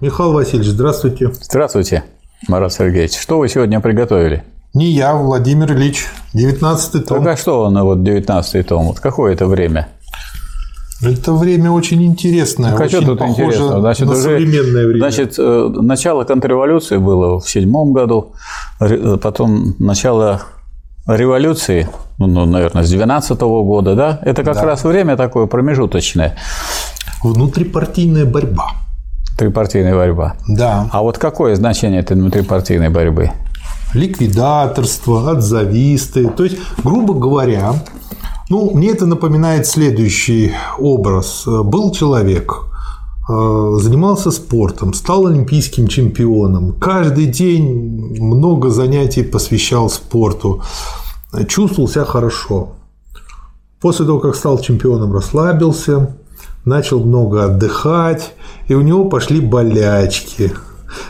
Михаил Васильевич, здравствуйте. Здравствуйте, Марат Сергеевич. Что вы сегодня приготовили? Не я, Владимир Ильич. 19 том. Так а что он, вот 19 том? Вот какое это время? Это время очень интересное. Так, а очень что тут интересно? Значит, на уже, современное время. Значит, э, начало контрреволюции было в седьмом году, ре- потом начало революции, ну, ну, наверное, с 12 года, да? Это как Да. раз время такое промежуточное, Внутрипартийная борьба. Трипартийная борьба. Да. А вот какое значение этой внутрипартийной борьбы? Ликвидаторство, отзависты. То есть, грубо говоря, ну, мне это напоминает следующий образ. Был человек, э, занимался спортом, стал олимпийским чемпионом, каждый день много занятий посвящал спорту, чувствовал себя хорошо. После того, как стал чемпионом, расслабился, начал много отдыхать, и у него пошли болячки.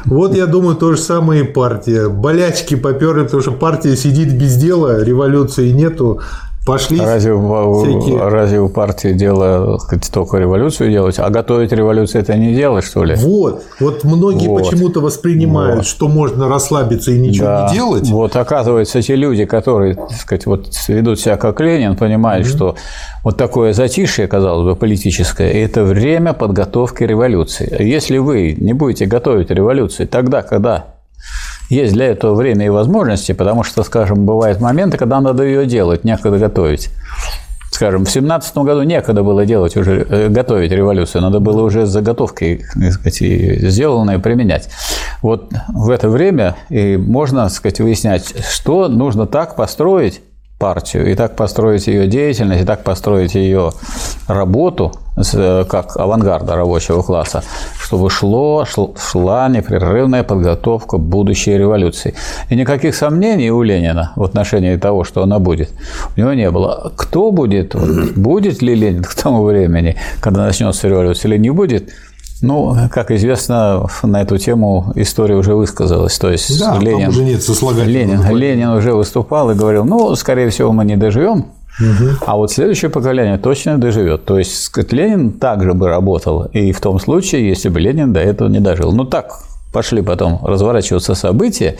Вот, я думаю, то же самое и партия. Болячки поперли, потому что партия сидит без дела, революции нету, пошли Разве, всякие- разве у партии дело сказать, только революцию делать? А готовить революцию это не дело, что ли? Вот, вот многие Вот. почему-то воспринимают, Вот. что можно расслабиться и ничего Да. не делать. Вот оказывается, те люди, которые, так сказать, вот ведут себя как Ленин, понимают, что вот такое затишье, казалось бы, политическое, это время подготовки революции. Если вы не будете готовить революцию тогда, когда есть для этого время и возможности, потому что, скажем, бывают моменты, когда надо ее делать, некогда готовить. Скажем, в семнадцатом году некогда было делать уже, э, готовить революцию, надо было уже с заготовкой так сказать, и сделанное применять. Вот в это время и можно так сказать, выяснять, что нужно так построить партию, и так построить ее деятельность, и так построить ее работу, с- как авангарда рабочего класса, чтобы шло, шл- шла непрерывная подготовка будущей революции. И никаких сомнений у Ленина в отношении того, что она будет, у него не было. Кто будет, будет ли Ленин к тому времени, когда начнется революция, или не будет, ну, как известно, на эту тему история уже высказалась. То есть Да, Ленин, уже нет Ленин. Ленин уже выступал и говорил, ну, скорее всего, мы не доживем, а вот следующее поколение точно доживет. То есть Ленин также бы работал и в том случае, если бы Ленин до этого не дожил. Ну так пошли потом разворачиваться события,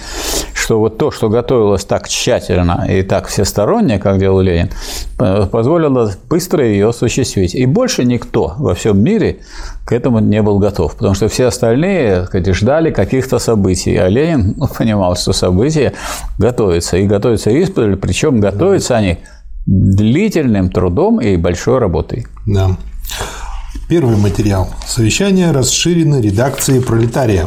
что вот то, что готовилось так тщательно и так всесторонне, как делал Ленин, по- позволило быстро ее осуществить. И больше никто во всем мире к этому не был готов, потому что все остальные так сказать, ждали каких-то событий, а Ленин ну, понимал, что события готовятся, и готовятся исподволь, причем готовятся они длительным трудом и большой работой. Да. Первый материал. Совещание расширено редакцией «Пролетария».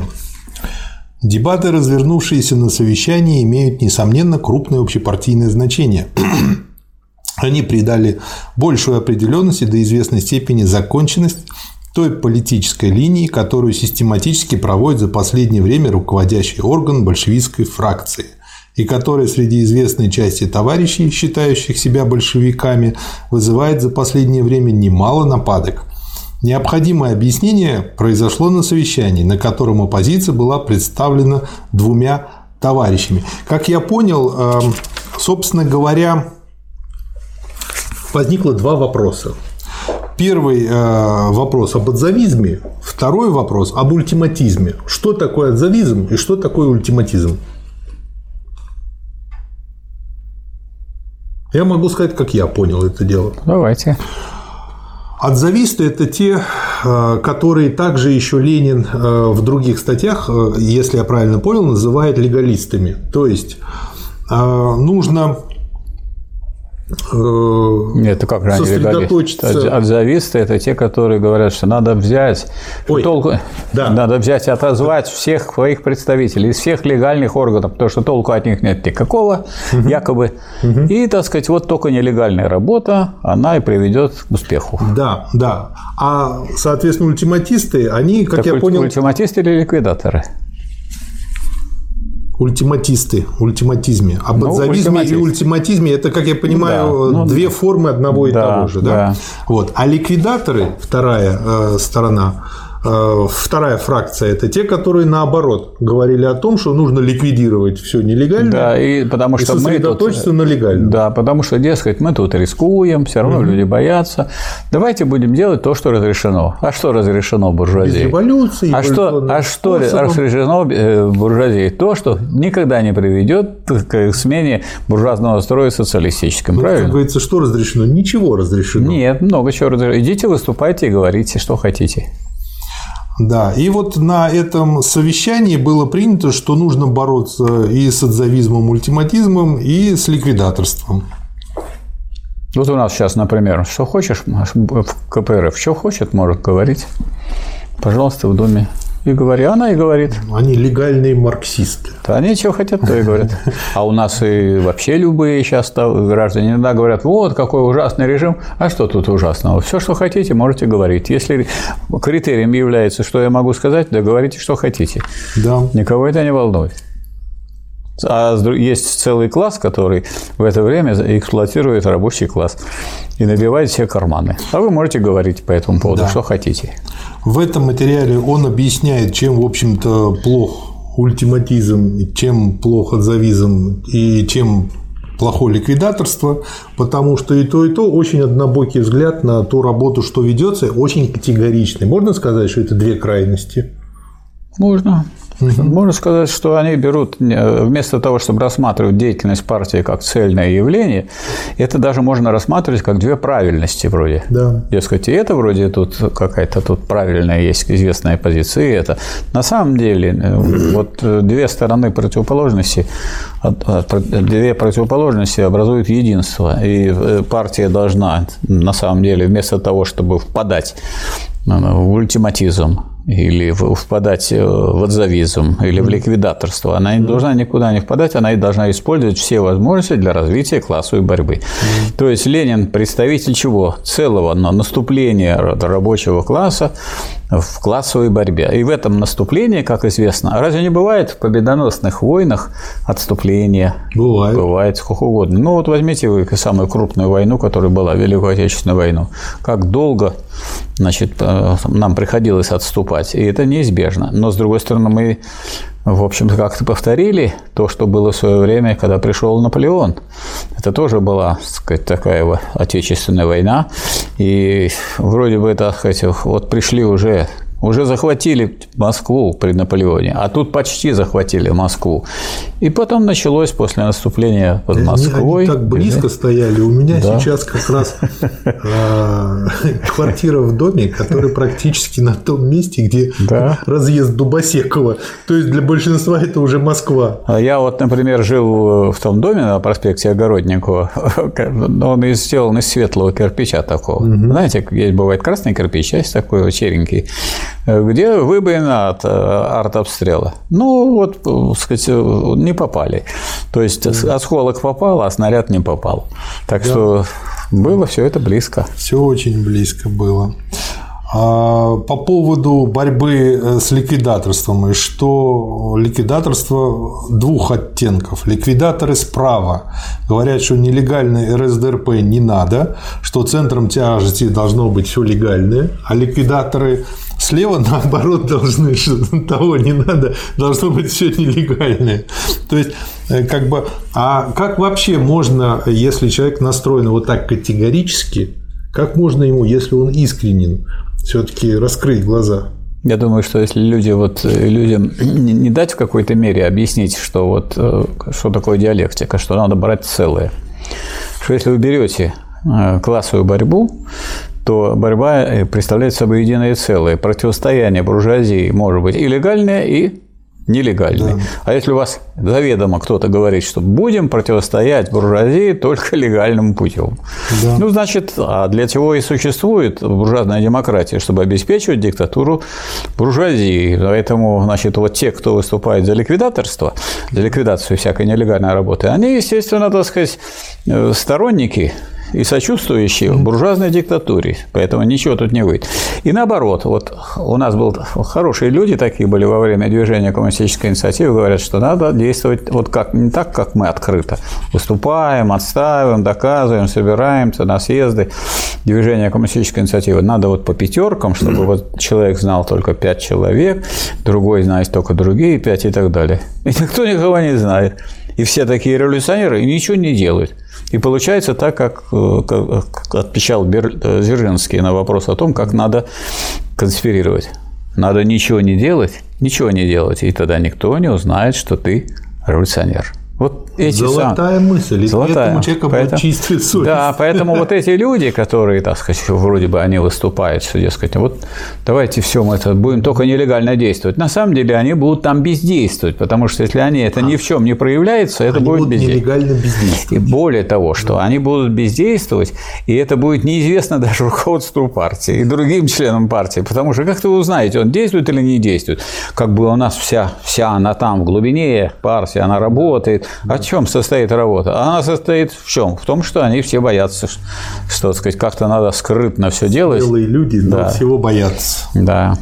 Дебаты, развернувшиеся на совещании, имеют, несомненно, крупное общепартийное значение. Они придали большую определенность и до известной степени законченность той политической линии, которую систематически проводит за последнее время руководящий орган большевистской фракции, и которая среди известной части товарищей, считающих себя большевиками, вызывает за последнее время немало нападок. Необходимое объяснение произошло на совещании, на котором оппозиция была представлена двумя товарищами. Как я понял, эм, собственно говоря, возникло два вопроса. Первый э, вопрос об отзавизме, второй вопрос об ультиматизме. Что такое отзавизм и что такое ультиматизм? Я могу сказать, как я понял это дело. Давайте. Отзависты – это те, э, которые также еще Ленин э, в других статьях, э, если я правильно понял, называет легалистами. То есть нужно это как они сосредоточиться. Отзависты – это те, которые говорят, что надо взять, Ой, толку, да. надо взять и отозвать всех своих представителей из всех легальных органов, потому что толку от них нет никакого, якобы. И, так сказать, вот только нелегальная работа, она и приведет к успеху. Да, да. А, соответственно, ультиматисты, они, как Так я уль- понял, ультиматисты или ликвидаторы? Ультиматисты, ультиматизме. Об Ну, отзавизме и ультиматист. ультиматизме это, как я понимаю, Да, ну, две формы одного и да, того же. Да? да. Вот. А ликвидаторы, вторая э, сторона, вторая фракция – это те, которые наоборот говорили о том, что нужно ликвидировать все нелегальное да, и потому что и сосредоточиться мы тут, на легальном. Да, потому что, дескать, мы тут рискуем, все равно угу. люди боятся. Давайте будем делать то, что разрешено. А что разрешено буржуазии? Без революции. А что, а что разрешено э, буржуазии? То, что никогда не приведет к смене буржуазного строя социалистическим. Ну, правильно? Как говорится, что разрешено? Ничего разрешено. Нет, много чего разрешено. Идите, выступайте и говорите, что хотите. Да, и вот на этом совещании было принято, что нужно бороться и с отзавизмом, ультиматизмом, и с ликвидаторством. Вот у нас сейчас, например, что хочешь, в КПРФ, что хочет, может говорить. Пожалуйста, в Доме и говори. Она и говорит. Они легальные марксисты. Да, они чего хотят, то и говорят. А у нас и вообще любые сейчас граждане иногда говорят, вот какой ужасный режим. А что тут ужасного? Все, что хотите, можете говорить. Если критерием является, что я могу сказать, да говорите, что хотите. Да. Никого это не волнует. А есть целый класс, который в это время эксплуатирует рабочий класс и набивает все карманы. А вы можете говорить по этому поводу, да. что хотите. В этом материале он объясняет, чем, в общем-то, плох ультиматизм, чем плохо завизм и чем плохое ликвидаторство, потому что и то, и то очень однобокий взгляд на ту работу, что ведется, очень категоричный. Можно сказать, что это две крайности? Можно. Угу. Можно сказать, что они берут, э, вместо того, чтобы рассматривать деятельность партии как цельное явление, это даже можно рассматривать как две правильности вроде. Да. Дескать, и это вроде тут какая-то тут правильная есть известная позиция, и это. На самом деле, э, вот э, две стороны противоположности, две противоположности образуют единство, и партия должна, на самом деле, вместо того, чтобы впадать в ультиматизм, или впадать в отзавизм, или в ликвидаторство. Она не должна никуда не впадать, она должна использовать все возможности для развития классовой борьбы. То есть Ленин представитель чего? Целого наступления рабочего класса в классовой борьбе. И в этом наступлении, как известно, разве не бывает в победоносных войнах отступления? Бывает. Бывает сколько угодно. Ну вот возьмите вы самую крупную войну, которая была, Великую Отечественную войну. Как долго значит, э, нам приходилось отступать, и это неизбежно. Но, с другой стороны, мы в общем-то, как-то повторили то, что было в свое время, когда пришел Наполеон. Это тоже была, так сказать, такая отечественная война. И вроде бы, так сказать, вот пришли уже уже захватили Москву при Наполеоне, а тут почти захватили Москву. И потом началось после наступления под Москвой. Они так близко стояли. У меня да. сейчас как раз а, квартира в доме, которая практически на том месте, где разъезд Дубосекова. То есть для большинства это уже Москва. А я вот, например, жил в том доме на проспекте Огородникова. Он сделан из светлого кирпича такого. Знаете, есть бывает красный кирпич, а есть такой черенький где выбоина от э, артобстрела. Ну, вот, э, сказать, не попали. То есть осколок попал, а снаряд не попал. Так да. что было все это близко. Все очень близко было. А, по поводу борьбы э, с ликвидаторством, что ликвидаторство двух оттенков. Ликвидаторы справа говорят, что нелегальный РСДРП не надо, что центром тяжести должно быть все легальное, а ликвидаторы слева, наоборот, должны, того не надо, должно быть все нелегальное. То есть, э, как бы, а как вообще можно, если человек настроен вот так категорически, как можно ему, если он искренен, все-таки раскрыть глаза. Я думаю, что если люди вот э, людям не дать в какой-то мере объяснить, что вот э, что такое диалектика, что надо брать целое, что если вы берете классовую борьбу, то борьба представляет собой единое целое. Противостояние буржуазии может быть и легальное, и нелегальный. Да. А если у вас заведомо кто-то говорит, что будем противостоять буржуазии только легальным путем, да. ну, значит, а для чего и существует буржуазная демократия, чтобы обеспечивать диктатуру буржуазии. Поэтому, значит, вот те, кто выступает за ликвидаторство, за ликвидацию всякой нелегальной работы, они, естественно, так сказать, э, сторонники и сочувствующие буржуазной диктатуре, поэтому ничего тут не выйдет. И наоборот, вот у нас был хорошие люди такие были во время движения коммунистической инициативы, говорят, что надо действовать вот как не так, как мы открыто выступаем, отстаиваем, доказываем, собираемся на съезды движения коммунистической инициативы. Надо вот по пятеркам, чтобы вот человек знал только пять человек, другой знает только другие пять и так далее. И никто никого не знает. И все такие революционеры и ничего не делают. И получается так, как, э, отвечал Дзержинский на вопрос о том, как надо конспирировать. Надо ничего не делать, ничего не делать, и тогда никто не узнает, что ты революционер. Вот эти Золотая сам... мысль, Золотая. поэтому человека поэтому... чистая совесть. Да, поэтому вот эти люди, которые, так сказать, вроде бы они выступают, что, дескать, вот давайте все мы это будем только нелегально действовать. На самом деле они будут там бездействовать, потому что если они это а. ни в чем не проявляется, это они будет будут нелегально бездействовать. И более того, что да. они будут бездействовать, и это будет неизвестно даже руководству партии и другим членам партии, потому что как вы узнаете, он действует или не действует. Как бы у нас вся, вся она там в глубине партии, она работает, о чем состоит работа? Она состоит в чем? В том, что они все боятся, что, так сказать, как-то надо скрытно все делать. Белые люди, да. всего боятся. Да.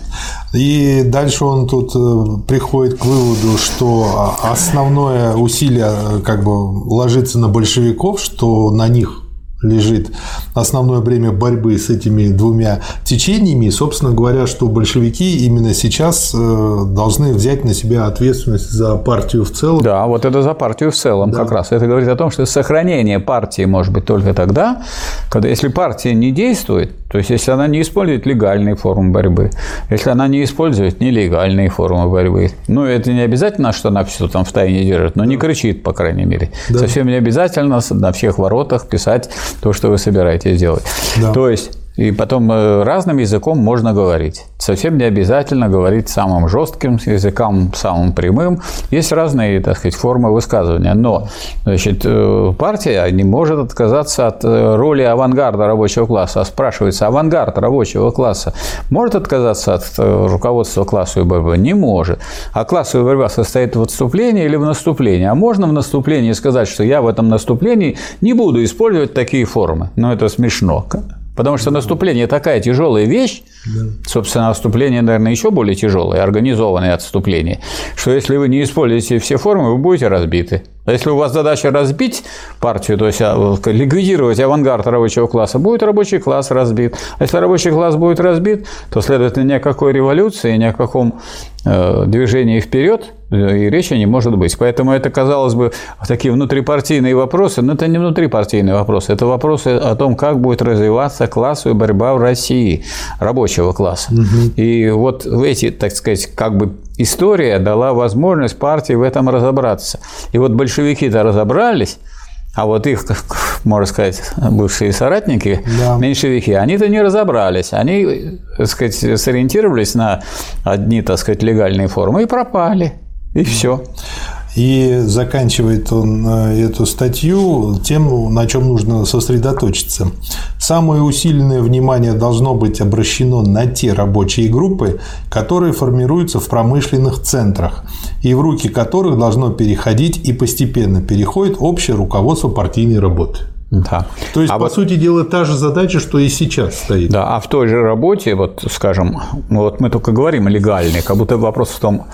И дальше он тут э, приходит к выводу, что основное усилие э, как бы ложится на большевиков, что на них лежит основное бремя борьбы с этими двумя течениями. И, собственно говоря, что большевики именно сейчас э, должны взять на себя ответственность за партию в целом. Да, вот это за партию в целом да. как раз. Это говорит о том, что сохранение партии может быть только тогда, когда если партия не действует, то есть если она не использует легальные формы борьбы, если она не использует нелегальные формы борьбы, ну это не обязательно, что она все там в тайне держит, но не кричит, по крайней мере. Да. Совсем не обязательно на всех воротах писать то, что вы собираетесь делать. Да. То есть и потом э, разным языком можно говорить. Совсем не обязательно говорить самым жестким языком, самым прямым. Есть разные, так сказать, формы высказывания. Но значит, э, партия не может отказаться от э, роли авангарда рабочего класса. А спрашивается, авангард рабочего класса может отказаться от руководства классовой борьбы? Не может. А классовая борьба состоит в отступлении или в наступлении? А можно в наступлении сказать, что я в этом наступлении не буду использовать такие формы? Но это смешно. Потому что наступление такая тяжелая вещь, да. собственно, отступление, наверное, еще более тяжелое, организованное отступление, что если вы не используете все формы, вы будете разбиты. А если у вас задача разбить партию, то есть а, ликвидировать авангард рабочего класса, будет рабочий класс разбит. А если рабочий класс будет разбит, то, следовательно, ни о какой революции, ни о каком э, движении вперед и речи не может быть. Поэтому это, казалось бы, такие внутрипартийные вопросы, но это не внутрипартийные вопросы, это вопросы о том, как будет развиваться классовая борьба в России рабочего класса. Угу. И вот эти, так сказать, как бы история дала возможность партии в этом разобраться. И вот большевики-то разобрались, а вот их, можно сказать, бывшие соратники, да. меньшевики, они-то не разобрались. Они, так сказать, сориентировались на одни, так сказать, легальные формы и пропали. И все. И заканчивает он э, эту статью тем, на чем нужно сосредоточиться. Самое усиленное внимание должно быть обращено на те рабочие группы, которые формируются в промышленных центрах, и в руки которых должно переходить и постепенно переходит общее руководство партийной работы. Да. То есть, а по вот, сути дела, та же задача, что и сейчас стоит. Да, а в той же работе, вот, скажем, вот мы только говорим легальный, как будто вопрос в том,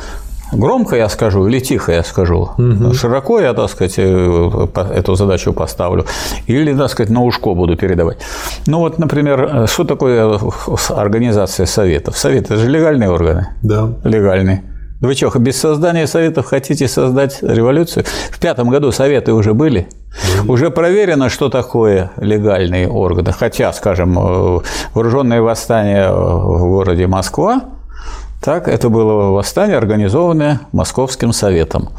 Громко я скажу или тихо я скажу? Угу. Широко я, так сказать, э, эту задачу поставлю? Или, так сказать, на ушко буду передавать? Ну, вот, например, что такое организация советов? Советы – это же легальные органы. Да. Легальные. Вы что, без создания советов хотите создать революцию? В пятом году советы уже были. Уже проверено, что такое легальные органы. Хотя, скажем, э, вооруженное восстание в городе Москва так, это было восстание, организованное Московским советом.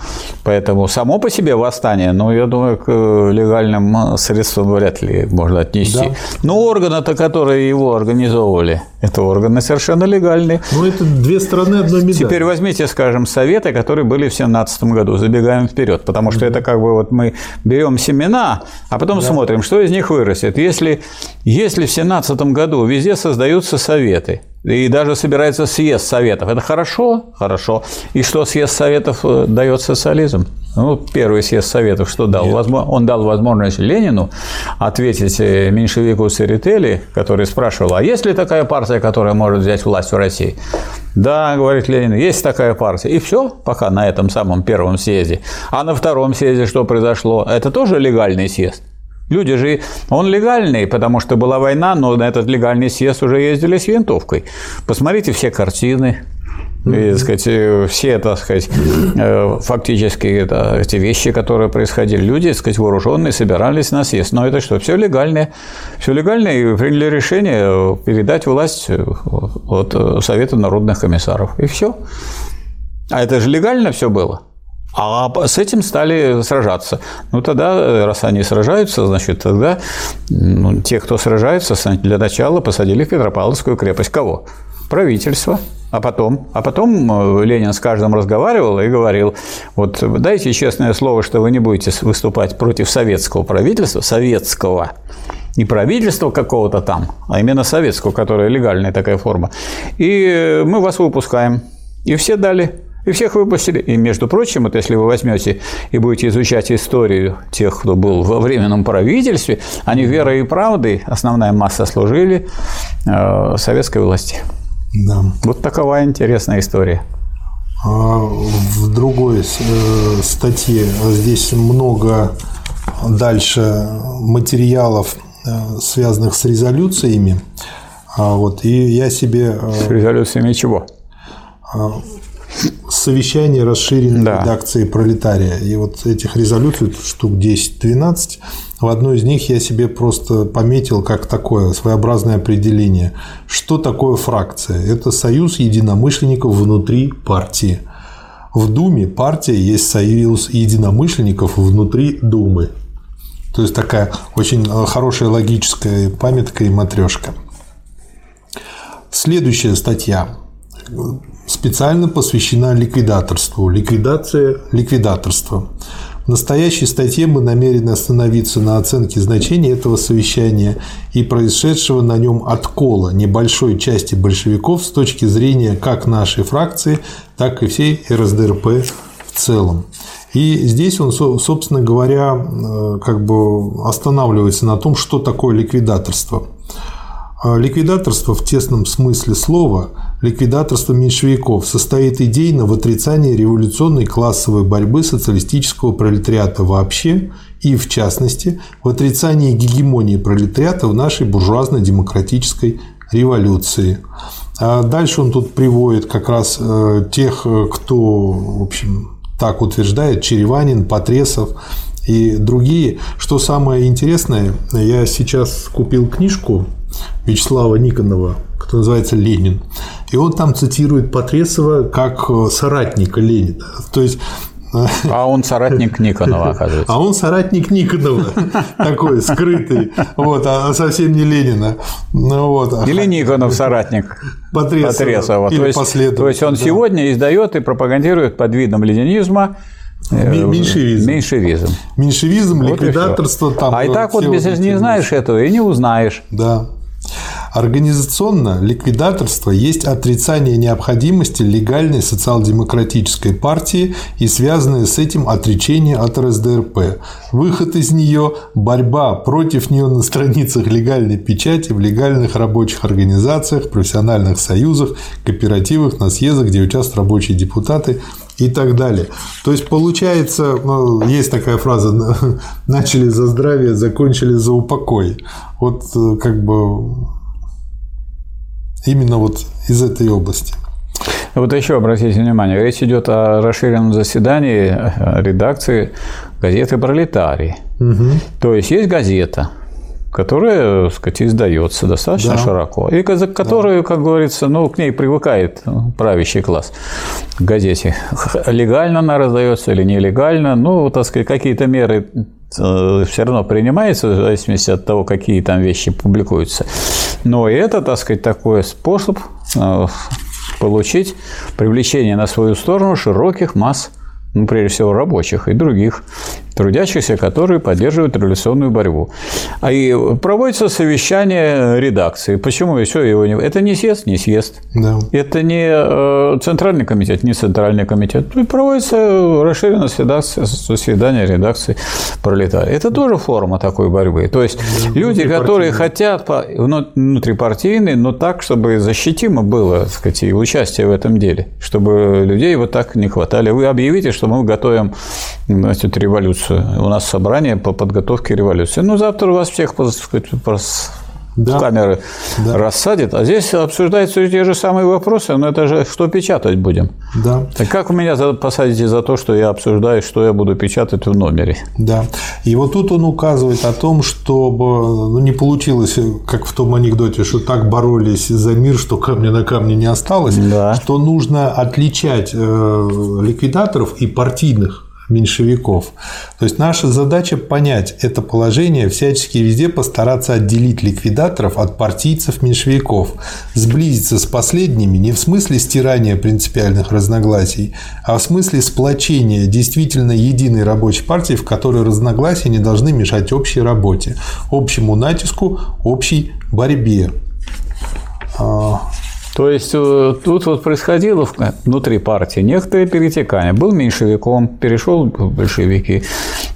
Поэтому само по себе восстание, ну, я думаю, к э, легальным средствам вряд ли можно отнести. Да. Но органы-то, которые его организовывали, это органы совершенно легальные. Ну, это две стороны одной медали. Теперь возьмите, скажем, советы, которые были в 2017 году, забегаем вперед, потому что это как бы вот мы берем семена, а потом да. смотрим, что из них вырастет. Если, если в 2017 году везде создаются советы, И даже собирается съезд Советов. Это хорошо? Хорошо. И что съезд Советов э, дает социализм? Ну, первый съезд Советов что дал? Возможно, он дал возможность Ленину ответить э, меньшевику Церетели, который спрашивал, а есть ли такая партия, которая может взять власть в России? Да, говорит Ленин, есть такая партия. И все, пока на этом самом первом съезде. А на втором съезде что произошло? Это тоже легальный съезд. Люди же, он легальный, потому что была война, но на этот легальный съезд уже ездили с винтовкой. Посмотрите все картины, и, так сказать, э, все, так сказать, э, фактически это, эти вещи, которые происходили, люди, так сказать, вооруженные, собирались на съезд. Но это что, все легальное. Все легальное, и приняли решение передать власть э, от Совета народных комиссаров. И все. А это же легально все было. А с этим стали сражаться. Ну, тогда, раз они сражаются, значит, тогда ну, те, кто сражается, для начала посадили в Петропавловскую крепость. Кого? Правительство. А потом, а потом э, Ленин с каждым разговаривал и говорил, вот дайте честное слово, что вы не будете выступать против советского правительства, советского, не правительства какого-то там, а именно советского, которое легальная такая форма, и мы вас выпускаем. И все дали и всех выпустили. И, между прочим, вот если вы возьмете и будете изучать историю тех, кто был во временном правительстве, они верой и правдой, основная масса служили э, советской власти. Да. Вот такова интересная история. А в другой э, статье здесь много дальше материалов, э, связанных с резолюциями. А вот, и я себе... Э, с резолюциями чего? Совещание расширенной да. редакции пролетария. И вот этих резолюций штук 10-12. В одной из них я себе просто пометил как такое своеобразное определение. Что такое фракция? Это союз единомышленников внутри партии. В Думе партия есть союз единомышленников внутри Думы. То есть такая очень хорошая логическая памятка и матрешка. Следующая статья специально посвящена ликвидаторству. Ликвидация ликвидаторства. В настоящей статье мы намерены остановиться на оценке значения этого совещания и происшедшего на нем откола небольшой части большевиков с точки зрения как нашей фракции, так и всей РСДРП в целом. И здесь он, собственно говоря, э, как бы останавливается на том, что такое ликвидаторство. А ликвидаторство в тесном смысле слова – ликвидаторство меньшевиков состоит идейно в отрицании революционной классовой борьбы социалистического пролетариата вообще и, в частности, в отрицании гегемонии пролетариата в нашей буржуазно-демократической революции. А дальше он тут приводит как раз э, тех, кто, в общем, так утверждает, Череванин, Потресов и другие. Что самое интересное, я сейчас купил книжку Вячеслава Никонова, которая называется «Ленин». И он там цитирует Потресова как э, соратника Ленина. То есть э, а он соратник Никонова, оказывается. А он соратник Никонова, такой скрытый, вот, а совсем не Ленина. Ну, вот. Или Никонов соратник Потресова. Потресова. то, есть, то есть он да. сегодня издает и пропагандирует под видом ленинизма э, Меньшевизм. Меньшевизм. Меньшевизм, вот ликвидаторство. Там а и так вот, если не знаешь этого, и не узнаешь. Да. Организационно ликвидаторство есть отрицание необходимости легальной социал-демократической партии и связанное с этим отречение от РСДРП. Выход из нее – борьба против нее на страницах легальной печати, в легальных рабочих организациях, профессиональных союзах, кооперативах, на съездах, где участвуют рабочие депутаты и так далее. То есть получается, ну, есть такая фраза, начали за здравие, закончили за упокой. Вот э, как бы именно вот из этой области. Вот еще обратите внимание, речь идет о расширенном заседании э, редакции газеты «Пролетарий». Угу. То есть есть газета, которая, так сказать, издается достаточно да. широко, и которую, да. как говорится, ну, к ней привыкает правящий класс к газете. Легально она раздается или нелегально, ну, так сказать, какие-то меры э, все равно принимаются в зависимости от того, какие там вещи публикуются. Но это, так сказать, такой способ э, получить привлечение на свою сторону широких масс ну, прежде всего, рабочих и других трудящихся, которые поддерживают революционную борьбу. А и проводится совещание редакции. Почему еще его не... Это не съезд, не съезд. Да. Это не э, центральный комитет, не центральный комитет. Проводится расширенное заседание редакции пролетария. Это тоже форма такой борьбы. То есть люди, которые хотят внутрипартийные, но так, чтобы защитимо было, так сказать, и участие в этом деле, чтобы людей вот так не хватали. Вы объявите, что мы готовим значит, революцию. У нас собрание по подготовке революции. Ну, завтра у вас всех да. камеры да. рассадит. А здесь обсуждаются те же самые вопросы, но это же что печатать будем? Да. Так как вы меня посадите за то, что я обсуждаю, что я буду печатать в номере? Да. И вот тут он указывает о том, чтобы ну, не получилось, как в том анекдоте, что так боролись за мир, что камня на камне не осталось, да. что нужно отличать э, ликвидаторов и партийных меньшевиков. То есть наша задача понять это положение, всячески везде постараться отделить ликвидаторов от партийцев-меньшевиков, сблизиться с последними не в смысле стирания принципиальных разногласий, а в смысле сплочения действительно единой рабочей партии, в которой разногласия не должны мешать общей работе, общему натиску, общей борьбе. То есть э, тут вот происходило внутри партии некоторое перетекание. Был меньшевиком, перешел в большевики.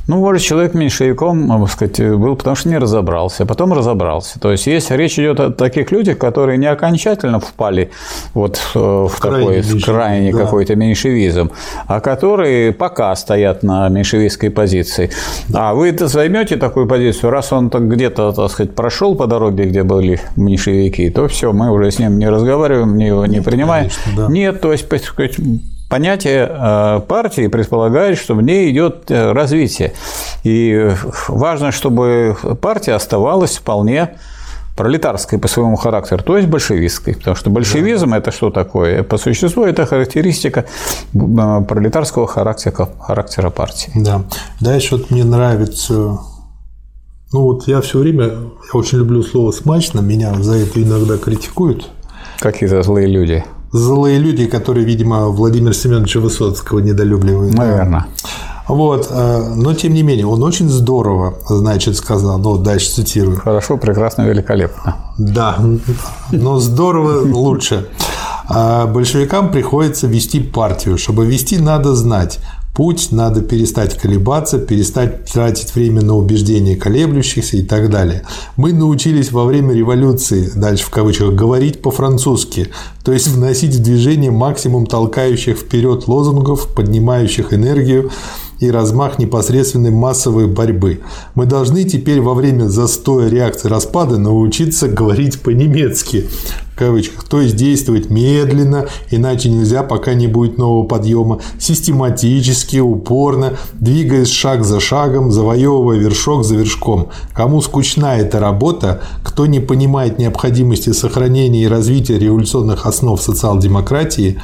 Ну, может, человек меньшевиком, можно сказать, был, потому что не разобрался, потом разобрался. То есть, есть речь идет о таких людях, которые не окончательно впали вот э, в, в такой крайний, крайний да. какой-то меньшевизм, а которые пока стоят на меньшевистской позиции. А вы займете такую позицию, раз он так где-то, так сказать, прошел по дороге, где были меньшевики, то все, мы уже с ним не разговариваем, не его не принимаем. Конечно, да. Нет, то есть, понятие э, партии предполагает, что в ней идет э, развитие. И важно, чтобы партия оставалась вполне пролетарской по своему характеру, то есть большевистской. Потому что большевизм да. – это что такое? По существу это характеристика э, пролетарского характера, характера партии. Да. Дальше вот мне нравится ну вот я все время, я очень люблю слово смачно, меня за это иногда критикуют. Какие-то злые люди злые люди, которые, видимо, Владимира Семеновича Высоцкого недолюбливают. Наверное. Вот, э, но тем не менее, он очень здорово, значит, сказал, ну, дальше цитирую. Хорошо, прекрасно, великолепно. Да, но здорово лучше. А большевикам приходится вести партию. Чтобы вести, надо знать, путь, надо перестать колебаться, перестать тратить время на убеждения колеблющихся и так далее. Мы научились во время революции, дальше в кавычках, говорить по-французски, то есть вносить в движение максимум толкающих вперед лозунгов, поднимающих энергию, и размах непосредственной массовой борьбы. Мы должны теперь во время застоя реакции распада научиться говорить по-немецки, в кавычках, то есть действовать медленно, иначе нельзя, пока не будет нового подъема, систематически, упорно, двигаясь шаг за шагом, завоевывая вершок за вершком. Кому скучна эта работа, кто не понимает необходимости сохранения и развития революционных основ социал-демократии,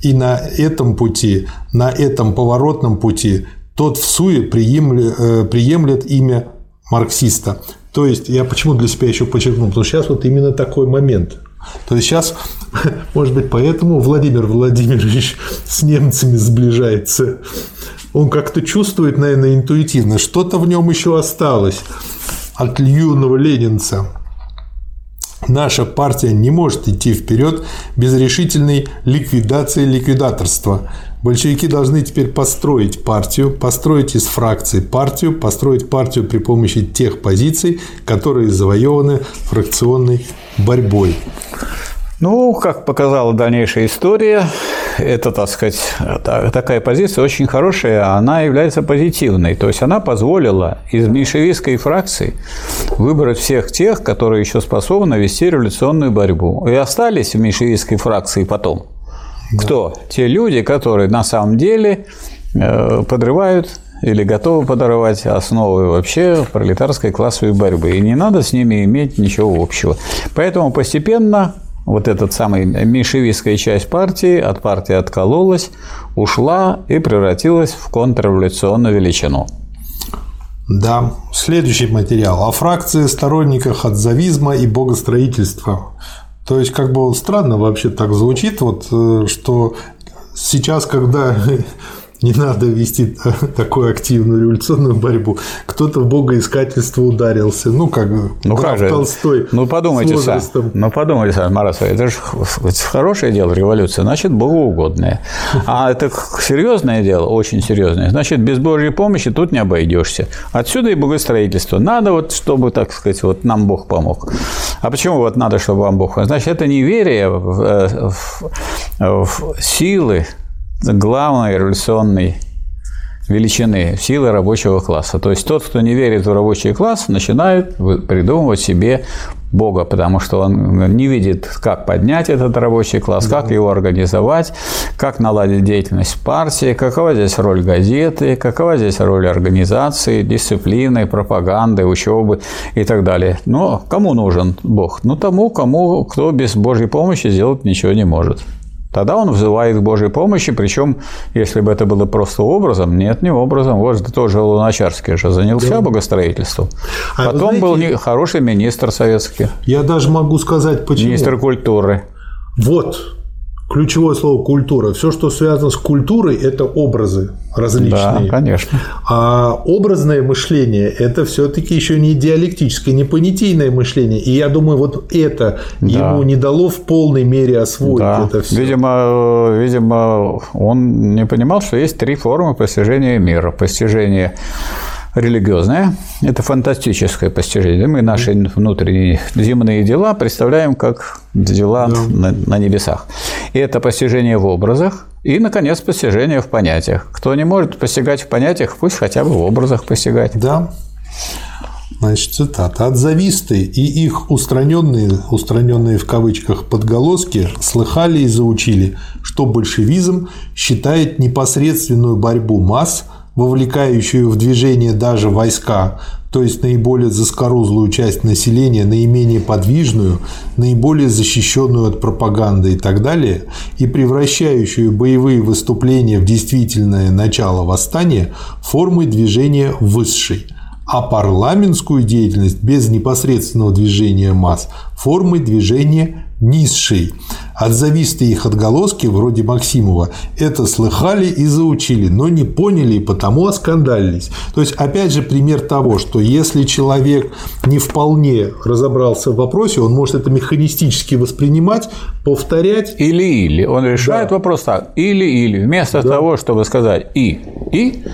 и на этом пути, на этом поворотном пути тот в суе приемлет, э, приемлет имя марксиста. То есть, я почему для себя еще подчеркнул, потому что сейчас вот именно такой момент. То есть сейчас, может быть, поэтому Владимир Владимирович с немцами сближается. Он как-то чувствует, наверное, интуитивно, что-то в нем еще осталось от юного ленинца. Наша партия не может идти вперед без решительной ликвидации ликвидаторства. Большевики должны теперь построить партию, построить из фракций партию, построить партию при помощи тех позиций, которые завоеваны фракционной борьбой. Ну, как показала дальнейшая история, это, так сказать, такая позиция очень хорошая, она является позитивной. То есть она позволила из меньшевистской фракции выбрать всех тех, которые еще способны вести революционную борьбу. И остались в меньшевистской фракции потом. Да. Кто? Те люди, которые на самом деле э, подрывают или готовы подорвать основы вообще пролетарской классовой борьбы. И не надо с ними иметь ничего общего. Поэтому постепенно вот эта самая меньшевистская часть партии от партии откололась, ушла и превратилась в контрреволюционную величину. Да. Следующий материал о фракции сторонниках отзавизма и богостроительства. То есть, как бы странно вообще так звучит, вот, э, что сейчас, когда не надо вести такую активную революционную борьбу. Кто-то в богоискательство ударился. Ну, как ну, как же? Толстой Ну, подумайте сам. Ну, подумайте сам, Марат, это же хорошее дело революция, значит, богоугодное. А это серьезное дело, очень серьезное. Значит, без Божьей помощи тут не обойдешься. Отсюда и богостроительство. Надо вот, чтобы, так сказать, вот нам Бог помог. А почему вот надо, чтобы вам Бог помог? Значит, это неверие в, э, в, в силы главной революционной величины силы рабочего класса. То есть тот, кто не верит в рабочий класс, начинает придумывать себе Бога, потому что он не видит, как поднять этот рабочий класс, да. как его организовать, как наладить деятельность партии, какова здесь роль газеты, какова здесь роль организации, дисциплины, пропаганды, учебы и так далее. Но кому нужен Бог? Ну, тому, кому, кто без Божьей помощи сделать ничего не может. Тогда он взывает к Божьей помощи, причем, если бы это было просто образом, нет, не образом. Вот тоже Луначарский же занялся да. богостроительством. А Потом знаете, был хороший министр советский. Я даже могу сказать, почему. Министр культуры. Вот, ключевое слово культура. Все, что связано с культурой, это образы различные. Да, конечно. А образное мышление – это все-таки еще не диалектическое, не понятийное мышление. И я думаю, вот это да. ему не дало в полной мере освоить да. это все. Видимо, видимо, он не понимал, что есть три формы постижения мира. Постижение религиозное. Это фантастическое постижение. Мы наши внутренние земные дела представляем как дела да. на, на небесах. И это постижение в образах. И, наконец, постижение в понятиях. Кто не может постигать в понятиях, пусть хотя бы в образах постигать. Да. Значит, цитата. «Отзависты и их устраненные, устраненные в кавычках подголоски слыхали и заучили, что большевизм считает непосредственную борьбу масс – вовлекающую в движение даже войска, то есть наиболее заскорузлую часть населения, наименее подвижную, наиболее защищенную от пропаганды и так далее, и превращающую боевые выступления в действительное начало восстания формой движения высшей, а парламентскую деятельность без непосредственного движения масс формой движения низшей. Отзовистые их отголоски, вроде Максимова, это слыхали и заучили, но не поняли и потому оскандалились. То есть, опять же, пример того, что если человек не вполне разобрался в вопросе, он может это механистически воспринимать, повторять. Или-или. Он решает да. вопрос так. Или-или. Вместо да. того, чтобы сказать «и», «и»,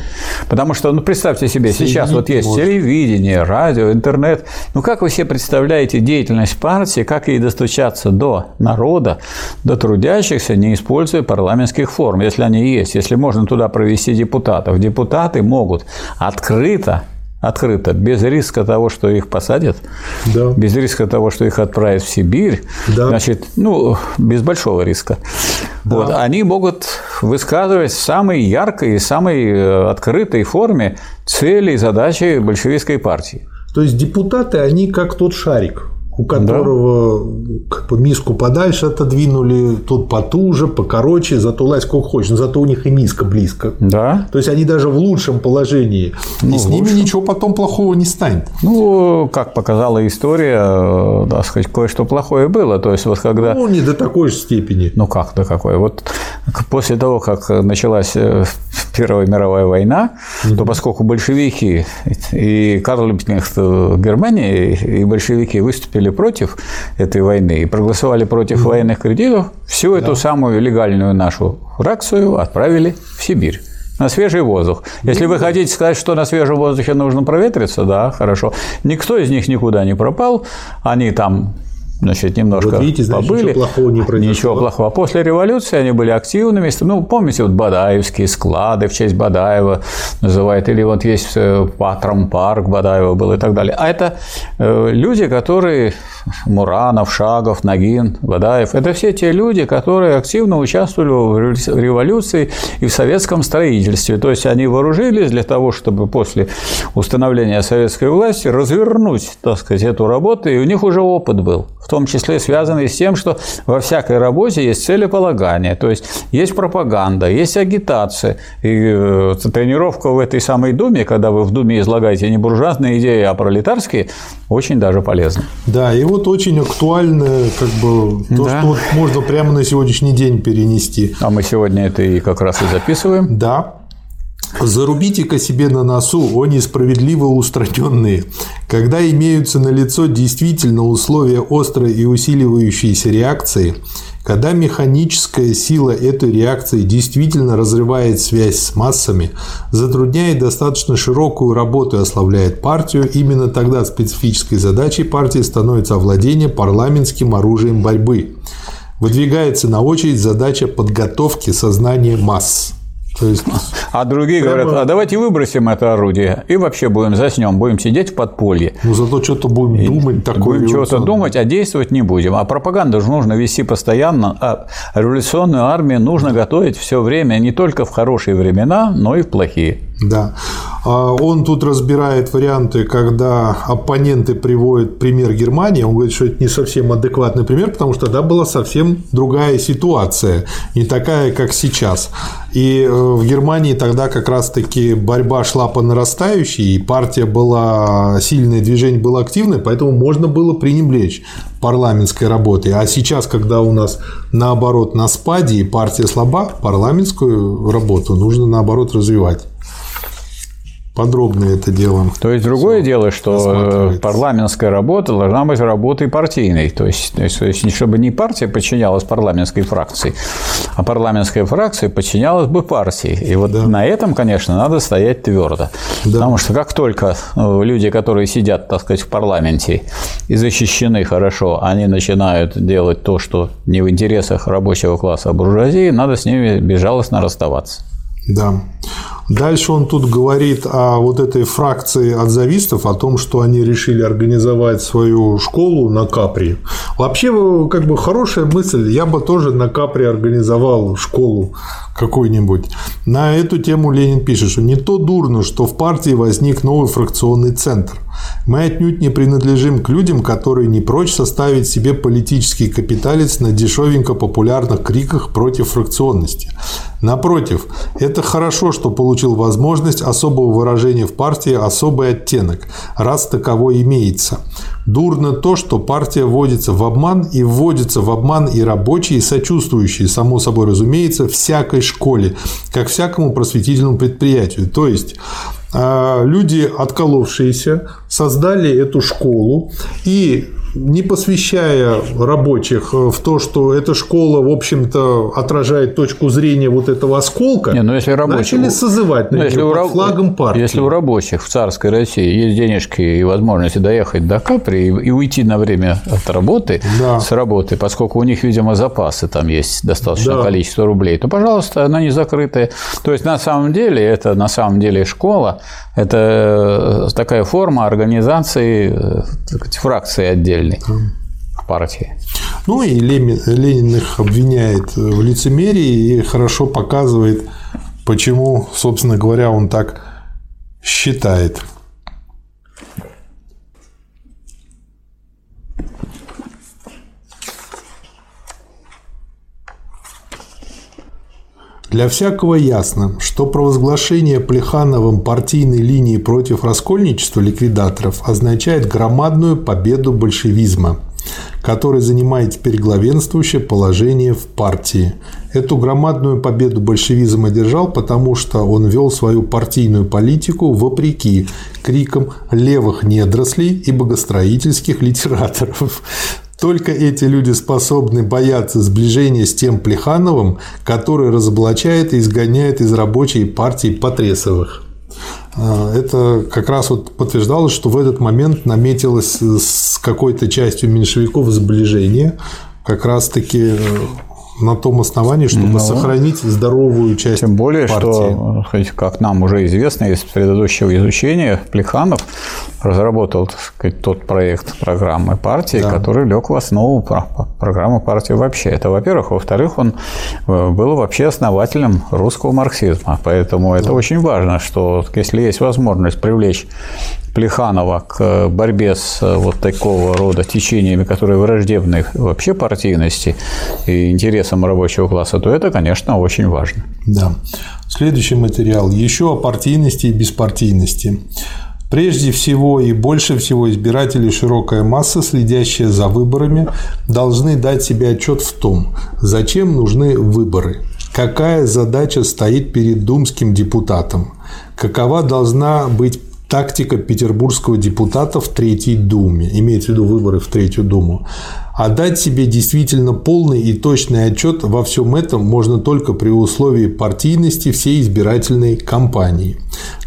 потому что, ну, представьте себе, Соединить сейчас вот есть может. телевидение, радио, интернет. Ну, как вы себе представляете деятельность партии, как ей достучаться до народа, до трудящихся, не используя парламентских форм, если они есть, если можно туда провести депутатов. Депутаты могут открыто открыто, без риска того, что их посадят, да. без риска того, что их отправят в Сибирь, да. значит, ну, без большого риска. Да. Вот, они могут высказывать в самой яркой и самой э, открытой форме цели и задачи большевистской партии. То есть депутаты, они как тот шарик у которого да. как бы миску подальше отодвинули, тут потуже, покороче, зато лазь сколько хочешь, но зато у них и миска близко. Да. То есть они даже в лучшем положении. Ну, и с ними ничего потом плохого не станет. Ну, как показала история, так сказать, кое-что плохое было. То есть, вот когда. Ну, не до такой же степени. Ну как до какой? Вот после того, как началась э, Первая мировая война, mm-hmm. то поскольку большевики и Карл Липкнехт Германии и большевики выступили против этой войны и проголосовали против mm-hmm. военных кредитов, всю эту самую легальную нашу фракцию отправили в Сибирь. На свежий воздух. Если вы хотите сказать, что на свежем воздухе нужно проветриться, да, хорошо. Никто из них никуда не пропал. Они там значит, немножко вот видите, значит, побыли. Ничего плохого не произошло. Ничего плохого. После революции они были активными. Ну, помните, вот Бадаевские склады в честь Бадаева называют, или вот есть э, Патром парк Бадаева был и так далее. А это э, люди, которые Муранов, Шагов, Нагин, Бадаев. Это все те люди, которые активно участвовали в революции и в советском строительстве. То есть они вооружились для того, чтобы после установления советской власти развернуть, так сказать, эту работу, и у них уже опыт был в том числе связанные с тем, что во всякой работе есть целеполагание, то есть есть пропаганда, есть агитация. И э, тренировка в этой самой Думе, когда вы в Думе излагаете не буржуазные идеи, а пролетарские, очень даже полезна. Да, и вот очень актуально как бы то, да. что вот можно прямо на сегодняшний день перенести. А мы сегодня это и как раз и записываем. Да. Зарубите-ка себе на носу, о несправедливо устраненные, когда имеются на лицо действительно условия острой и усиливающейся реакции, когда механическая сила этой реакции действительно разрывает связь с массами, затрудняет достаточно широкую работу и ослабляет партию, именно тогда специфической задачей партии становится овладение парламентским оружием борьбы. Выдвигается на очередь задача подготовки сознания масс. То есть, а другие прямо... говорят, а давайте выбросим это орудие и вообще будем заснем, будем сидеть в подполье. Ну зато что-то будем и думать такое. Будем что-то думать, а действовать не будем. А пропаганду же нужно вести постоянно, а революционную армию нужно готовить все время, не только в хорошие времена, но и в плохие. Да. А он тут разбирает варианты, когда оппоненты приводят пример Германии. Он говорит, что это не совсем адекватный пример, потому что тогда была совсем другая ситуация, не такая, как сейчас. И э, в Германии тогда как раз-таки борьба шла по нарастающей, и партия была сильное, движение было активное, поэтому можно было пренебречь парламентской работой. А сейчас, когда у нас наоборот на спаде и партия слаба, парламентскую работу нужно наоборот развивать подробно это дело. То есть другое дело, что парламентская работа должна быть работой партийной. То есть, то есть, чтобы не партия подчинялась парламентской фракции, а парламентская фракция подчинялась бы партии. И вот да. на этом, конечно, надо стоять твердо. Да. Потому что как только ну, люди, которые сидят, так сказать, в парламенте и защищены хорошо, они начинают делать то, что не в интересах рабочего класса, а буржуазии, надо с ними безжалостно расставаться. Да. Дальше он тут говорит о вот этой фракции отзавистов, о том, что они решили организовать свою школу на Капри. Вообще, как бы хорошая мысль, я бы тоже на Капри организовал школу какой-нибудь. На эту тему Ленин пишет, что не то дурно, что в партии возник новый фракционный центр. Мы отнюдь не принадлежим к людям, которые не прочь составить себе политический капиталец на дешевенько популярных криках против фракционности. Напротив, это хорошо, что получил возможность особого выражения в партии особый оттенок, раз таковой имеется. Дурно то, что партия вводится в обман, и вводится в обман и рабочие, и сочувствующие, само собой разумеется, всякой школе, как всякому просветительному предприятию. То есть а, люди, отколовшиеся, создали эту школу и не посвящая рабочих в то, что эта школа, в общем-то, отражает точку зрения вот этого осколка, не, ну если рабочие, начали созывать ну, если под флагом партии. Если у рабочих в царской России есть денежки и возможности доехать до Капри и уйти на время от работы, да. с работы, поскольку у них, видимо, запасы там есть достаточное да. количество рублей, то, пожалуйста, она не закрытая. То есть, на самом деле, это на самом деле школа, это такая форма организации э, фракции отдельно отдельной партии. Ну и Ленин их обвиняет в лицемерии и хорошо показывает, почему, собственно говоря, он так считает. Для всякого ясно, что провозглашение Плехановым партийной линии против раскольничества ликвидаторов означает громадную победу большевизма, который занимает теперь главенствующее положение в партии. Эту громадную победу большевизм одержал, потому что он вел свою партийную политику вопреки крикам левых недрослей и богостроительских литераторов. Только эти люди способны бояться сближения с тем Плехановым, который разоблачает и изгоняет из рабочей партии Потресовых. А, это как раз вот подтверждалось, что в этот момент наметилось с какой-то частью меньшевиков сближение, как раз-таки на том основании, чтобы ну, сохранить здоровую часть Тем более, партии. что, как нам уже известно из предыдущего изучения, Плеханов разработал так сказать, тот проект программы партии, да. который лег в основу программы партии вообще. Это, во-первых. Во-вторых, он э, был вообще основателем русского марксизма. Поэтому это очень важно, что если есть возможность привлечь Плеханова к борьбе с э, вот такого рода течениями, которые враждебны вообще партийности и интересам рабочего класса, то это, конечно, очень важно. Да. Следующий материал еще о партийности и беспартийности. Прежде всего и больше всего избиратели широкая масса, следящая за выборами, должны дать себе отчет в том, зачем нужны выборы. какая задача стоит перед думским депутатом, какова должна быть тактика петербургского депутата в Третьей Думе, имеется в виду выборы в Третью Думу. А дать себе действительно полный и точный отчет во всем этом можно только при условии партийности всей избирательной кампании.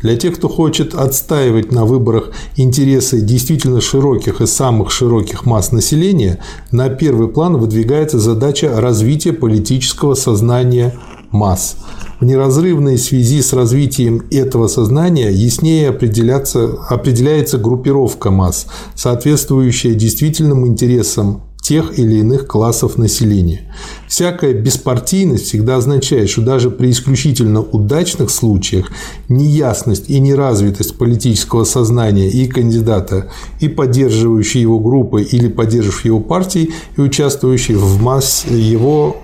Для тех, кто хочет отстаивать на выборах интересы действительно широких и самых широких масс населения, на первый план выдвигается задача развития политического сознания масс. В неразрывной связи с развитием этого сознания яснее определяется группировка масс, соответствующая действительным интересам тех или иных классов населения. Всякая беспартийность всегда означает, что даже при исключительно удачных случаях неясность и неразвитость политического сознания и кандидата, и поддерживающей его группы или поддерживающей его партии, и участвующей в масс его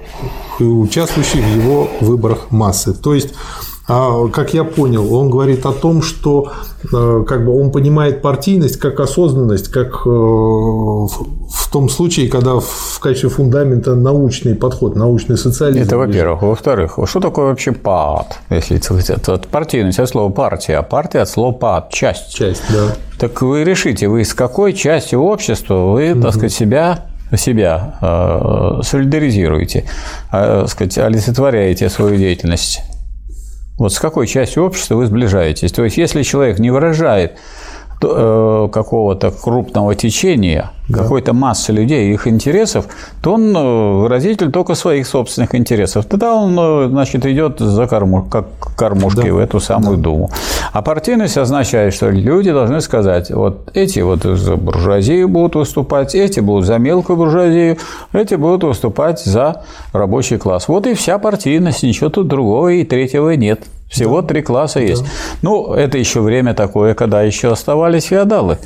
участвующей в его выборах массы. То есть как я понял, он говорит о том, что э, как бы он понимает партийность как осознанность, как э, в том случае, когда в качестве фундамента научный подход, научный социализм. Это во-первых. Во-вторых, что такое вообще ПАД, если это партийность от слова партия, а партия от слова ПАД, часть. Часть, да. Так вы решите, вы с какой части общества вы, угу. так сказать, себя себя э, солидаризируете, э, сказать, олицетворяете свою деятельность. Вот с какой частью общества вы сближаетесь? То есть, если человек не выражает Э, какого-то крупного течения, да. какой-то массы людей, их интересов, то он э, выразитель только своих собственных интересов. Тогда он, э, значит, идет за корму, как кормушки да. в эту самую да. думу. А партийность означает, что люди должны сказать, вот эти вот за буржуазию будут выступать, эти будут за мелкую буржуазию, эти будут выступать за рабочий класс. Вот и вся партийность, ничего тут другого и третьего нет. Всего да. три класса есть. Да. Ну, это еще время такое, когда еще оставались феодалы.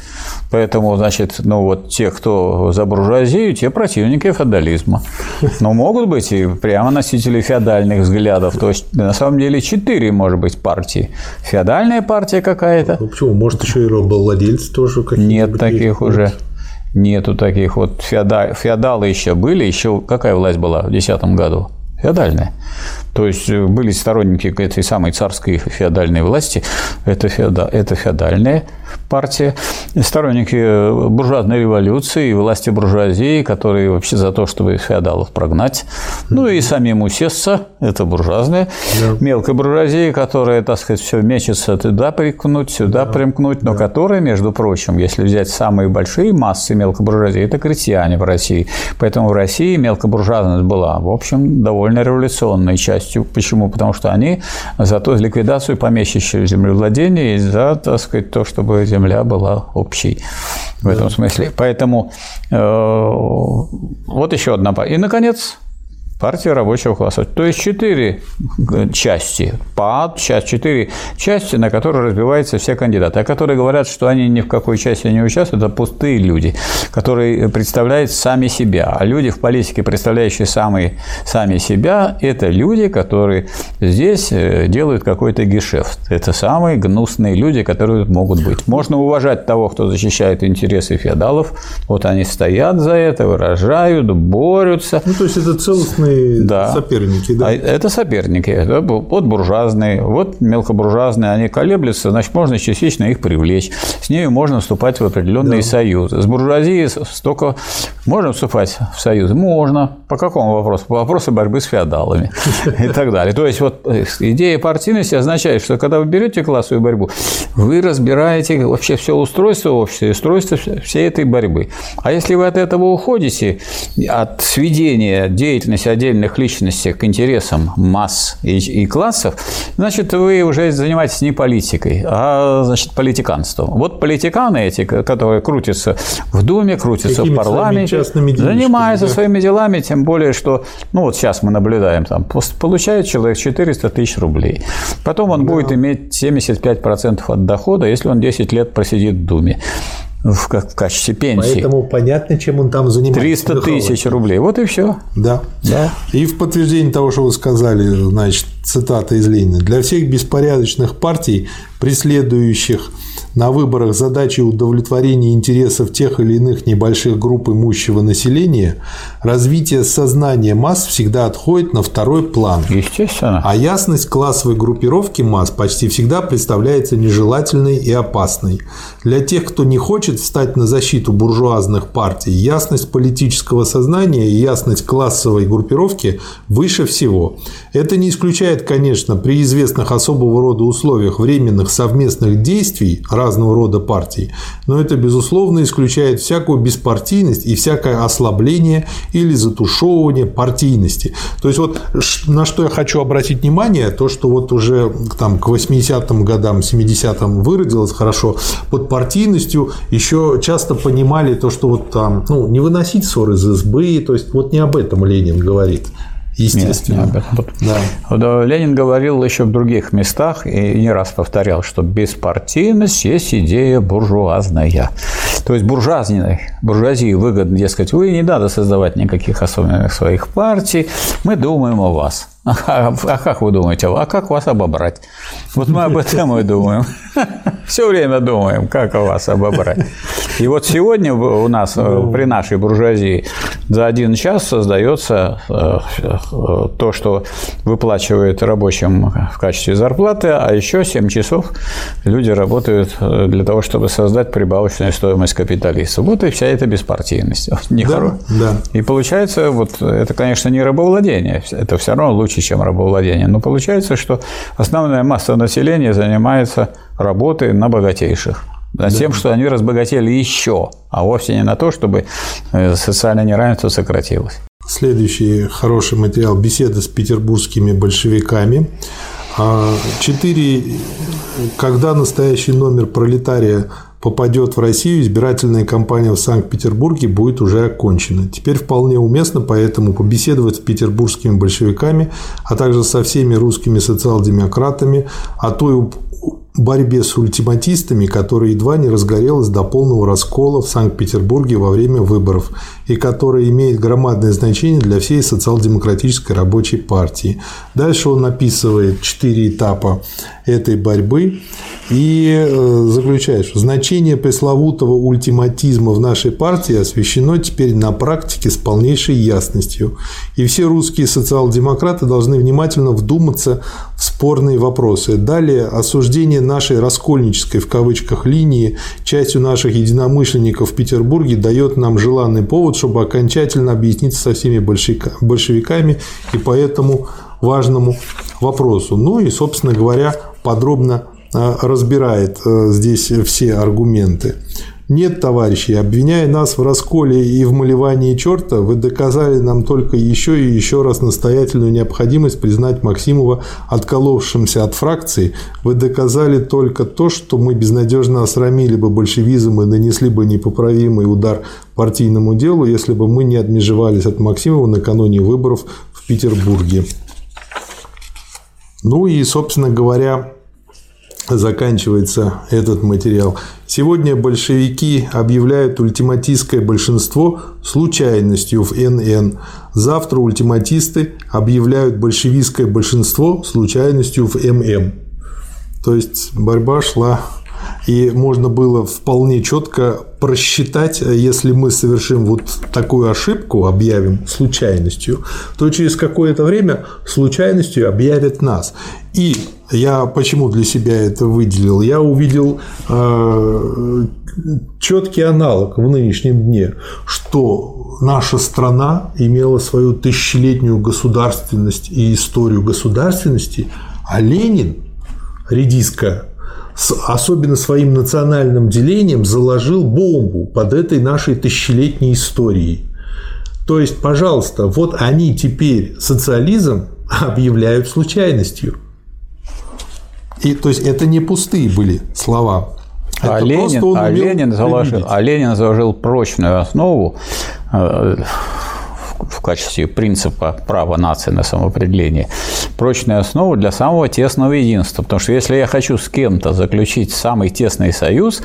Поэтому, значит, ну вот те, кто за буржуазию, те противники феодализма. Но могут быть и прямо носители феодальных взглядов. То есть, на самом деле, четыре, может быть, партии. Феодальная партия какая-то. Ну, почему? Может, еще и рабовладельцы тоже какие-то Нет таких есть. уже. Нету таких вот феодалы еще были. Еще какая власть была в 2010 году? Феодальная. То есть э, были сторонники этой самой царской феодальной власти, это, феода, это феодальная партия, сторонники э, буржуазной революции и власти буржуазии, которые вообще за то, чтобы феодалов прогнать, ну и самим усесться, это буржуазная, да. мелкая буржуазия, которая, так сказать, все мечется туда примкнуть, сюда да. примкнуть, но да. которая, между прочим, если взять самые большие массы мелкой буржуазии, это крестьяне в России. Поэтому в России мелкобуржуазность была, в общем, довольно революционной частью. Почему? Потому что они за то ликвидацию помещичьего землевладения и за, так сказать, то, чтобы земля была общей в этом смысле. Поэтому э, вот еще одна. И, наконец, партия рабочего класса. То есть четыре части. ПАД, часть, четыре части, на которые разбиваются все кандидаты. А которые говорят, что они ни в какой части не участвуют, это пустые люди, которые представляют сами себя. А люди в политике, представляющие сами, сами себя, это люди, которые здесь э, делают какой-то гешефт. Это самые гнусные люди, которые могут быть. Можно уважать того, кто защищает интересы феодалов. Вот они стоят за это, выражают, борются. Ну, то есть это целостный разные да. соперники, да? А это соперники. Да? Вот буржуазные, вот мелкобуржуазные, они колеблются, значит, можно частично их привлечь. С ними можно вступать в определенные да. союзы. С буржуазией столько можно вступать в союзы? Можно. По какому вопросу? По вопросу борьбы с феодалами и так далее. То есть, вот э, идея партийности означает, что когда вы берете классовую борьбу, вы разбираете вообще все устройство общества, устройство всей этой борьбы. А если вы от этого уходите, от сведения деятельности отдельных личностей к интересам масс и, и классов, значит, вы уже занимаетесь не политикой, а значит, политиканством. Вот политиканы эти, которые крутятся в Думе, крутятся в парламенте, занимаются да? своими делами, тем более, что, ну вот сейчас мы наблюдаем, там, получает человек 400 тысяч рублей. Потом он да. будет иметь 75% от дохода, если он 10 лет просидит в Думе в, в качестве пенсии. Поэтому понятно, чем он там занимается. 300 тысяч рублей. Вот и все. Да. да. И в подтверждение того, что вы сказали, значит, цитата из Ленина. Для всех беспорядочных партий, преследующих на выборах задачей удовлетворения интересов тех или иных небольших групп имущего населения, развитие сознания масс всегда отходит на второй план. Естественно. А ясность классовой группировки масс почти всегда представляется нежелательной и опасной. Для тех, кто не хочет встать на защиту буржуазных партий, ясность политического сознания и ясность классовой группировки выше всего. Это не исключает, конечно, при известных особого рода условиях временных совместных действий разного рода партий, но это, безусловно, исключает всякую беспартийность и всякое ослабление или затушевывание партийности. То есть, вот на что я хочу обратить внимание, то, что вот уже там, к 80-м годам, 70-м выродилось хорошо, под партийностью еще часто понимали то, что вот там, ну, не выносить ссоры из избы, то есть вот не об этом Ленин говорит. Естественно. Нет, не об этом. Да. Ленин говорил еще в других местах и не раз повторял, что беспартийность есть идея буржуазная. То есть буржуазной, буржуазии выгодно, дескать, вы не надо создавать никаких особенных своих партий, мы думаем о вас. А, а как вы думаете, а как вас обобрать? Вот мы об этом и думаем. Все время думаем, как вас обобрать. И вот сегодня у нас э, при нашей буржуазии за один час создается э, э, то, что выплачивает рабочим в качестве зарплаты, а еще 7 часов люди работают для того, чтобы создать прибавочную стоимость капиталиста. Вот и вся эта беспартийность. Да, да. И получается, вот это, конечно, не рабовладение, это все равно лучше, чем рабовладение. Но получается, что основная масса населения занимается работой на богатейших над да. тем, что они разбогатели еще, а вовсе не на то, чтобы э, социальное неравенство сократилось. Следующий хороший материал – беседа с петербургскими большевиками. А, четыре. Когда настоящий номер пролетария попадет в Россию, избирательная кампания в Санкт-Петербурге будет уже окончена. Теперь вполне уместно поэтому побеседовать с петербургскими большевиками, а также со всеми русскими социал-демократами о той борьбе с ультиматистами, которая едва не разгорелась до полного раскола в Санкт-Петербурге во время выборов и которая имеет громадное значение для всей социал-демократической рабочей партии. Дальше он описывает четыре этапа этой борьбы и э, заключает, что значение пресловутого ультиматизма в нашей партии освещено теперь на практике с полнейшей ясностью. И все русские социал-демократы должны внимательно вдуматься спорные вопросы. Далее осуждение нашей раскольнической в кавычках линии частью наших единомышленников в Петербурге дает нам желанный повод, чтобы окончательно объясниться со всеми большевиками и по этому важному вопросу. Ну и, собственно говоря, подробно а, разбирает а, здесь все аргументы. Нет, товарищи, обвиняя нас в расколе и в малевании черта, вы доказали нам только еще и еще раз настоятельную необходимость признать Максимова отколовшимся от фракции. Вы доказали только то, что мы безнадежно осрамили бы большевизм и нанесли бы непоправимый удар партийному делу, если бы мы не отмежевались от Максимова накануне выборов в Петербурге. Ну и, собственно говоря, заканчивается этот материал. Сегодня большевики объявляют ультиматистское большинство случайностью в НН. Завтра ультиматисты объявляют большевистское большинство случайностью в ММ. То есть борьба шла и можно было вполне четко просчитать, если мы совершим вот такую ошибку, объявим случайностью, то через какое-то время случайностью объявят нас. И я почему для себя это выделил? Я увидел э, четкий аналог в нынешнем дне, что наша страна имела свою тысячелетнюю государственность и историю государственности, а Ленин, редиска с особенно своим национальным делением заложил бомбу под этой нашей тысячелетней историей. То есть, пожалуйста, вот они теперь социализм объявляют случайностью. И, то есть это не пустые были слова. А Ленин, а, Ленин заложил, а Ленин заложил прочную основу э, в качестве принципа права нации на самоопределение, прочную основу для самого тесного единства. Потому что если я хочу с кем-то заключить самый тесный союз,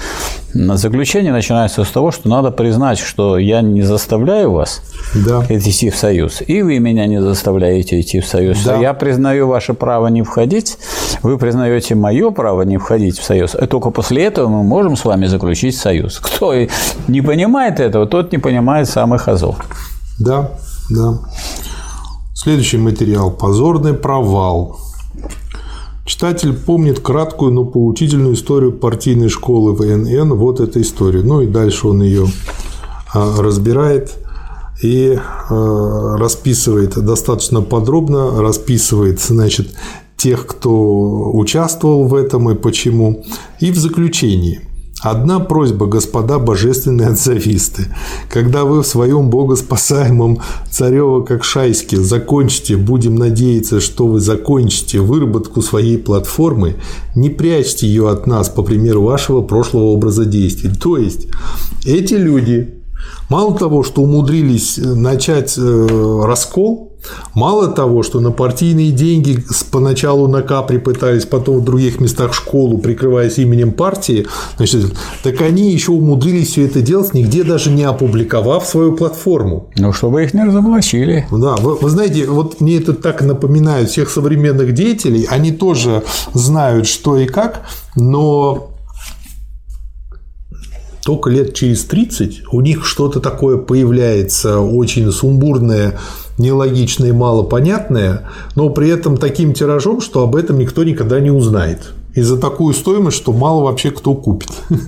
заключение начинается с того, что надо признать, что я не заставляю вас да. идти в союз, и вы меня не заставляете идти в союз. Да. Я признаю ваше право не входить вы признаете мое право не входить в союз, и только после этого мы можем с вами заключить союз. Кто не понимает этого, тот не понимает самых азов. Да, да. Следующий материал. Позорный провал. Читатель помнит краткую, но поучительную историю партийной школы ВНН. Вот эта история. Ну и дальше он ее а, разбирает и а, расписывает достаточно подробно, расписывает, значит, тех, кто участвовал в этом и почему. И в заключении – Одна просьба, господа божественные отзависты. Когда вы в своем богоспасаемом царево как шайске закончите, будем надеяться, что вы закончите выработку своей платформы, не прячьте ее от нас, по примеру вашего прошлого образа действий. То есть, эти люди, мало того, что умудрились начать э, раскол, Мало того, что на партийные деньги поначалу на Капри пытались, потом в других местах школу, прикрываясь именем партии, значит, так они еще умудрились все это делать, нигде даже не опубликовав свою платформу. Ну, чтобы их не разоблачили. Да, вы, вы знаете, вот мне это так напоминает всех современных деятелей, они тоже знают, что и как, но только лет через 30 у них что-то такое появляется очень сумбурное, нелогичное и малопонятное, но при этом таким тиражом, что об этом никто никогда не узнает. И за такую стоимость, что мало вообще кто купит.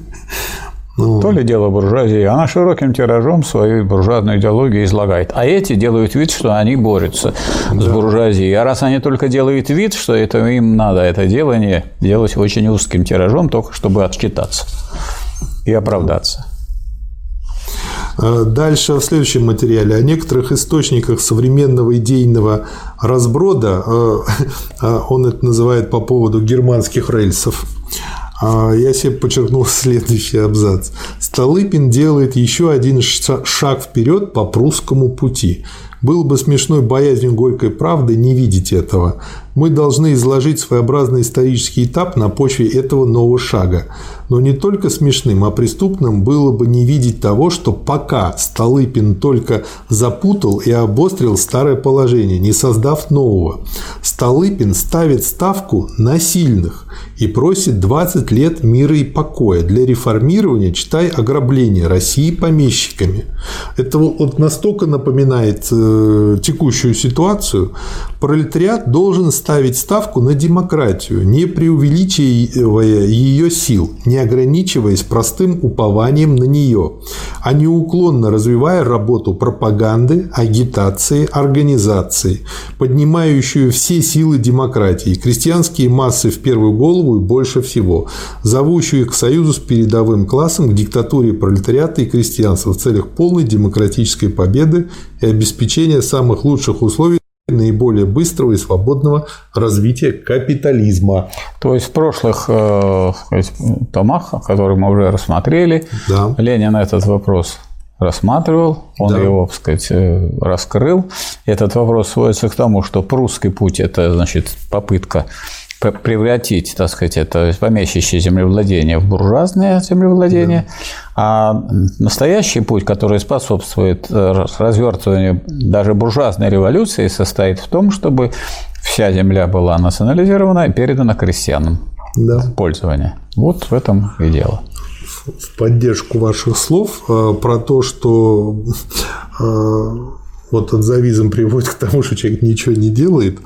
Ну. То ли дело буржуазии. Она широким тиражом свою буржуазную идеологию излагает. А эти делают вид, что они борются да. с буржуазией. А раз они только делают вид, что это им надо, это делание делать очень узким тиражом, только чтобы отчитаться и оправдаться. А дальше в следующем материале о некоторых источниках современного идейного разброда, а, а он это называет по поводу германских рельсов. Я себе подчеркнул следующий абзац. Столыпин делает еще один шаг вперед по прусскому пути. Было бы смешной боязнью горькой правды не видеть этого. Мы должны изложить своеобразный исторический этап на почве этого нового шага. Но не только смешным, а преступным было бы не видеть того, что пока Столыпин только запутал и обострил старое положение, не создав нового. Столыпин ставит ставку на сильных и просит 20 лет мира и покоя для реформирования, читай, ограбления России помещиками. Это вот настолько напоминает э, текущую ситуацию. Пролетариат должен ставить ставку на демократию, не преувеличивая ее сил, не ограничиваясь простым упованием на нее, а неуклонно развивая работу пропаганды, агитации, организации, поднимающую все силы демократии, крестьянские массы в первую голову и больше всего, зовущую их к союзу с передовым классом, к диктатуре пролетариата и крестьянства в целях полной демократической победы и обеспечения самых лучших условий наиболее быстрого и свободного развития капитализма. То есть в прошлых э, томах, которые мы уже рассмотрели, да. Ленин этот вопрос рассматривал, он да. его, так сказать, э, раскрыл. Этот вопрос сводится к тому, что прусский путь – это, значит, попытка превратить, так сказать, это помещичье землевладение в буржуазное землевладение, да. а настоящий путь, который способствует э, развертыванию даже буржуазной революции, состоит в том, чтобы вся земля была национализирована и передана крестьянам да. в пользование. Вот в этом и дело в поддержку ваших слов э, про то, что э, вот отзавизм приводит к тому, что человек ничего не делает.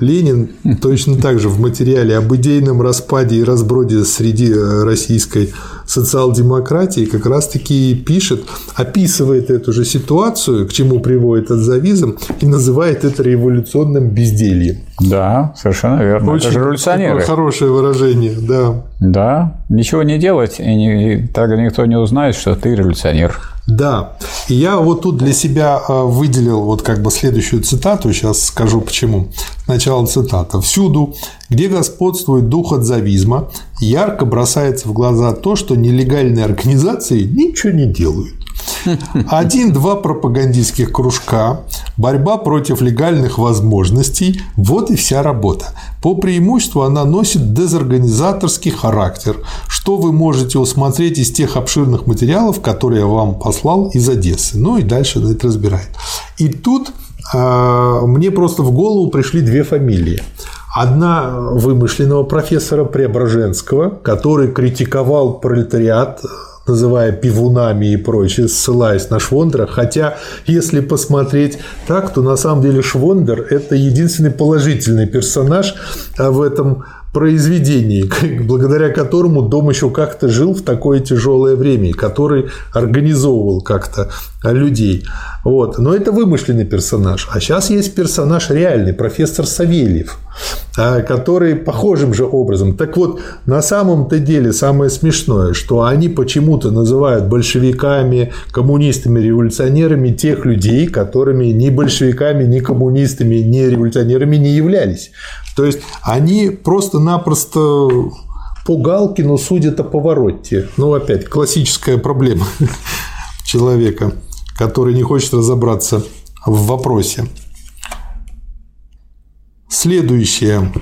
Ленин точно так же в материале об идейном распаде и разброде среди э, российской социал-демократии как раз-таки пишет, описывает эту же ситуацию, к чему приводит отзавизм, и называет это революционным бездельем. Да, совершенно верно. Очень это же революционеры. хорошее выражение, да. Да, ничего не делать, и, не, и так никто не узнает, что ты революционер. Да. И я вот тут для себя а, выделил вот как бы следующую цитату, сейчас скажу почему. Сначала цитата. «Всюду, где господствует дух отзавизма, ярко бросается в глаза то, что нелегальные организации ничего не делают. Один-два пропагандистских кружка, борьба против легальных возможностей – вот и вся работа. По преимуществу она носит дезорганизаторский характер, что вы можете усмотреть из тех обширных материалов, которые я вам послал из Одессы. Ну и дальше это разбирает. И тут э, мне просто в голову пришли две фамилии. Одна вымышленного профессора Преображенского, который критиковал пролетариат называя пивунами и прочее, ссылаясь на Швондера. Хотя, если посмотреть так, то на самом деле Швондер – это единственный положительный персонаж в этом произведении, благодаря которому дом еще как-то жил в такое тяжелое время, который организовывал как-то людей. Вот. Но это вымышленный персонаж. А сейчас есть персонаж реальный, профессор Савельев, а, который похожим же образом. Так вот, на самом-то деле самое смешное, что они почему-то называют большевиками, коммунистами, революционерами тех людей, которыми ни большевиками, ни коммунистами, ни революционерами не являлись. То есть они просто-напросто по Галкину судят о повороте. Ну, опять, классическая проблема человека, который не хочет разобраться в вопросе. Следующее.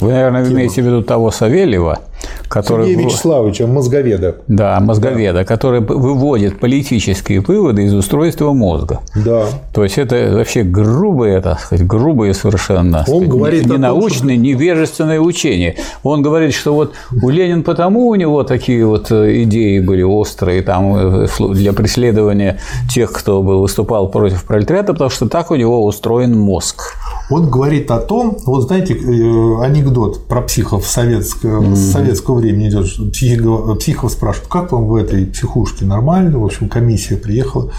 Вы, наверное, Тема. имеете в виду того Савельева, который... Сергея Вячеславовича, мозговеда. Да, мозговеда, да. который выводит политические выводы из устройства мозга. Да. То есть это вообще грубые, так сказать, грубые совершенно. Он сказать, говорит не научные, что... невежественные учения. Он говорит, что вот у Ленина потому у него такие вот э, идеи были острые там э, для преследования тех, кто был, выступал против пролетариата, потому что так у него устроен мозг. Он говорит о том, вот знаете, э, анекдот про психов советского, mm-hmm. советского времени идет, психов, психов спрашивают, как вам в этой психушке нормально, в общем, комиссия приехала.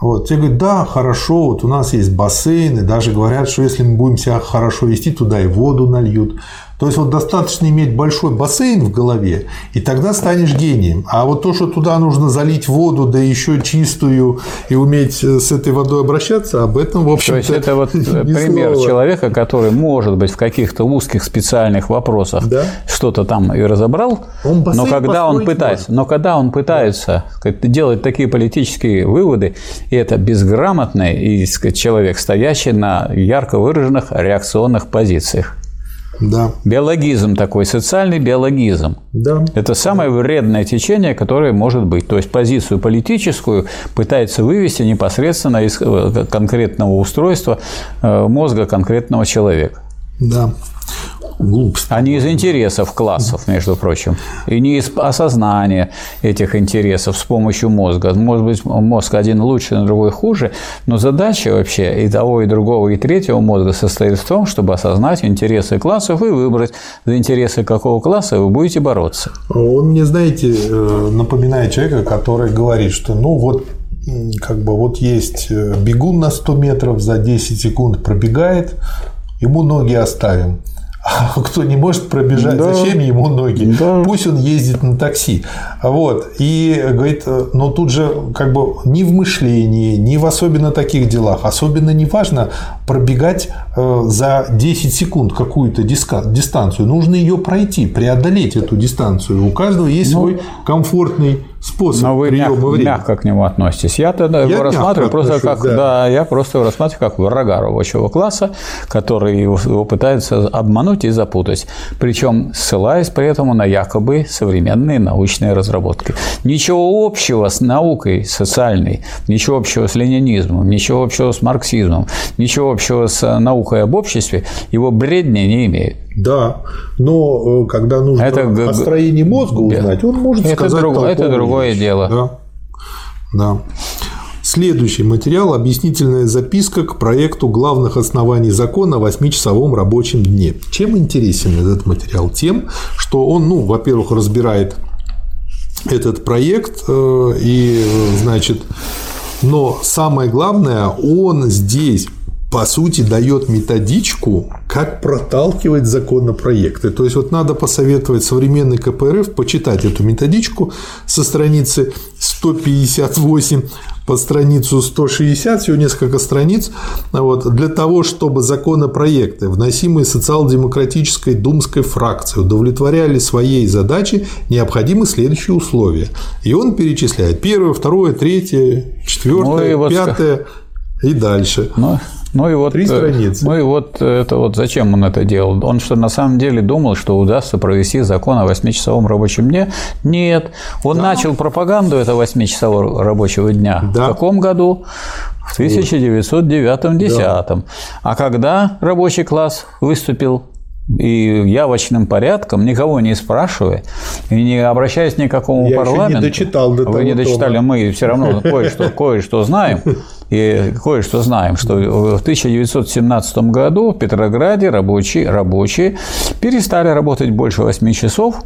Вот, те говорят, да, хорошо, вот у нас есть бассейн, и даже говорят, что если мы будем себя хорошо вести, туда и воду нальют. То есть вот достаточно иметь большой бассейн в голове, и тогда станешь гением. А вот то, что туда нужно залить воду, да еще чистую, и уметь э, с этой водой обращаться, об этом, в общем То есть это вот пример слова. человека, который, может быть, в каких-то узких специальных вопросах да? что-то там и разобрал, он но когда он пытается, но когда он пытается да. делать такие политические выводы, и это безграмотный и, сказать, человек, стоящий на ярко выраженных реакционных позициях. Да. Биологизм такой, социальный биологизм. Да. Это самое вредное течение, которое может быть. То есть позицию политическую пытается вывести непосредственно из э, конкретного устройства э, мозга конкретного человека. Да глупость. А не из интересов классов, между прочим, и не из осознания этих интересов с помощью мозга. Может быть, мозг один лучше, но другой хуже, но задача вообще и того, и другого, и третьего мозга состоит в том, чтобы осознать интересы классов и выбрать, за интересы какого класса вы будете бороться. Он мне, знаете, э, напоминает человека, который говорит, что ну вот как бы вот есть э, бегун на 100 метров, за 10 секунд пробегает, ему ноги оставим. А кто не может пробежать, да. зачем ему ноги? Да. Пусть он ездит на такси. Вот. И говорит, но тут же как бы ни в мышлении, ни в особенно таких делах, особенно не важно пробегать э, за 10 секунд какую-то дистанцию. Нужно ее пройти, преодолеть эту дистанцию. У каждого есть ну, свой комфортный способ Но вы мягко, времени. мягко к нему относитесь. Я тогда я его рассматриваю просто как да. да, я просто его рассматриваю как врага рабочего класса, который его, его пытается обмануть и запутать. Причем ссылаясь при этом на якобы современные научные разработки. Ничего общего с наукой социальной, ничего общего с ленинизмом, ничего общего с марксизмом, ничего общего с наукой об обществе его бредни не имеет. Да, но э, когда нужно это, о строении мозга узнать, он может это сказать друг, Это другое вещь. дело. Да. да. Следующий материал – объяснительная записка к проекту главных оснований закона о 8-часовом рабочем дне. Чем интересен этот материал? Тем, что он, ну, во-первых, разбирает этот проект э, и, значит, но самое главное, он здесь по сути, дает методичку, как проталкивать законопроекты. То есть, вот надо посоветовать современный КПРФ почитать эту методичку со страницы 158 по страницу 160, всего несколько страниц, вот, для того, чтобы законопроекты, вносимые социал-демократической думской фракцией, удовлетворяли своей задаче, необходимы следующие условия. И он перечисляет первое, второе, третье, четвертое, ну, пятое и дальше. Ну, ну и вот, Три э, страницы. Ну и вот это вот зачем он это делал? Он что, на самом деле думал, что удастся провести закон о 8-часовом рабочем дне? Нет. Он да. начал пропаганду этого 8-часового рабочего дня. Да. В каком году? В 1909-10. Да. А когда рабочий класс выступил и явочным порядком, никого не спрашивая, и не обращаясь ни к какому Я парламенту. Еще не дочитал до Вы не дочитали, тома. мы все равно кое-что кое знаем. И кое-что знаем, что в 1917 году в Петрограде рабочие, рабочие перестали работать больше 8 часов,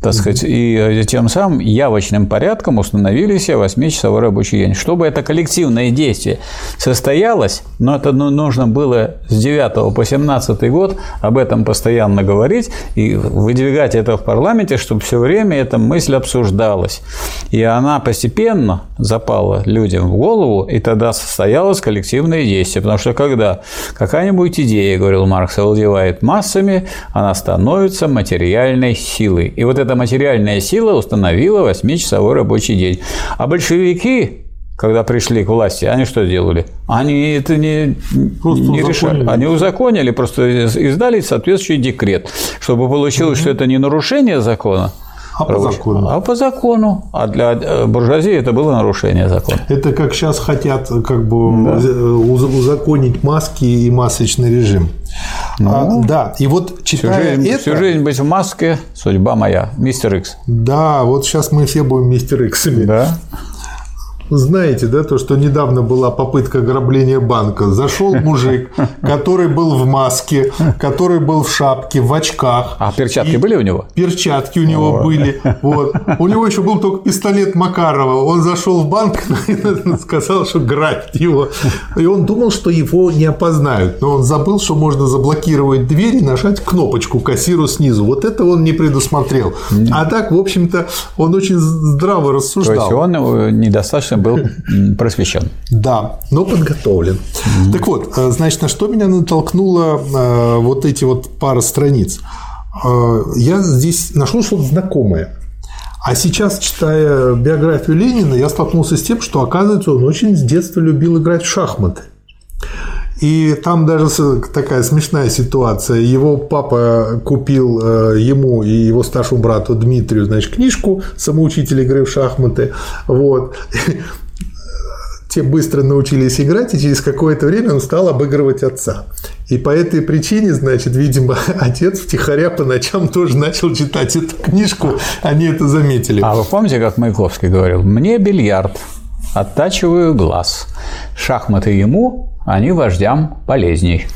так сказать, и тем самым явочным порядком установили себе 8-часовой рабочий день. Чтобы это коллективное действие состоялось, но это ну, нужно было с 9 по 17 год об этом постоянно говорить и выдвигать это в парламенте, чтобы все время эта мысль обсуждалась. И она постепенно запала людям в голову, и тогда состоялось коллективное действие. Потому что когда какая-нибудь идея, говорил Маркс, овладевает массами, она становится материальной силой. И вот эта материальная сила установила 8-часовой рабочий день. А большевики когда пришли к власти, они что делали? Они это не, Просто не узаконили. решали. Они узаконили, просто издали соответствующий декрет, чтобы получилось, что это не нарушение закона, А по закону. а по закону. А для э, буржуазии это было нарушение закона. Это как сейчас хотят как бы уз- узаконить маски и масочный режим. А, да, и вот Всю читая жизнь, это, всю жизнь быть в маске – судьба моя. Мистер Икс. да, вот сейчас мы все будем мистер Иксами. Да? Знаете, да, то, что недавно была попытка ограбления банка. Зашел мужик, который был в маске, который был в шапке, в очках. А перчатки были у него? Перчатки у него были. Вот. У него еще был только пистолет Макарова. Он зашел в банк и сказал, что грабит его. И он думал, что его не опознают. Но он забыл, что можно заблокировать дверь и нажать кнопочку кассиру снизу. Вот это он не предусмотрел. А так, в общем-то, он очень здраво То есть рассуждал. он э, недостаточно был просвещен. Да, но подготовлен. Так вот, э, значит, на что меня натолкнуло э, вот эти вот пара страниц? Э, Я здесь нашел что-то знакомое. А сейчас, читая биографию Ленина, я столкнулся с тем, что, оказывается, он очень с детства любил играть в шахматы. И там даже такая смешная ситуация. Его папа купил э, ему и его старшему брату Дмитрию, значит, книжку «Самоучитель игры в шахматы». Вот. Те быстро научились играть, и через какое-то время он стал обыгрывать отца. И по этой причине, значит, видимо, отец втихаря по ночам тоже начал читать эту книжку, они это заметили. А вы помните, как Маяковский говорил? Мне бильярд, оттачиваю глаз. Шахматы ему, они вождям полезней.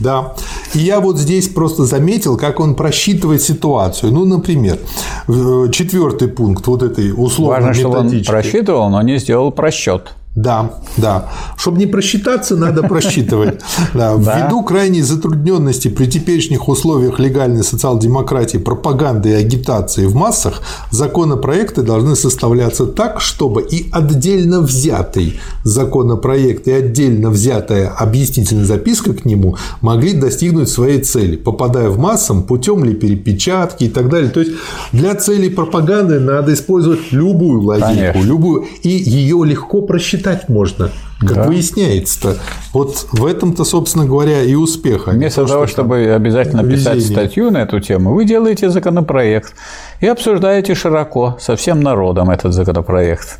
Да. И я вот здесь просто заметил, как он просчитывает ситуацию. Ну, например, в- четвертый пункт вот этой условно Важно, чтобы он просчитывал, но не сделал просчет. Да, да. Чтобы не просчитаться, надо просчитывать. Да. Ввиду крайней затрудненности при теперешних условиях легальной социал-демократии, пропаганды и агитации в массах, законопроекты должны составляться так, чтобы и отдельно взятый законопроект, и отдельно взятая объяснительная записка к нему могли достигнуть своей цели, попадая в массам путем ли перепечатки и так далее. То есть для целей пропаганды надо использовать любую лазейку, Конечно. любую, и ее легко просчитать можно, как Да. выясняется-то. Вот в этом-то, собственно говоря, и успех. а Вместо то, того, что чтобы обязательно писать везение. статью на эту тему, вы делаете законопроект и обсуждаете широко со всем народом этот законопроект.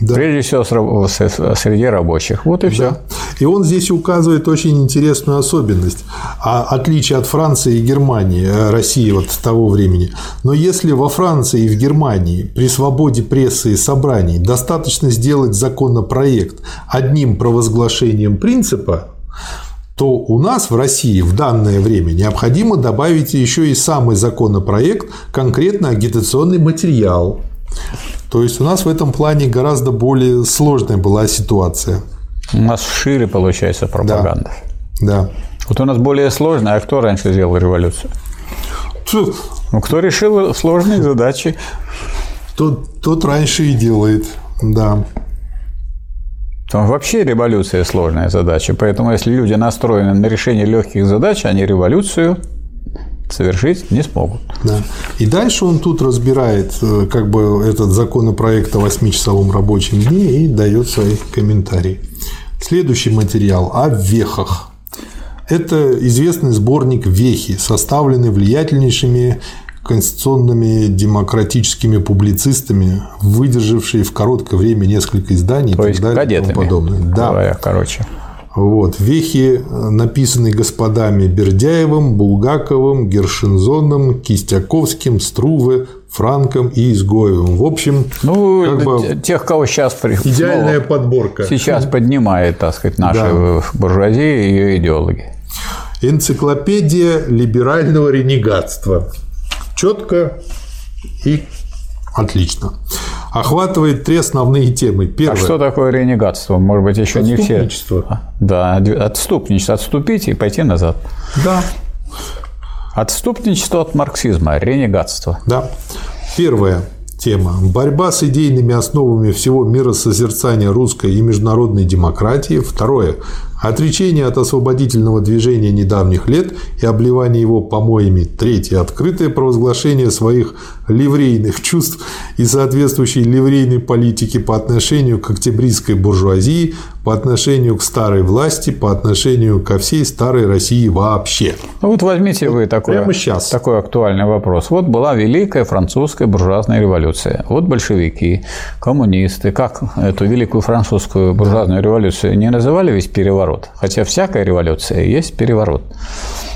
Да. Прежде всего среди рабочих. Вот и все. Да. И он здесь указывает очень интересную особенность, а отличие от Франции и Германии, э, России вот того времени. Но если во Франции и в Германии при свободе прессы и собраний достаточно сделать законопроект одним провозглашением принципа, то у нас в России в данное время необходимо добавить еще и самый законопроект, конкретно агитационный материал. То есть у нас в этом плане гораздо более сложная была ситуация. У нас шире получается пропаганда. Да. Вот у нас более сложно. А кто раньше сделал революцию? Ну, кто решил сложные задачи? Тот, тот раньше и делает. Да. Там вообще революция сложная задача. Поэтому, если люди настроены на решение легких задач, они революцию совершить не смогут. Да. И дальше он тут разбирает э, как бы этот законопроект о 8-часовом рабочем дне и дает свои комментарии. Следующий материал о вехах. Это известный сборник «Вехи», составленный влиятельнейшими конституционными демократическими публицистами, выдержавшие в короткое время несколько изданий То и так далее и тому подобное. Да. говоря короче. Вот. Вехи, написанные господами Бердяевым, Булгаковым, Гершинзоном, Кистяковским, Струве, Франком и Изгоевым. В общем, Ну, как бы тех, кого сейчас идеальная снова подборка. сейчас поднимает, так сказать, наши Да. буржуазии и ее идеологи. Энциклопедия либерального ренегатства. Четко и отлично. Охватывает три основные темы. А Первое. что такое ренегатство? Может быть, еще не все. Отступничество. Да, отступничество, отступить и пойти назад. Да. Отступничество от марксизма, ренегатство. Да. Первая тема. Борьба с идейными основами всего миросозерцания русской и международной демократии. Второе. Отречение от освободительного движения недавних лет и обливание его помоями. Третье. Открытое провозглашение своих ливрейных чувств и соответствующей ливрейной политики по отношению к октябристской буржуазии, по отношению к старой власти, по отношению ко всей старой России вообще. Ну вот возьмите вы такой, прямо щас. такой актуальный вопрос. Вот была Великая Французская буржуазная революция. Вот большевики, коммунисты, как эту Великую Французскую буржуазную революцию не называли весь переворот? Хотя всякая революция есть переворот.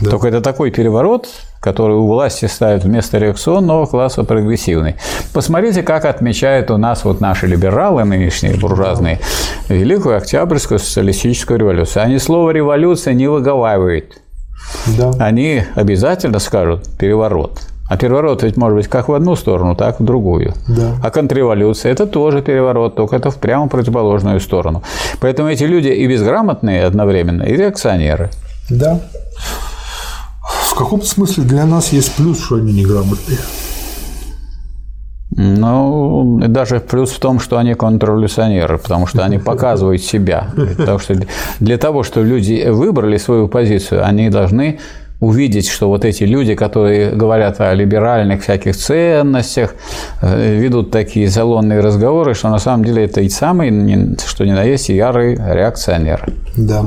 Только это такой переворот, который у власти ставит вместо реакционного класса прогрессивный. Посмотрите, как отмечают у нас вот наши либералы нынешние, буржуазные, Великую Октябрьскую социалистическую революцию. Они слово «революция» не выговаривают. Да. Они обязательно скажут «переворот». А переворот ведь может быть как в одну сторону, так и в другую. Да. А контрреволюция – это тоже переворот, только это в прямо противоположную сторону. Поэтому эти люди и безграмотные одновременно, и реакционеры. Да. В каком смысле для нас есть плюс, что они неграмотные? Ну, даже плюс в том, что они контрреволюционеры, потому что они показывают себя. Потому что для того, чтобы люди выбрали свою позицию, они должны увидеть, что вот эти люди, которые говорят о либеральных всяких ценностях, э, ведут такие салонные разговоры, что на самом деле это и самый, что ни на есть, ярый реакционер. Да.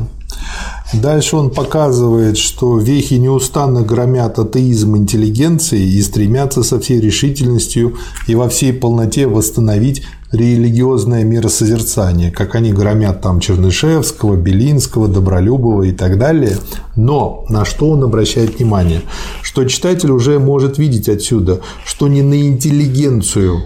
Дальше он показывает, что вехи неустанно громят атеизм интеллигенции и стремятся со всей решительностью и во всей полноте восстановить религиозное миросозерцание, как они громят там Чернышевского, Белинского, Добролюбова и так далее. Но на что он обращает внимание? Что читатель уже может видеть отсюда, что не на интеллигенцию,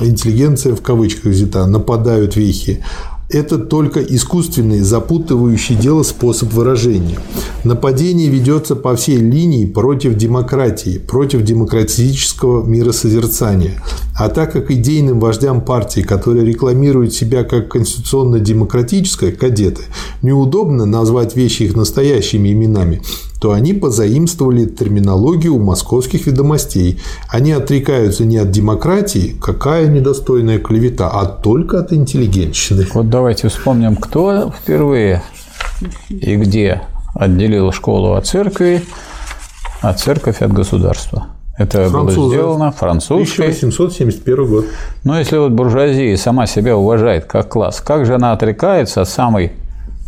интеллигенция в кавычках взята, нападают вехи, это только искусственный, запутывающий дело способ выражения. Нападение ведется по всей линии против демократии, против демократического миросозерцания. А так как идейным вождям партии, которые рекламируют себя как конституционно-демократическая, кадеты, неудобно назвать вещи их настоящими именами, то они позаимствовали терминологию у московских ведомостей. Они отрекаются не от демократии, какая недостойная клевета, а только от интеллигенщины. Вот давайте вспомним, кто впервые и где отделил школу от церкви, а церковь от государства. Это было Французы. сделано французской. 1871 год. Но если вот буржуазия сама себя уважает как класс, как же она отрекается от самой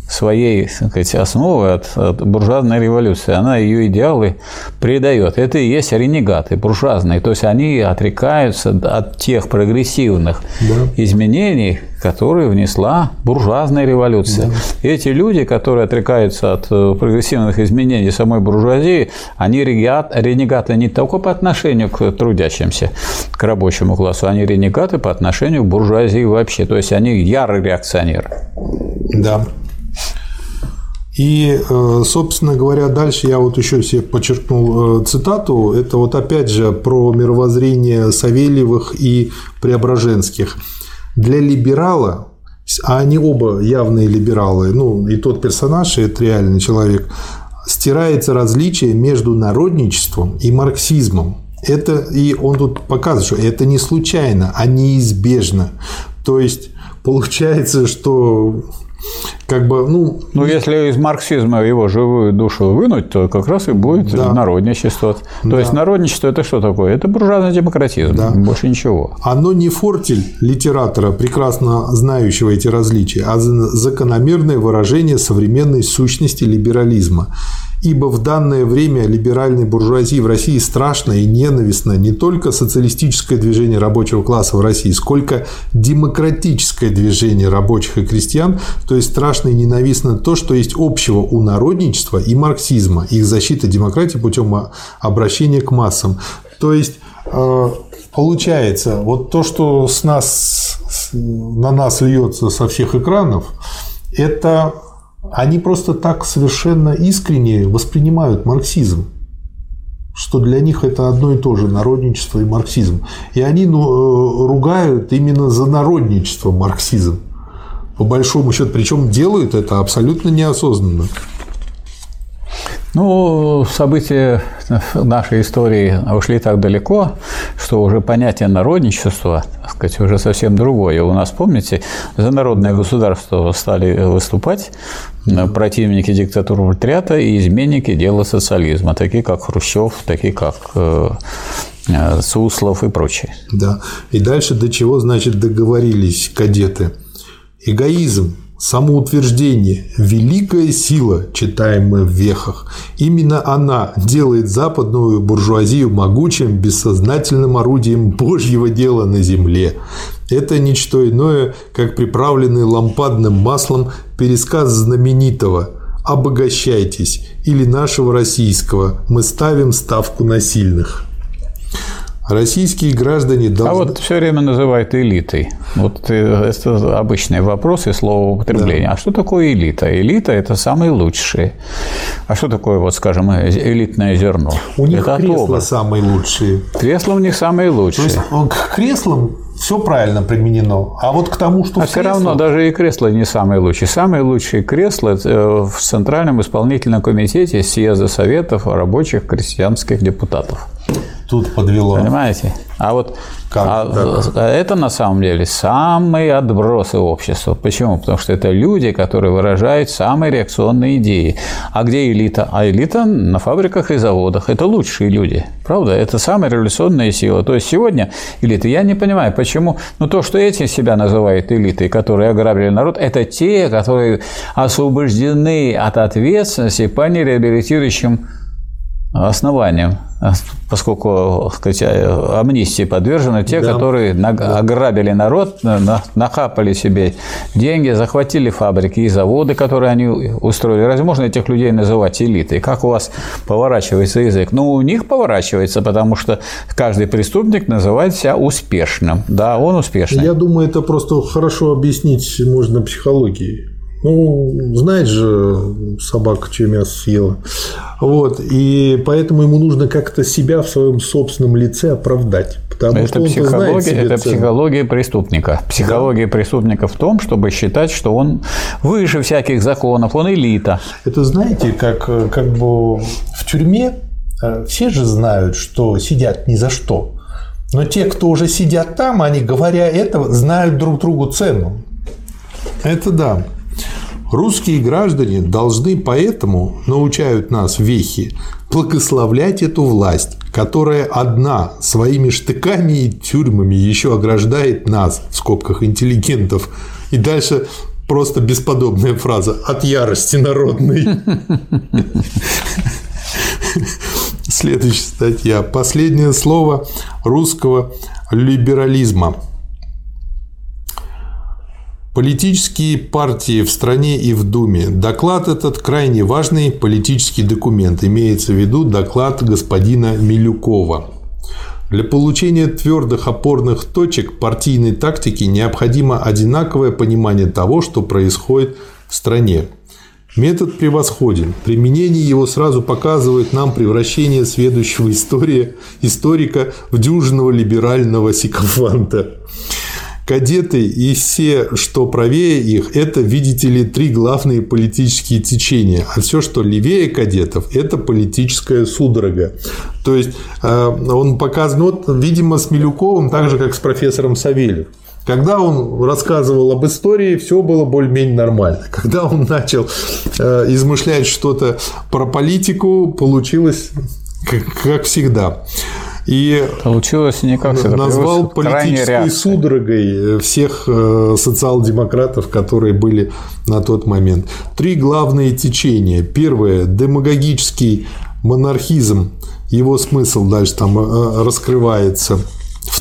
своей сказать, основы, от, от буржуазной революции? Она ее идеалы предает. Это и есть ренегаты буржуазные. То есть они отрекаются от тех прогрессивных Да. изменений, которые внесла буржуазная революция. Эти люди, которые отрекаются от э, прогрессивных изменений самой буржуазии, они ренегаты не только по отношению к трудящимся, к рабочему классу, они ренегаты по отношению к буржуазии вообще. То есть они ярые реакционеры. Да. И, э, собственно говоря, дальше я вот еще себе подчеркнул э, цитату. Это вот опять же про мировоззрение Савельевых и Преображенских. Для либерала, а они оба явные либералы, ну и тот персонаж, и это реальный человек, стирается различие между народничеством и марксизмом. Это, и он тут показывает, что это не случайно, а неизбежно. То есть получается, что как бы, ну, Ну, если из марксизма его живую душу вынуть, то как раз и будет Да. народничество. То Да. есть народничество это что такое? Это буржуазный демократизм, Да. больше ничего. Оно не фортель литератора, прекрасно знающего эти различия, а за- закономерное выражение современной сущности либерализма. Ибо в данное время либеральной буржуазии в России страшно и ненавистно не только социалистическое движение рабочего класса в России, сколько демократическое движение рабочих и крестьян, то есть страшно и ненавистно то, что есть общего у народничества и марксизма, их защита демократии путем обращения к массам. То есть э, получается, вот то, что с нас, на нас льется со всех экранов, это они просто так совершенно искренне воспринимают марксизм что для них это одно и то же народничество и марксизм. И они ну, э, ругают именно за народничество марксизм. По большому счету. Причем делают это абсолютно неосознанно. Ну, события нашей истории ушли так далеко, что уже понятие народничества, так сказать, уже совсем другое. У нас, помните, за народное государство стали выступать противники диктатуры пролетариата и изменники дела социализма, такие как Хрущев, такие как э, э, Суслов и прочие. Да. И дальше до чего, значит, договорились кадеты? Эгоизм Самоутверждение – великая сила, читаем мы в вехах. Именно она делает западную буржуазию могучим, бессознательным орудием Божьего дела на земле. Это ничто иное, как приправленный лампадным маслом пересказ знаменитого «Обогащайтесь» или нашего российского «Мы ставим ставку на сильных». Российские граждане должны... А вот все время называют элитой. Вот это обычный вопрос и слово употребления. Да. А что такое элита? Элита – это самые лучшие. А что такое, вот, скажем, элитное зерно? У них это кресла отобр. самые лучшие. Кресла у них самые лучшие. То есть к креслам все правильно применено. А вот к тому, что а все равно даже и кресла не самые лучшие. Самые лучшие кресла э, в Центральном исполнительном комитете съезда Советов рабочих крестьянских депутатов тут подвело. Понимаете? А вот как, а, а это на самом деле самые отбросы общества. Почему? Потому что это люди, которые выражают самые реакционные идеи. А где элита? А элита на фабриках и заводах. Это лучшие люди. Правда? Это самая революционная сила. То есть сегодня элита. Я не понимаю, почему. Но то, что эти себя называют элитой, которые ограбили народ, это те, которые освобождены от ответственности по нереабилитирующим основаниям, поскольку сказать, амнистии подвержены те, да. которые да. ограбили народ, нахапали себе деньги, захватили фабрики и заводы, которые они устроили. Разве можно этих людей называть элитой? Как у вас поворачивается язык? Ну, у них поворачивается, потому что каждый преступник называет себя успешным. Да, он успешный. Я думаю, это просто хорошо объяснить можно психологией. Ну, знает же собака, что мясо съела. Вот. И поэтому ему нужно как-то себя в своем собственном лице оправдать. Потому это что психология, знает это цену. психология преступника. Психология да. преступника в том, чтобы считать, что он выше всяких законов, он элита. Это знаете, как, как бы в тюрьме э, все же знают, что сидят ни за что. Но те, кто уже сидят там, они, говоря это, знают друг другу цену. Это да. Русские граждане должны поэтому, научают нас вехи, благословлять эту власть, которая одна своими штыками и тюрьмами еще ограждает нас, в скобках интеллигентов. И дальше просто бесподобная фраза «от ярости народной». Следующая статья. Последнее слово русского либерализма – Политические партии в стране и в Думе. Доклад этот крайне важный политический документ. Имеется в виду доклад господина Милюкова. Для получения твердых опорных точек партийной тактики необходимо одинаковое понимание того, что происходит в стране. Метод превосходен. Применение его сразу показывает нам превращение сведущего история, историка в дюжного либерального сикофанта. Кадеты и все, что правее их, это, видите ли, три главные политические течения. А все, что левее кадетов, это политическая судорога. То есть э, он показан, вот, видимо, с Милюковым, так же, как с профессором Савельев. Когда он рассказывал об истории, все было более-менее нормально. Когда он начал э, измышлять что-то про политику, получилось как, как всегда. И Получилось никак назвал политической судорогой всех э, социал-демократов, которые были на тот момент. Три главные течения. Первое – демагогический монархизм, его смысл дальше там э, раскрывается –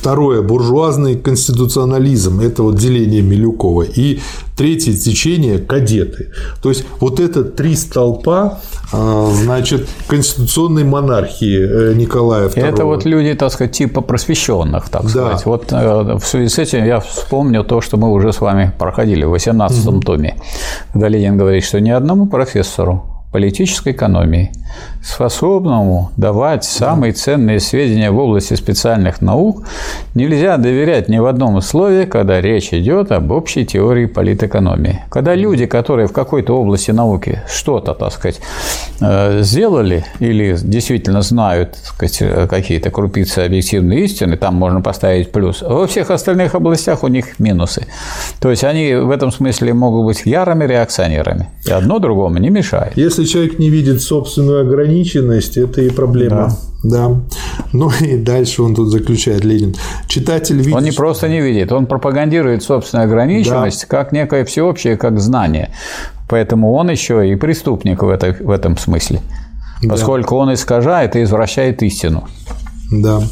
Второе – буржуазный конституционализм, это вот деление Милюкова. И третье течение – кадеты. То есть, вот это три столпа, а, значит, конституционной монархии э, Николая II. Это вот люди, так сказать, типа просвещенных, так да. сказать. Вот э, в связи с этим я вспомню то, что мы уже с вами проходили в 18-м угу. томе, когда Ленин говорит, что ни одному профессору политической экономии, способному давать самые ценные сведения в области специальных наук, нельзя доверять ни в одном условии, когда речь идет об общей теории политэкономии. Когда люди, которые в какой-то области науки что-то, так сказать, э, сделали или действительно знают какие-то крупицы объективной истины, там можно поставить плюс, во всех остальных областях у них минусы. То есть они в этом смысле могут быть ярыми реакционерами, и одно другому не мешает. Если человек не видит собственную ограниченность, это и проблема. Да. да. Ну и дальше он тут заключает Ленин. Читатель видит. Он не просто не видит, он пропагандирует собственную ограниченность да. как некое всеобщее, как знание. Поэтому он еще и преступник в, этой, в этом смысле. Поскольку да. он искажает и извращает истину. Да.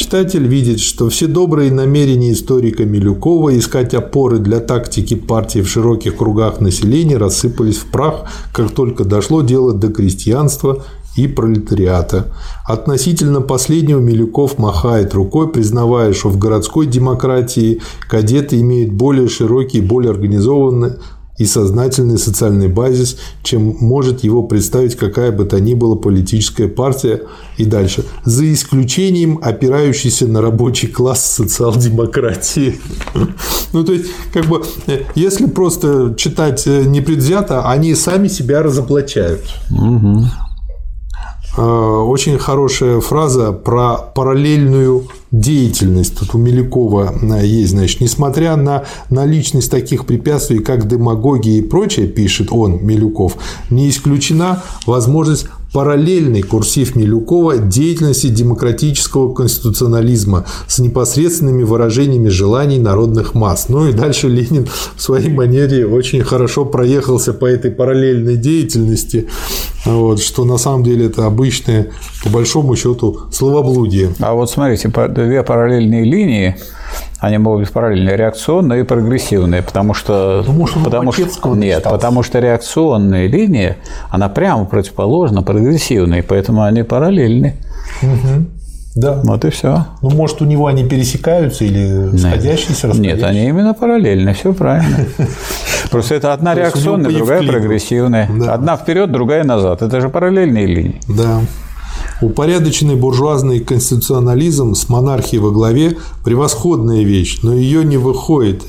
Читатель видит, что все добрые намерения историка Милюкова искать опоры для тактики партии в широких кругах населения рассыпались в прах, как только дошло дело до крестьянства и пролетариата. Относительно последнего Милюков махает рукой, признавая, что в городской демократии кадеты имеют более широкий, более организованный и сознательный социальный базис, чем может его представить какая бы то ни была политическая партия и дальше. За исключением опирающейся на рабочий класс социал-демократии. Ну, то есть, как бы, если просто читать непредвзято, они сами себя разоблачают. Очень хорошая фраза про параллельную деятельность. Тут у Милякова э, есть, значит, несмотря на наличность таких препятствий, как демагогия и прочее, пишет он, Милюков, не исключена возможность параллельный курсив Милюкова деятельности демократического конституционализма с непосредственными выражениями желаний народных масс. Ну и дальше Ленин в своей манере очень хорошо проехался по этой параллельной деятельности, вот, что на самом деле это обычное, по большому счету, словоблудие. А вот смотрите, две параллельные линии, они могут быть параллельные, реакционные и прогрессивные, потому что, ну, может, потому что нет, потому что реакционная линия, она прямо противоположна прогрессивной, поэтому они параллельны. Угу. Да. Вот и все. Ну, может, у него они пересекаются или сходящиеся, расходящиеся? Нет, они именно параллельны, все правильно. Просто это одна реакционная, другая прогрессивная. Одна вперед, другая назад. Это же параллельные линии. Да. Упорядоченный буржуазный конституционализм с монархией во главе – превосходная вещь, но ее не выходит,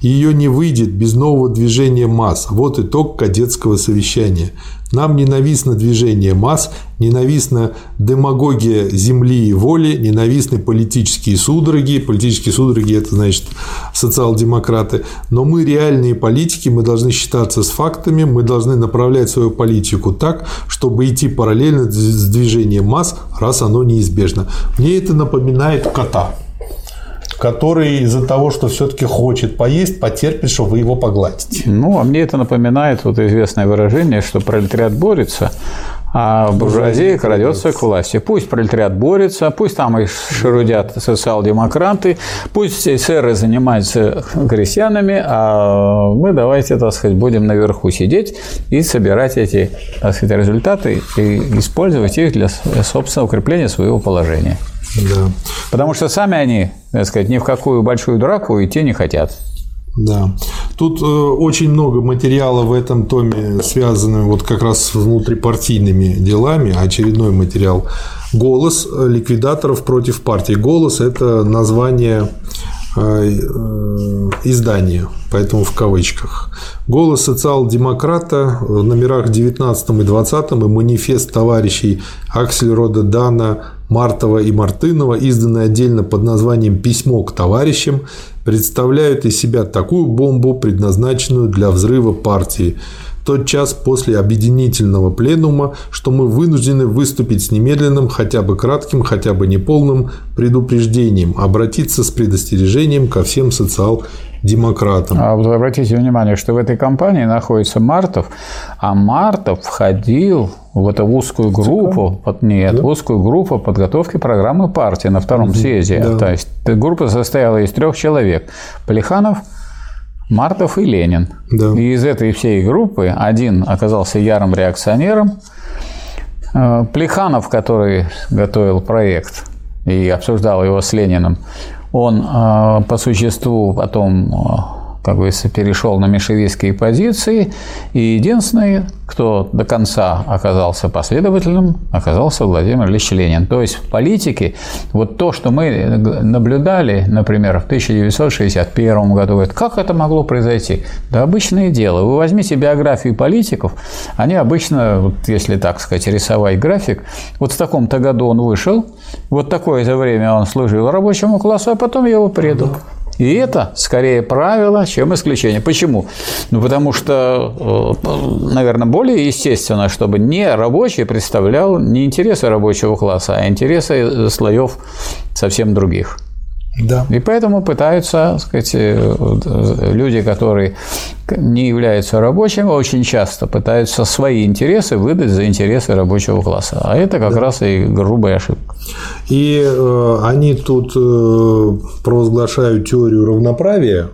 ее не выйдет без нового движения масс. Вот итог кадетского совещания. Нам ненавистно движение масс, ненавистна демагогия земли и воли, ненавистны политические судороги. Политические судороги – это, значит, социал-демократы. Но мы реальные политики, мы должны считаться с фактами, мы должны направлять свою политику так, чтобы идти параллельно с движением масс, раз оно неизбежно. Мне это напоминает кота который из-за того, что все-таки хочет поесть, потерпит, что вы его погладите. Ну, а мне это напоминает вот известное выражение, что пролетариат борется, а буржуазия крадется к власти. Пусть пролетариат борется, пусть там и шерудят социал-демократы, пусть эсеры занимаются крестьянами, а мы давайте, так сказать, будем наверху сидеть и собирать эти так сказать, результаты и использовать их для собственного укрепления своего положения. Да. Потому что сами они, так сказать, ни в какую большую драку идти не хотят. Да. Тут э, очень много материала в этом томе, связанного вот как раз с внутрипартийными делами. Очередной материал «Голос ликвидаторов против партии». «Голос» – это название э, э, издания, поэтому в кавычках. «Голос социал-демократа» в номерах 19 и 20 и манифест товарищей Аксельрода Дана, Мартова и Мартынова, изданный отдельно под названием «Письмо к товарищам», представляют из себя такую бомбу, предназначенную для взрыва партии. тот час после объединительного пленума, что мы вынуждены выступить с немедленным, хотя бы кратким, хотя бы неполным предупреждением, обратиться с предостережением ко всем социал-демократам. А вот обратите внимание, что в этой компании находится Мартов, а Мартов входил в эту узкую группу, под, нет, да? узкую группу подготовки программы партии на втором угу, съезде. Да. То есть группа состояла из трех человек: Плеханов, Мартов и Ленин. Да. И из этой всей группы один оказался ярым реакционером. Э, Плеханов, который готовил проект и обсуждал его с Лениным, он э, по существу потом э, как говорится, перешел на меньшевистские позиции, и единственный, кто до конца оказался последовательным, оказался Владимир Ильич Ленин. То есть в политике вот то, что мы наблюдали, например, в 1961 году, говорит, как это могло произойти? Да обычное дело. Вы возьмите биографии политиков, они обычно, вот если так сказать, рисовать график, вот в таком-то году он вышел, вот такое-то время он служил рабочему классу, а потом его предал. И это скорее правило, чем исключение. Почему? Ну, потому что, э, наверное, более естественно, чтобы не рабочий представлял не интересы рабочего класса, а интересы слоев совсем других. Да. И поэтому пытаются, так сказать, э, люди, которые не являются рабочими, очень часто пытаются свои интересы выдать за интересы рабочего класса. А это как да. раз и грубая ошибка. И э, они тут э, провозглашают теорию равноправия,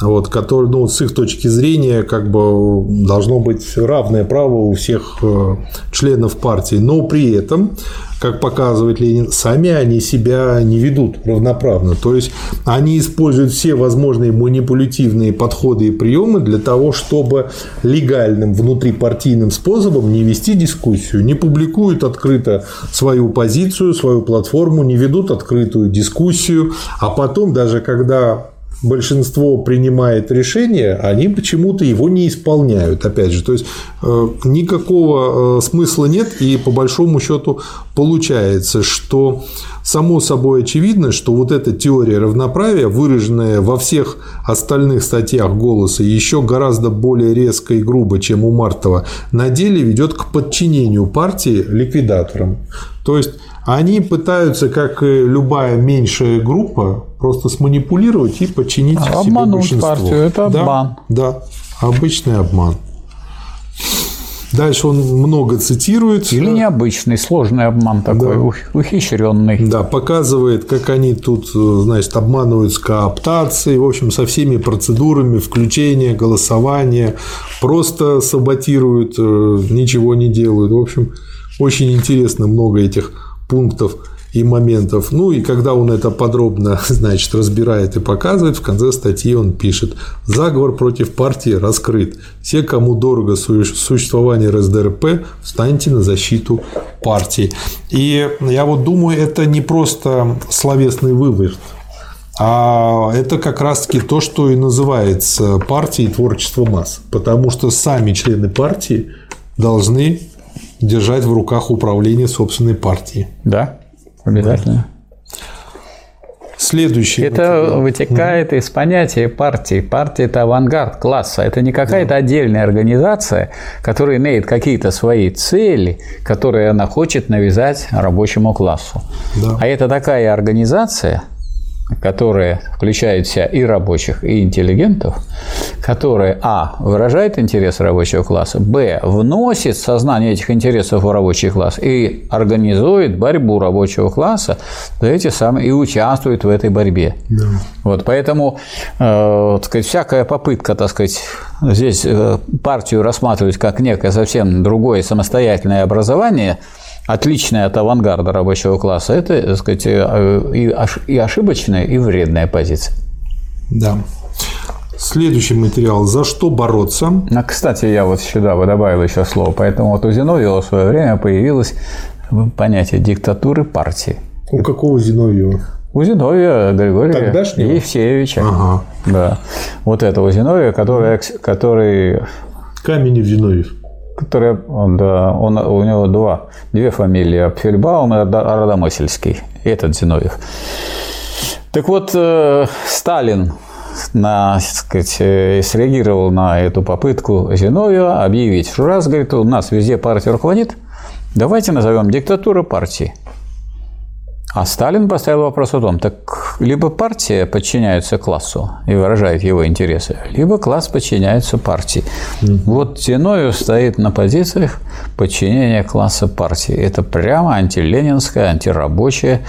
вот, который, ну, с их точки зрения, как бы должно быть равное право у всех э, членов партии, но при этом как показывает Ленин, сами они себя не ведут равноправно. То есть они используют все возможные манипулятивные подходы и приемы для того, чтобы легальным внутрипартийным способом не вести дискуссию, не публикуют открыто свою позицию, свою платформу, не ведут открытую дискуссию, а потом даже когда большинство принимает решение, они почему-то его не исполняют. Опять же, то есть э, никакого э, смысла нет, и по большому счету получается, что само собой очевидно, что вот эта теория равноправия, выраженная во всех остальных статьях голоса еще гораздо более резко и грубо, чем у Мартова, на деле ведет к подчинению партии ликвидаторам. То есть они пытаются, как и любая меньшая группа, просто сманипулировать и подчинить а, себе большинство. партию – это обман. Да, да, обычный обман. Дальше он много цитирует. Или необычный, сложный обман такой, да. ухищренный. Да, показывает, как они тут, значит, обманывают с кооптацией, в общем, со всеми процедурами включения, голосования, просто саботируют, э, ничего не делают. В общем, очень интересно много этих пунктов и моментов. Ну и когда он это подробно, значит, разбирает и показывает, в конце статьи он пишет «Заговор против партии раскрыт. Все, кому дорого существование РСДРП, встаньте на защиту партии». И я вот думаю, это не просто словесный вывод, а это как раз-таки то, что и называется партией творчества масс. Потому что сами члены партии должны держать в руках управление собственной партией. Да, обязательно. Следующий. Это материал. вытекает из понятия партии. Партия – это авангард класса. Это не какая-то да. отдельная организация, которая имеет какие-то свои цели, которые она хочет навязать рабочему классу. Да. А это такая организация – которая включает в себя и рабочих, и интеллигентов, которая, а, выражает интерес рабочего класса, б, вносит сознание этих интересов в рабочий класс и организует борьбу рабочего класса за эти самые, и участвует в этой борьбе. Да. Вот, поэтому, э, так сказать, всякая попытка, так сказать, здесь э, партию рассматривать как некое совсем другое самостоятельное образование – отличная от авангарда рабочего класса, это, так сказать, э, и ошибочная, и вредная позиция. Да. Следующий материал «За что бороться?». А, кстати, я вот сюда добавил еще слово. Поэтому вот у Зиновьева в свое время появилось понятие диктатуры партии. У какого Зиновьева? У Зиновия Григория Тогдашнего? Евсеевича. Ага. Да. Вот этого Зиновия, который, который... Каменев Зиновьев который, да, он, у него два, две фамилии, Пфельбаум и Родомысльский, этот Зиновьев. Так вот, э, Сталин, на, сказать, э, среагировал на эту попытку Зиновьева объявить, что раз, говорит, у нас везде партия руководит, давайте назовем диктатуру партии. А Сталин поставил вопрос о том, так либо партия подчиняется классу и выражает его интересы, либо класс подчиняется партии. Mm-hmm. Вот Зиновьев стоит на позициях подчинения класса партии. Это прямо антиленинская, антирабочая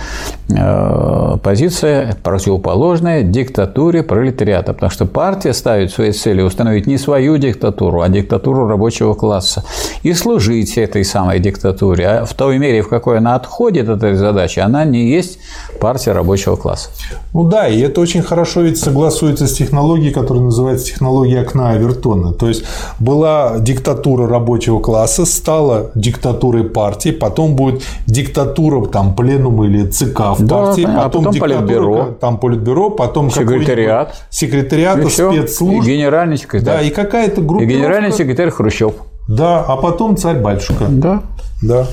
э, позиция, противоположная диктатуре пролетариата. Потому что партия ставит своей целью установить не свою диктатуру, а диктатуру рабочего класса. И служить этой самой диктатуре. А в той мере, в какой она отходит от этой задачи, она не есть партия рабочего класса. Ну да, и это очень хорошо ведь согласуется с технологией, которая называется технология окна Авертона. То есть была диктатура рабочего класса, стала диктатурой партии, потом будет диктатура там пленума или ЦК в да, партии, а потом, потом политбюро, там политбюро, потом секретариат, секретариат, спецслужб, и генеральный секретарь, да, и какая-то группа, и генеральный секретарь Хрущев, да, а потом царь батюшка, да, да.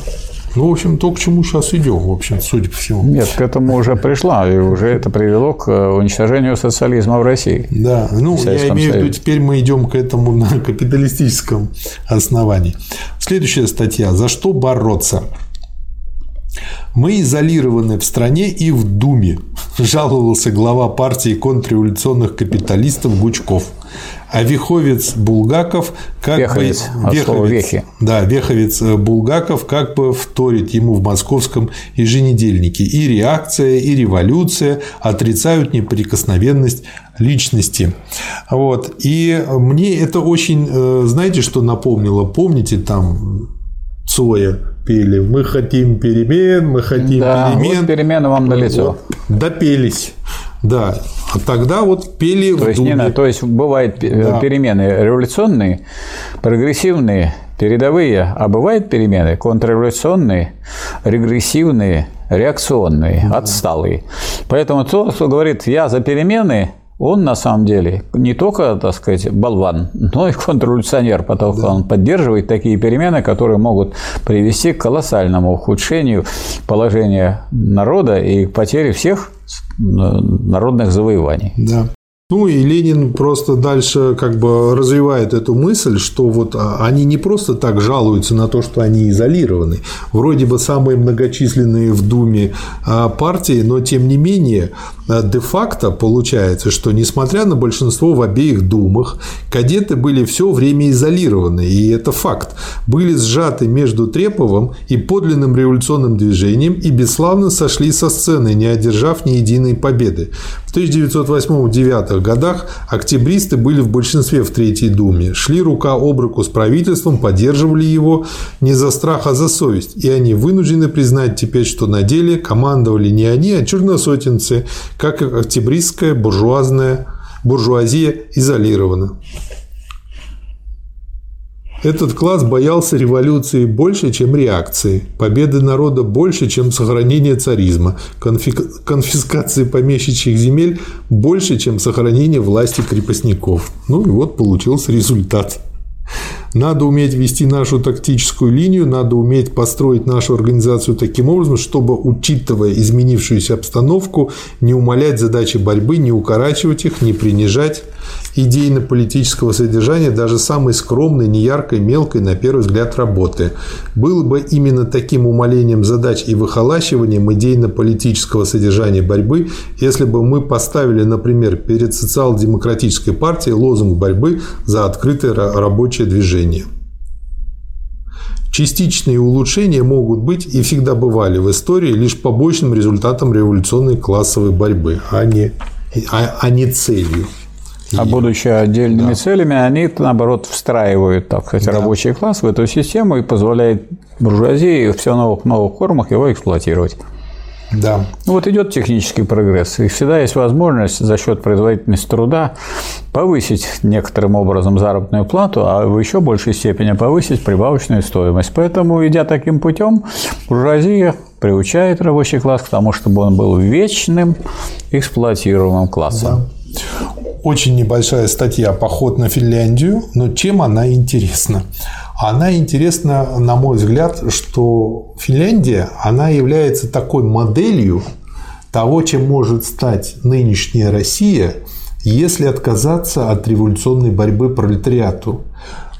Ну, в общем, то, к чему сейчас идем, в общем, судя по всему. Нет, к этому уже пришла, и уже это привело к э, уничтожению социализма в России. Да, ну, я имею в виду, теперь мы идем к этому на капиталистическом основании. Следующая статья. За что бороться? Мы изолированы в стране и в Думе, жаловался глава партии контрреволюционных капиталистов Гучков. А Веховец Булгаков как Веховец, бы... Веховец, вехи. Да, Веховец э, Булгаков как бы вторит ему в московском еженедельнике. И реакция, и революция отрицают неприкосновенность личности. Вот. И мне это очень, э, знаете, что напомнило? Помните там Цоя пели «Мы хотим перемен, мы хотим да, перемен». Вот перемены вам на лицо. Вот, допелись. Да, а тогда вот пели то в есть, Думе. Не, то есть бывают да. перемены революционные, прогрессивные, передовые, а бывают перемены контрреволюционные, регрессивные, реакционные, да. отсталые. Поэтому тот, кто говорит «я за перемены», он на самом деле не только, так сказать, болван, но и контрреволюционер, потому что он поддерживает такие перемены, которые могут привести к колоссальному ухудшению положения народа и к потере всех народных завоеваний. Да. Ну и Ленин просто дальше как бы развивает эту мысль, что вот а, они не просто так жалуются на то, что они изолированы. Вроде бы самые многочисленные в Думе а, партии, но тем не менее а, де-факто получается, что несмотря на большинство в обеих думах, кадеты были все время изолированы, и это факт. Были сжаты между Треповым и подлинным революционным движением и бесславно сошли со сцены, не одержав ни единой победы. В 1908-1909 годах октябристы были в большинстве в Третьей Думе, шли рука об руку с правительством, поддерживали его не за страх, а за совесть, и они вынуждены признать теперь, что на деле командовали не они, а черносотенцы, как октябристская буржуазная буржуазия изолирована. Этот класс боялся революции больше, чем реакции, победы народа больше, чем сохранения царизма, конфискации помещичьих земель больше, чем сохранение власти крепостников. Ну и вот получился результат. Надо уметь вести нашу тактическую линию, надо уметь построить нашу организацию таким образом, чтобы, учитывая изменившуюся обстановку, не умалять задачи борьбы, не укорачивать их, не принижать идейно-политического содержания даже самой скромной, неяркой, мелкой, на первый взгляд, работы. Было бы именно таким умалением задач и выхолащиванием идейно-политического содержания борьбы, если бы мы поставили, например, перед социал-демократической партией лозунг борьбы за открытое рабочее движение. Частичные улучшения могут быть и всегда бывали в истории лишь побочным результатом революционной классовой борьбы, а не, а, а не целью. А будучи отдельными да. целями, они, наоборот, встраивают, так сказать, да. рабочий класс в эту систему и позволяют буржуазии все новых новых формах его эксплуатировать. Да. Вот идет технический прогресс, и всегда есть возможность за счет производительности труда повысить некоторым образом заработную плату, а в еще большей степени повысить прибавочную стоимость. Поэтому, идя таким путем, буржуазия приучает рабочий класс к тому, чтобы он был вечным эксплуатируемым классом. Да очень небольшая статья «Поход на Финляндию», но чем она интересна? Она интересна, на мой взгляд, что Финляндия, она является такой моделью того, чем может стать нынешняя Россия, если отказаться от революционной борьбы пролетариату.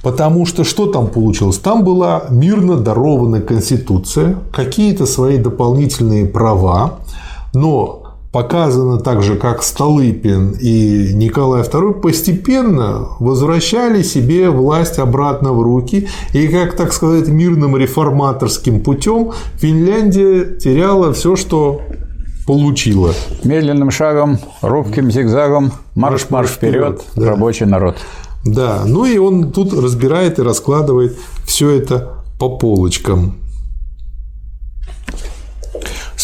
Потому что что там получилось? Там была мирно дарованная конституция, какие-то свои дополнительные права, но показано также, как Столыпин и Николай II постепенно возвращали себе власть обратно в руки, и как, так сказать, мирным реформаторским путем Финляндия теряла все, что получила. Медленным шагом, робким зигзагом, марш-марш вперед, да. рабочий народ. Да, ну и он тут разбирает и раскладывает все это по полочкам.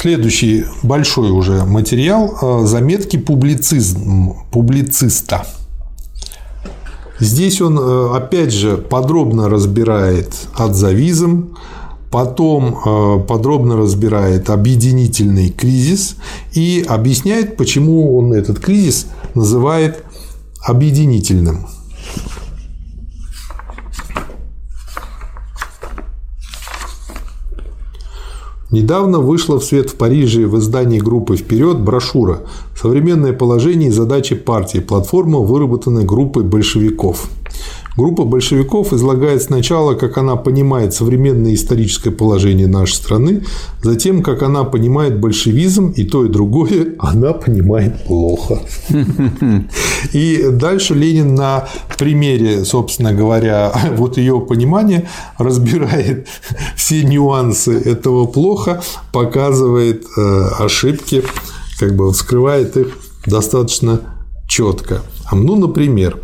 Следующий большой уже материал – заметки публицизм, публициста. Здесь он, э, опять же, подробно разбирает отзавизм, потом э, подробно разбирает объединительный кризис и объясняет, почему он этот кризис называет объединительным. Недавно вышла в свет в Париже в издании группы «Вперед» брошюра «Современное положение и задачи партии. Платформа, выработанная группой большевиков». Группа большевиков излагает сначала, как она понимает современное историческое положение нашей страны, затем, как она понимает большевизм, и то, и другое она понимает плохо. И дальше Ленин на примере, собственно говоря, вот ее понимания разбирает все нюансы этого плохо, показывает э, ошибки, как бы вскрывает их достаточно четко. Ну, например,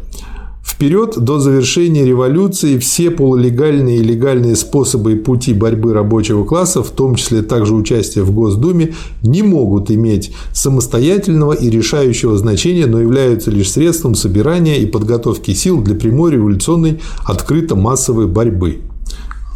Вперед до завершения революции все полулегальные и легальные способы и пути борьбы рабочего класса, в том числе также участие в Госдуме, не могут иметь самостоятельного и решающего значения, но являются лишь средством собирания и подготовки сил для прямой революционной открыто массовой борьбы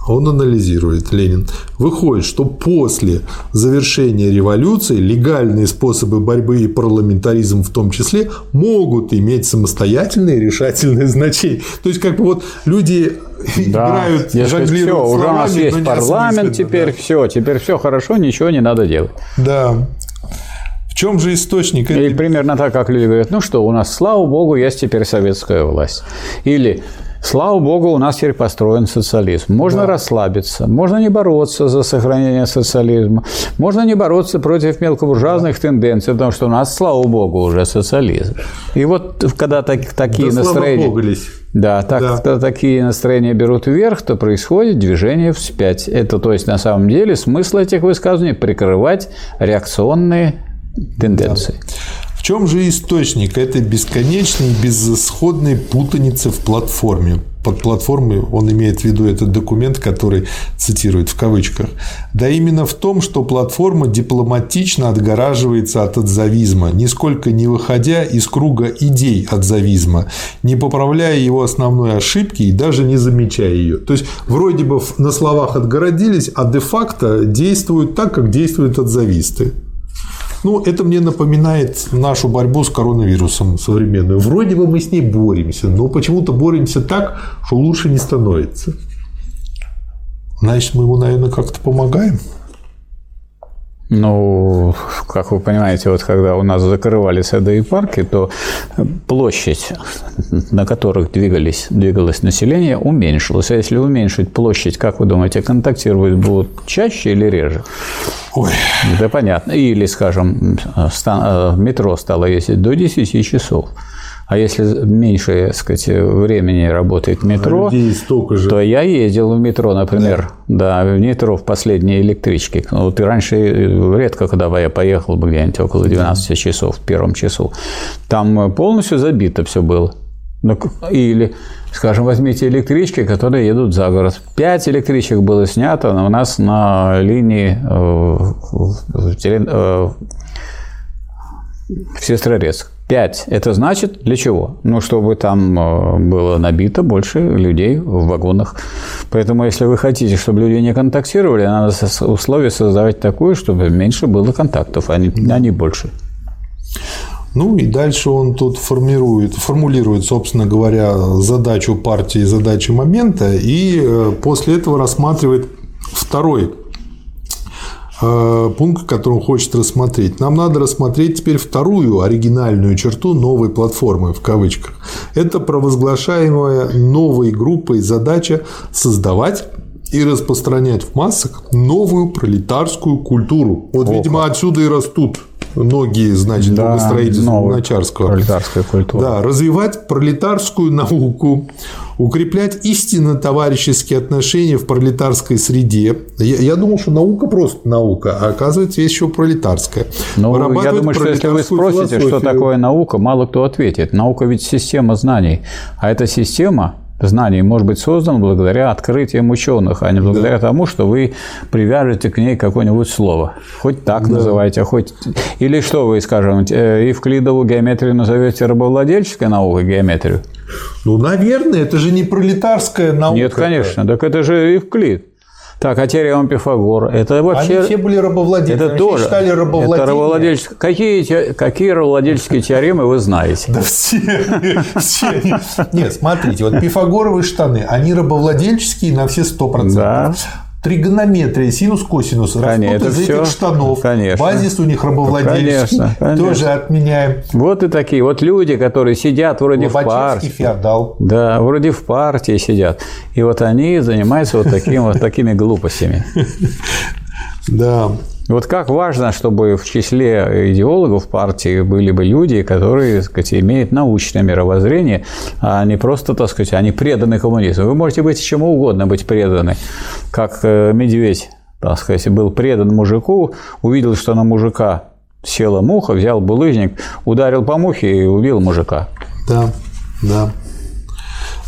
он анализирует, Ленин, выходит, что после завершения революции легальные способы борьбы и парламентаризм в том числе могут иметь самостоятельное решательное значение. То есть, как бы вот люди да. играют, жонглируют все, уже у нас есть парламент теперь, да. все, теперь все хорошо, ничего не надо делать. Да. В чем же источник? Или примерно так, как люди говорят, ну что, у нас, слава богу, есть теперь советская власть. Или Слава богу, у нас теперь построен социализм. Можно да. расслабиться, можно не бороться за сохранение социализма, можно не бороться против мелкобуржуазных да. тенденций, потому что у нас, слава богу, уже социализм. И вот когда так, такие да, настроения... Да, так, да. когда такие настроения берут вверх, то происходит движение вспять. Это, то есть, на самом деле, смысл этих высказываний – прикрывать реакционные тенденции. Да. В чем же источник этой бесконечной, безысходной путаницы в платформе? Под платформой он имеет в виду этот документ, который цитирует в кавычках. Да именно в том, что платформа дипломатично отгораживается от отзавизма, нисколько не выходя из круга идей отзавизма, не поправляя его основной ошибки и даже не замечая ее. То есть, вроде бы на словах отгородились, а де-факто действуют так, как действуют отзависты. Ну, это мне напоминает нашу борьбу с коронавирусом современную. Вроде бы мы с ней боремся, но почему-то боремся так, что лучше не становится. Значит, мы ему, наверное, как-то помогаем. Ну, как вы понимаете, вот когда у нас закрывали сады и парки, то площадь, на которых двигались, двигалось население, уменьшилась. А если уменьшить площадь, как вы думаете, контактировать будут чаще или реже? Ой. Да понятно. Или, скажем, э, метро стало ездить до 10 часов. А если меньше, так сказать, времени работает метро, а же. то я ездил в метро, например, да, да в метро в последней электричке. Вот и раньше редко, когда я поехал бы где-нибудь около 12 да. часов, в первом часу, там полностью забито все было. Ну, или, скажем, возьмите электрички, которые едут за город. Пять электричек было снято у нас на линии э, в Сестрорецк. 5. Это значит для чего? Ну, чтобы там э, было набито больше людей в вагонах. Поэтому, если вы хотите, чтобы люди не контактировали, надо условия создавать такое, чтобы меньше было контактов, а не, а не больше. Ну и дальше он тут формирует, формулирует, собственно говоря, задачу партии, задачу момента, и э, после этого рассматривает второй пункт, который он хочет рассмотреть. Нам надо рассмотреть теперь вторую оригинальную черту новой платформы, в кавычках. Это провозглашаемая новой группой задача создавать и распространять в массах новую пролетарскую культуру. Вот, Ого. видимо, отсюда и растут многие, значит, да, строительства Луначарского. Пролетарская культура. Да, развивать пролетарскую науку, укреплять истинно товарищеские отношения в пролетарской среде. Я, я думал, что наука просто наука, а оказывается, есть еще пролетарская. Ну, я думаю, что если вы спросите, философию... что такое наука, мало кто ответит. Наука ведь система знаний, а эта система знаний может быть создан благодаря открытиям ученых, а не благодаря да. тому, что вы привяжете к ней какое-нибудь слово. Хоть так да. называйте, а хоть... Или что вы, скажем, э, Евклидову геометрию назовете рабовладельческой наукой геометрию? Ну, наверное, это же не пролетарская наука. Нет, конечно, так это же Евклид. Так, а теорема Пифагора, это вообще... Они все были рабовладельцы, это тоже, считали рабовладение. Это рабовладельческие... Какие, какие рабовладельческие теоремы вы знаете? Да все, все. Нет, смотрите, вот пифагоровые штаны, они рабовладельческие на все сто процентов тригонометрия, синус, косинус, конечно, растут из этих штанов. Конечно. Базис у них рабовладельческий, конечно, конечно. тоже отменяем. Вот и такие вот люди, которые сидят вроде в партии. феодал. Да, вроде в партии сидят. И вот они занимаются вот, таким, вот такими глупостями. Да. Вот как важно, чтобы в числе идеологов партии были бы люди, которые, так сказать, имеют научное мировоззрение, а не просто, так сказать, они преданы коммунизму. Вы можете быть чему угодно быть преданы, как э, медведь, так сказать, был предан мужику, увидел, что на мужика села муха, взял булыжник, ударил по мухе и убил мужика. Да, да.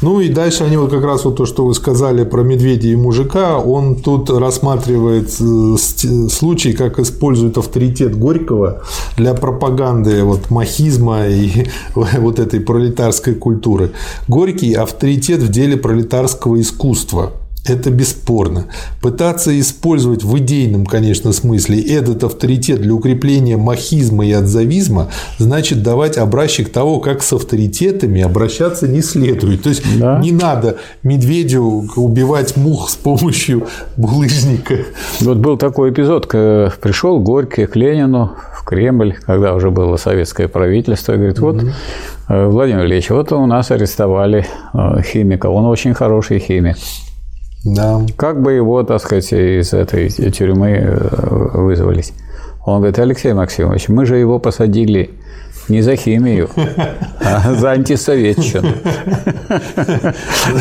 Ну и дальше они вот как раз вот то, что вы сказали про медведя и мужика, он тут рассматривает э, случай, как используют авторитет Горького для пропаганды вот махизма и вот этой пролетарской культуры. Горький – авторитет в деле пролетарского искусства – это бесспорно. Пытаться использовать в идейном, конечно, смысле этот авторитет для укрепления махизма и отзавизма значит давать образчик того, как с авторитетами обращаться не следует. То есть да. не надо медведю убивать мух с помощью булыжника. Вот был такой эпизод, пришел Горький к Ленину в Кремль, когда уже было советское правительство, и говорит, вот угу. Владимир Ильич, вот у нас арестовали э, химика, он очень хороший химик. Да. Как бы его, так сказать, из этой тюрьмы э, вызвались? Он говорит, Алексей Максимович, мы же его посадили не за химию, а за антисоветчину.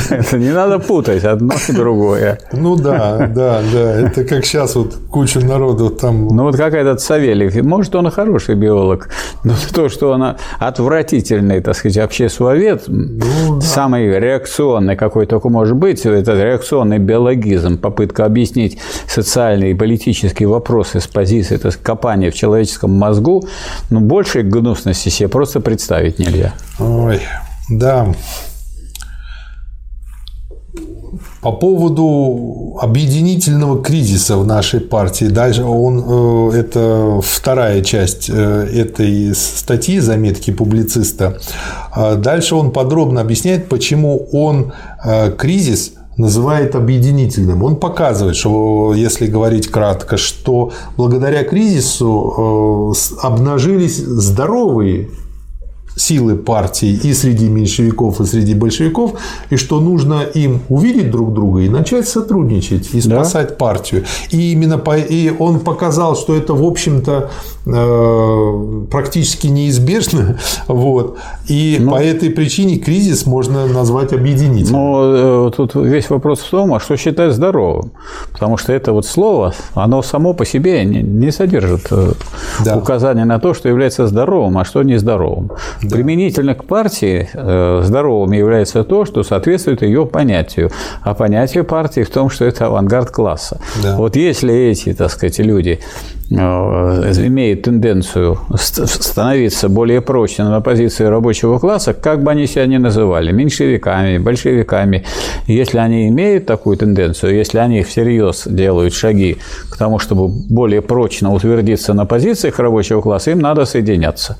Это не надо путать одно и другое. Ну да, да, да. Это как сейчас вот куча народу там... Ну вот как этот Савельев. Может, он хороший биолог, но то, что он отвратительный, так сказать, обществовед, ну, да. самый реакционный какой только может быть, это реакционный биологизм, попытка объяснить социальные и политические вопросы с позиции так, копания в человеческом мозгу, ну, больше гнусности опасности себе просто представить нельзя. Ой, да. По поводу объединительного кризиса в нашей партии, дальше он, э, это вторая часть э, этой статьи, заметки публициста. А дальше он подробно объясняет, почему он э, кризис называет объединительным. Он показывает, что, если говорить кратко, что благодаря кризису э, обнажились здоровые силы партии и среди меньшевиков, и среди большевиков, и что нужно им увидеть друг друга и начать сотрудничать и спасать да. партию. И именно по, и он показал, что это, в общем-то, э, практически неизбежно. Вот. И ну, по этой причине кризис можно назвать объединительным. Но э, тут весь вопрос в том, а что считать здоровым? Потому что это вот слово, оно само по себе не, не содержит э, да. указания на то, что является здоровым, а что нездоровым. Да. Применительно к партии э, здоровым является то, что соответствует ее понятию. А понятие партии в том, что это авангард класса. Да. Вот если эти, так сказать, люди э, имеют тенденцию становиться более прочными на позиции рабочего класса, как бы они себя ни называли, меньшевиками, большевиками, если они имеют такую тенденцию, если они всерьез делают шаги к тому, чтобы более прочно утвердиться на позициях рабочего класса, им надо соединяться.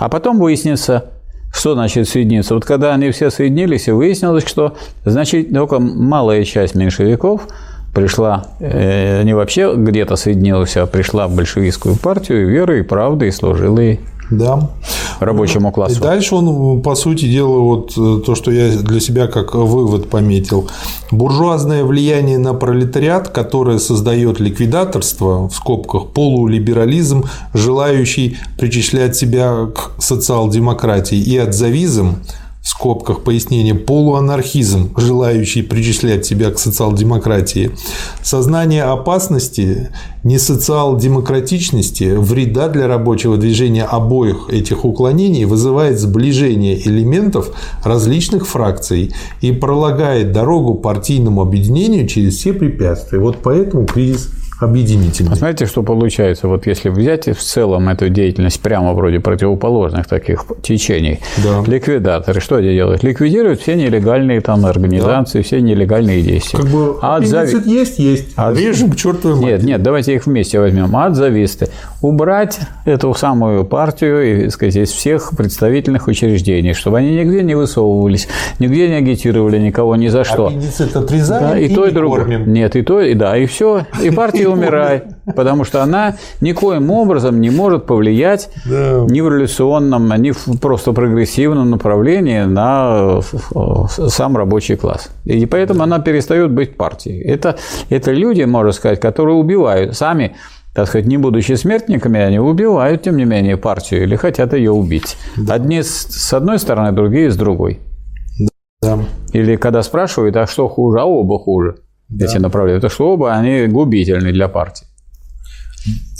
А потом выяснится, что значит соединиться. Вот когда они все соединились, и выяснилось, что значит только малая часть меньшевиков пришла, э, не вообще где-то соединилась, а пришла в большевистскую партию верой и правдой и служила ей. Да. Рабочему классу. И дальше он, по сути дела, вот э, то, что я для себя как вывод пометил. Буржуазное влияние на пролетариат, которое создает ликвидаторство, в скобках, полулиберализм, желающий причислять себя к социал-демократии, и отзавизм, в скобках пояснение, полуанархизм, желающий причислять себя к социал-демократии, сознание опасности, не социал-демократичности, вреда для рабочего движения обоих этих уклонений вызывает сближение элементов различных фракций и пролагает дорогу партийному объединению через все препятствия. Вот поэтому кризис объединительный. А знаете, что получается? Вот если взять в целом эту деятельность прямо вроде противоположных таких течений, да. ликвидаторы что они делают? Ликвидируют все нелегальные там организации, да. все нелегальные действия. Как бы а отзави... есть, есть. От... Режем к чертовой Нет, нет, давайте их вместе возьмем. Отзависты. Убрать эту самую партию и, сказать, из всех представительных учреждений, чтобы они нигде не высовывались, нигде не агитировали никого ни за что. Аппендицит отрезаем да, и, и то, и другое. Кормим. Нет, и то, и да, и все. И партия умирай, потому что она никоим образом не может повлиять да. ни в революционном, ни в просто прогрессивном направлении на э, сам рабочий класс. И поэтому она перестает быть партией. Это, это люди, можно сказать, которые убивают сами так сказать, не будучи смертниками, они убивают, тем не менее, партию или хотят ее убить. Да. Одни с одной стороны, другие с другой. Да. Или когда спрашивают, а что хуже, а оба хуже да. эти направления. Это что оба они губительны для партии.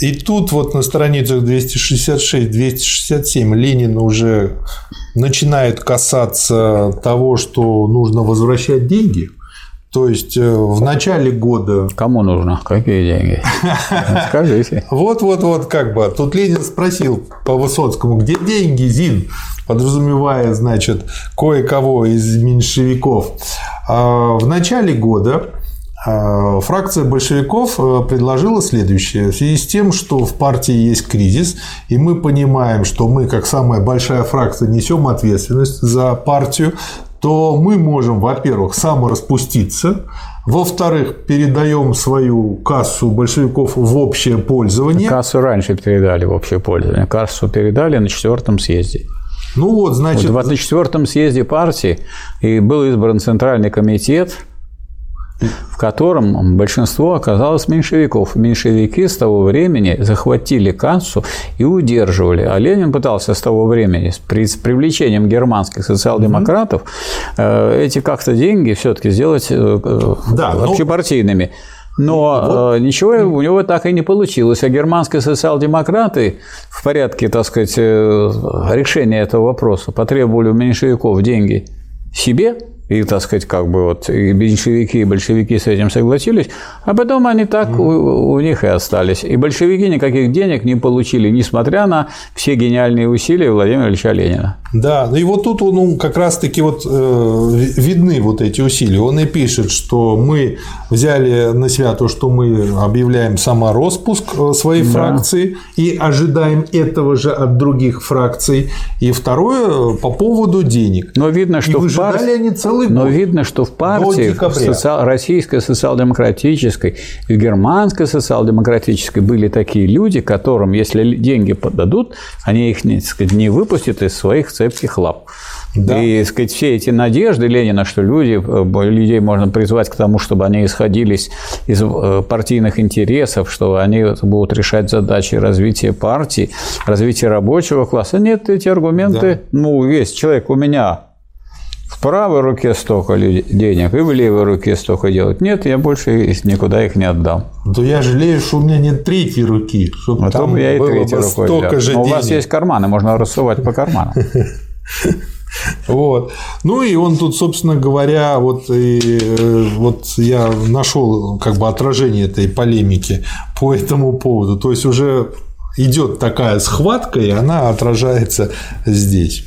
И тут вот на страницах 266-267 Ленин уже начинает касаться того, что нужно возвращать деньги. То есть э, в начале года... Кому нужно? Какие деньги? Скажите. Вот-вот-вот, как бы. Тут Ленин спросил по Высоцкому, где деньги, Зин? Подразумевая, значит, кое-кого из меньшевиков. А в начале года фракция большевиков э, предложила следующее. В связи с тем, что в партии есть кризис, и мы понимаем, что мы, как самая большая фракция, несем ответственность за партию, то мы можем, во-первых, самораспуститься, во-вторых, передаем свою кассу большевиков в общее пользование. Кассу раньше передали в общее пользование. Кассу передали на четвертом съезде. Ну вот, значит... В 24-м съезде партии и был избран Центральный комитет, в котором большинство оказалось меньшевиков. Меньшевики с того времени захватили кассу и удерживали. А Ленин пытался с того времени, с привлечением германских социал-демократов, mm-hmm. эти как-то деньги все-таки сделать э, да, общепартийными. Но вот. ничего у него так и не получилось. А германские социал-демократы в порядке, так сказать, решения этого вопроса потребовали у меньшевиков деньги себе, и, так сказать, как бы вот и меньшевики, и большевики с этим согласились, а потом они так mm. у, у них и остались. И большевики никаких денег не получили, несмотря на все гениальные усилия Владимира Ильича Ленина. Да, ну и вот тут ну, как раз-таки вот э, видны вот эти усилия. Он и пишет, что мы взяли на себя то, что мы объявляем самороспуск э, своей да. фракции и ожидаем этого же от других фракций. И второе по поводу денег. Но видно, что и в пар... они целый год. Но видно, что в партии, в социал... российской социал-демократической и германской социал-демократической были такие люди, которым, если деньги подадут, они их не, сказать, не выпустят из своих цепких лап. Да. И сказать, все эти надежды Ленина, что люди, э, людей можно призвать к тому, чтобы они исходились из э, партийных интересов, что они будут решать задачи развития партии, развития рабочего класса. Нет, эти аргументы, да. ну, есть человек у меня в правой руке столько денег и в левой руке столько делать. Нет, я больше никуда их не отдам. Да я жалею, что у меня нет третьей руки, чтобы а там я и было рукой столько же Но денег. у вас есть карманы, можно рассувать по карманам. Вот. Ну и он тут, собственно говоря, вот, и, э, вот я нашел как бы отражение этой полемики по этому поводу. То есть уже идет такая схватка, и она отражается здесь.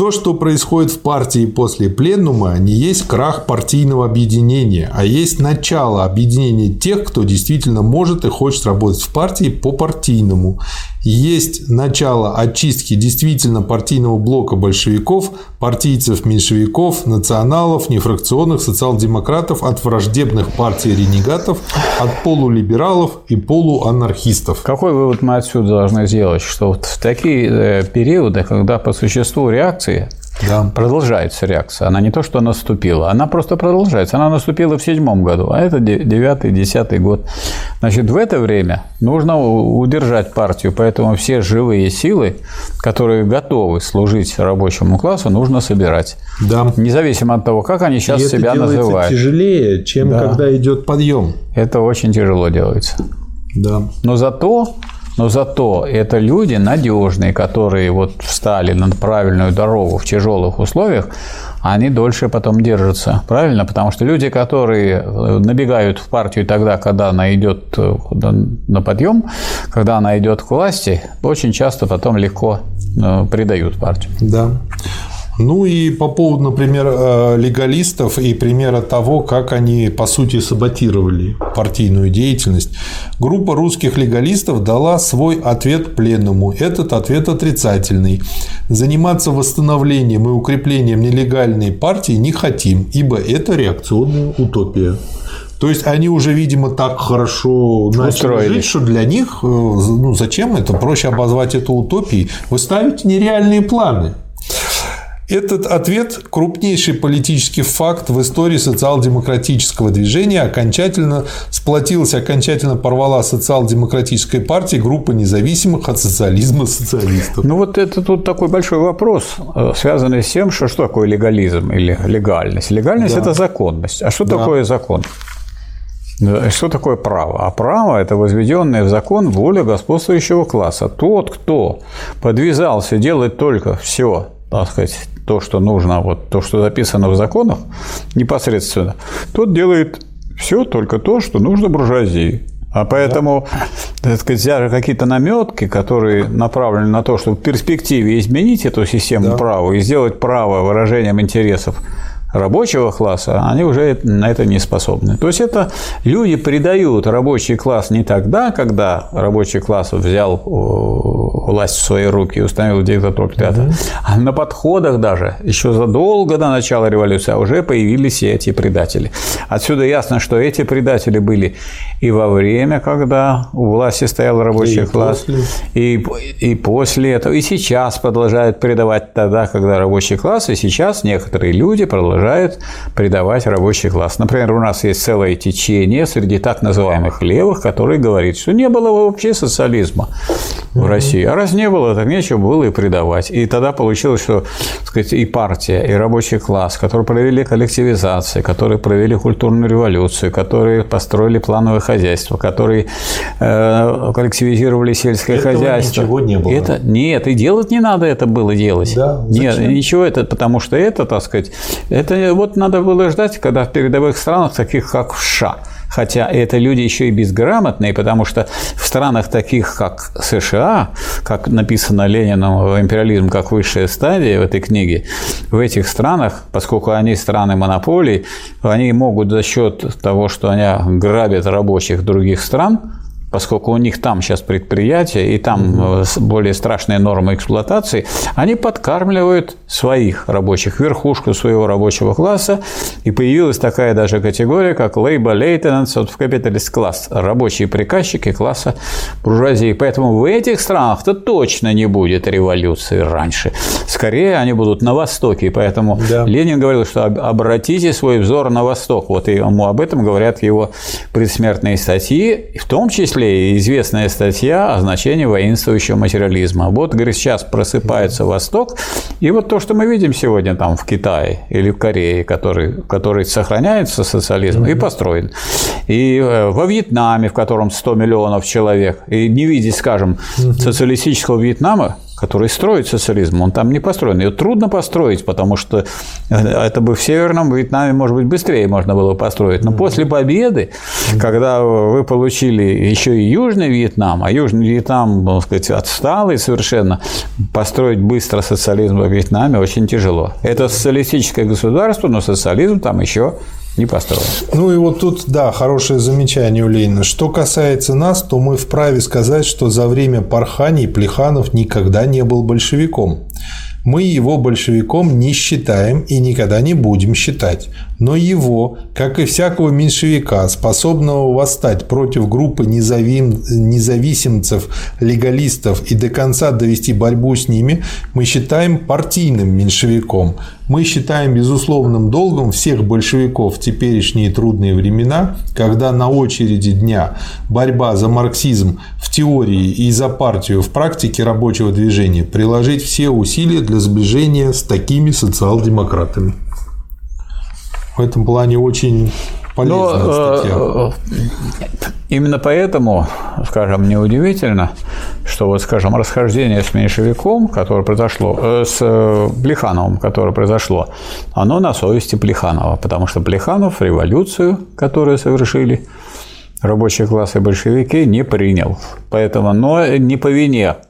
То, что происходит в партии после пленума, не есть крах партийного объединения, а есть начало объединения тех, кто действительно может и хочет работать в партии по партийному. Есть начало очистки действительно партийного блока большевиков, партийцев, меньшевиков, националов, нефракционных социал-демократов от враждебных партий ренегатов, от полулибералов и полуанархистов. Какой вывод мы отсюда должны сделать? Что вот в такие э, периоды, когда по существу реакции да. продолжается реакция. Она не то, что наступила, она просто продолжается. Она наступила в седьмом году, а это девятый, десятый год. Значит, в это время нужно удержать партию, поэтому все живые силы, которые готовы служить рабочему классу, нужно собирать. Да. Независимо от того, как они сейчас И себя это называют. Тяжелее, чем да. когда идет подъем. Это очень тяжело делается. Да. Но зато но зато это люди надежные, которые вот встали на правильную дорогу в тяжелых условиях, они дольше потом держатся. Правильно? Потому что люди, которые э, набегают в партию тогда, когда она идет э, на подъем, когда она идет к власти, очень часто потом легко э, предают партию. Да. Ну и по поводу, например, э, легалистов и примера того, как они, по сути, саботировали партийную деятельность. Группа русских легалистов дала свой ответ пленному. Этот ответ отрицательный. Заниматься восстановлением и укреплением нелегальной партии не хотим, ибо это реакционная утопия. То есть они уже, видимо, так хорошо начали жить, что для них, э, ну зачем это? Проще обозвать это утопией. Вы ставите нереальные планы. Этот ответ – крупнейший политический факт в истории социал-демократического движения. Окончательно сплотилась, окончательно порвала социал-демократическая партия группа независимых от социализма социалистов. Ну вот это тут такой большой вопрос, э, связанный с тем, что что такое легализм или легальность. Легальность да. – это законность. А что да. такое закон? Что такое право? А право – это возведенная в закон воля господствующего класса. Тот, кто подвязался делать только все, так сказать, то, что нужно, вот то, что записано в законах непосредственно, тот делает все только то, что нужно буржуазии. А поэтому, да. так сказать, даже какие-то наметки, которые направлены на то, чтобы в перспективе изменить эту систему да. права и сделать право выражением интересов рабочего класса, они уже на это не способны. То есть это люди предают рабочий класс не тогда, когда рабочий класс взял э, власть в свои руки и установил диктатуру пролетариата, угу. а на подходах даже, еще задолго до начала революции, уже появились эти предатели. Отсюда ясно, что эти предатели были и во время, когда у власти стоял рабочий и класс, после. И, и после этого, и сейчас продолжают предавать тогда, когда рабочий класс, и сейчас некоторые люди продолжают продолжают предавать рабочий класс. Например, у нас есть целое течение среди так называемых левых, которые говорит, что не было вообще социализма в России. А раз не было, так нечего было и предавать. И тогда получилось, что так сказать, и партия, и рабочий класс, которые провели коллективизацию, которые провели культурную революцию, которые построили плановое хозяйство, которые э, коллективизировали сельское Этого хозяйство. Ничего не было. Это, нет, и делать не надо это было делать. Да, нет, ничего это, потому что это, так сказать, это это вот надо было ждать, когда в передовых странах, таких как США, хотя это люди еще и безграмотные, потому что в странах таких, как США, как написано Лениным «Империализм как высшая стадия» в этой книге, в этих странах, поскольку они страны монополий, они могут за счет того, что они грабят рабочих других стран, поскольку у них там сейчас предприятия и там угу. более страшные нормы эксплуатации, они подкармливают своих рабочих, верхушку своего рабочего класса, и появилась такая даже категория, как labor maintenance of capitalist class, рабочие приказчики класса буржуазии. Поэтому в этих странах-то точно не будет революции раньше. Скорее они будут на Востоке, и поэтому да. Ленин говорил, что обратите свой взор на Восток. Вот ему об этом говорят его предсмертные статьи, в том числе числе известная статья о значении воинствующего материализма. Вот, говорит, сейчас просыпается Восток, и вот то, что мы видим сегодня там в Китае или в Корее, который, который сохраняется социализм и построен, и э, во Вьетнаме, в котором 100 миллионов человек, и не видеть, скажем, социалистического Вьетнама, который строит социализм, он там не построен. Ее трудно построить, потому что это бы в Северном Вьетнаме, может быть, быстрее можно было построить. Но после победы, когда вы получили еще и Южный Вьетнам, а Южный Вьетнам, так сказать, отсталый совершенно, построить быстро социализм во Вьетнаме очень тяжело. Это социалистическое государство, но социализм там еще не построил. Ну и вот тут, да, хорошее замечание у Ленина. Что касается нас, то мы вправе сказать, что за время порханий Плеханов никогда не был большевиком. Мы его большевиком не считаем и никогда не будем считать. Но его, как и всякого меньшевика, способного восстать против группы незавим... независимцев, легалистов и до конца довести борьбу с ними, мы считаем партийным меньшевиком. Мы считаем безусловным долгом всех большевиков в теперешние трудные времена, когда на очереди дня борьба за марксизм в теории и за партию в практике рабочего движения приложить все усилия для сближения с такими социал-демократами. В этом плане очень полезная Но, статья. Э, именно поэтому, скажем, неудивительно, что вот, скажем, расхождение с меньшевиком, которое произошло, э, с э, Плехановым, которое произошло, оно на совести Плеханова, потому что Плеханов революцию, которую совершили рабочий класс и большевики, не принял. Поэтому, но не по вине Э,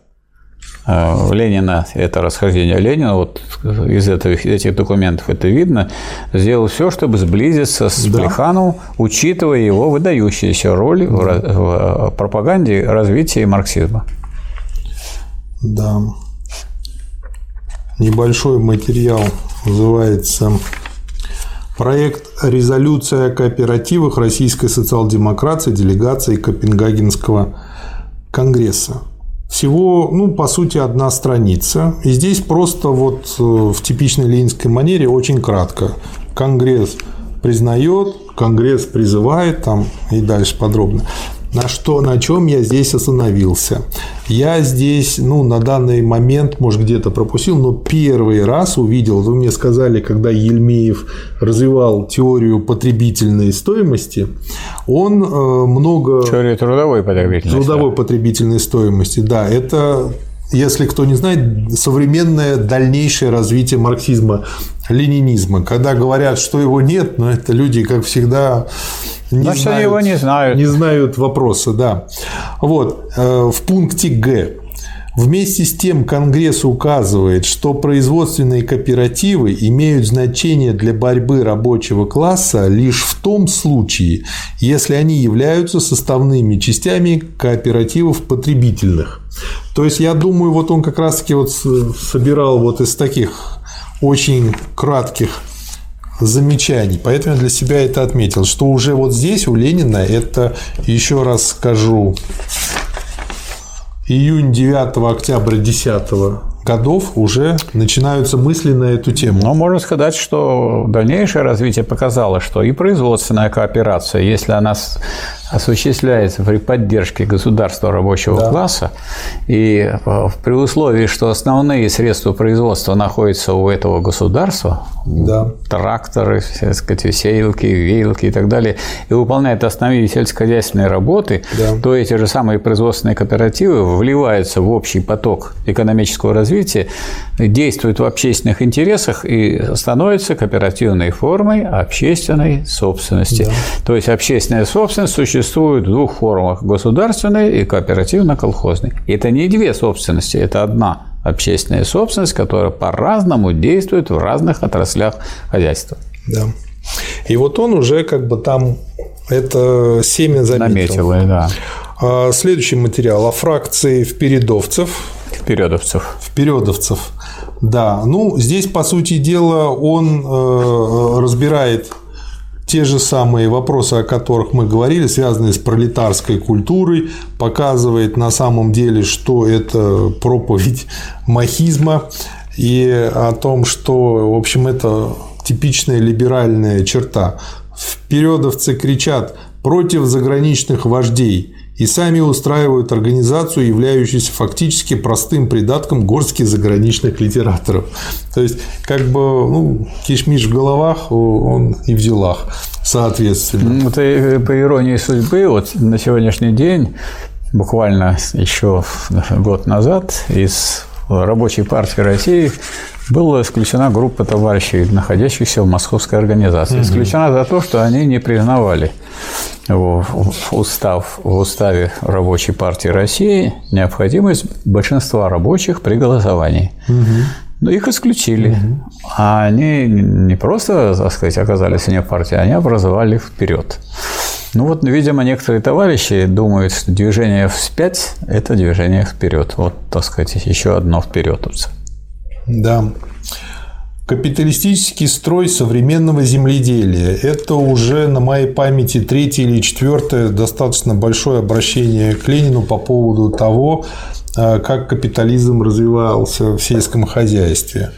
Ленина, это расхождение Ленина, вот из этих, этих документов это видно, сделал все, чтобы сблизиться с да. Плехановым, учитывая его выдающуюся роль да. в, в пропаганде развития марксизма. Да. Небольшой материал называется Проект «Резолюция о кооперативах российской социал-демократии делегации Копенгагенского конгресса». Всего, ну, по сути, одна страница. И здесь просто вот э, в типичной ленинской манере очень кратко. Конгресс признает, Конгресс призывает там и дальше подробно на что, на чем я здесь остановился. Я здесь, ну, на данный момент, может, где-то пропустил, но первый раз увидел, вы мне сказали, когда Ельмеев развивал теорию потребительной стоимости, он э, много... Теория трудовой потребительной Трудовой потребительной стоимости, да, это если кто не знает, современное дальнейшее развитие марксизма, ленинизма. Когда говорят, что его нет, но это люди, как всегда, не Значит, знают, его не знают. Не знают вопроса, да. Вот, э, в пункте Г. Вместе с тем Конгресс указывает, что производственные кооперативы имеют значение для борьбы рабочего класса лишь в том случае, если они являются составными частями кооперативов потребительных. То есть, я думаю, вот он как раз-таки вот собирал вот из таких очень кратких замечаний. Поэтому я для себя это отметил, что уже вот здесь у Ленина это, еще раз скажу, июнь 9 октября 10 годов уже начинаются мысли на эту тему. Но можно сказать, что дальнейшее развитие показало, что и производственная кооперация, если она осуществляется при поддержке государства рабочего да. класса, и э, при условии, что основные средства производства находятся у этого государства, да. тракторы, так сказать, сеялки, веялки и так далее, и выполняют основные сельскохозяйственные работы, да. то эти же самые производственные кооперативы вливаются в общий поток экономического развития, действуют в общественных интересах и становятся кооперативной формой общественной собственности. Да. То есть общественная собственность существует существует в двух формах – государственной и кооперативно-колхозной. И это не две собственности, это одна общественная собственность, которая по-разному действует в разных отраслях хозяйства. Да. И вот он уже как бы там это семя заметил. Наметил, да. А, следующий материал о фракции впередовцев. Впередовцев. Впередовцев. Да, ну здесь, по сути дела, он э, разбирает те же самые вопросы, о которых мы говорили, связанные с пролетарской культурой, показывает на самом деле, что это проповедь махизма и о том, что, в общем, это типичная либеральная черта. Впередовцы кричат против заграничных вождей и сами устраивают организацию, являющуюся фактически простым придатком горстки заграничных литераторов. То есть, как бы, ну, кишмиш в головах, он и в делах, соответственно. Ну, это э, по иронии судьбы, вот на сегодняшний день, буквально еще год назад, из Рабочей партии России была исключена группа товарищей, находящихся в московской организации. Исключена за то, что они не признавали в, устав, в уставе Рабочей партии России необходимость большинства рабочих при голосовании. Угу. Но их исключили. Угу. А они не просто, так сказать, оказались вне партии, они образовали их вперед. Ну вот, видимо, некоторые товарищи думают, что движение вспять – это движение вперед. Вот, так сказать, еще одно вперед. Да. Капиталистический строй современного земледелия – это уже на моей памяти третье или четвертое достаточно большое обращение к Ленину по поводу того, а, как капитализм развивался в сельском хозяйстве.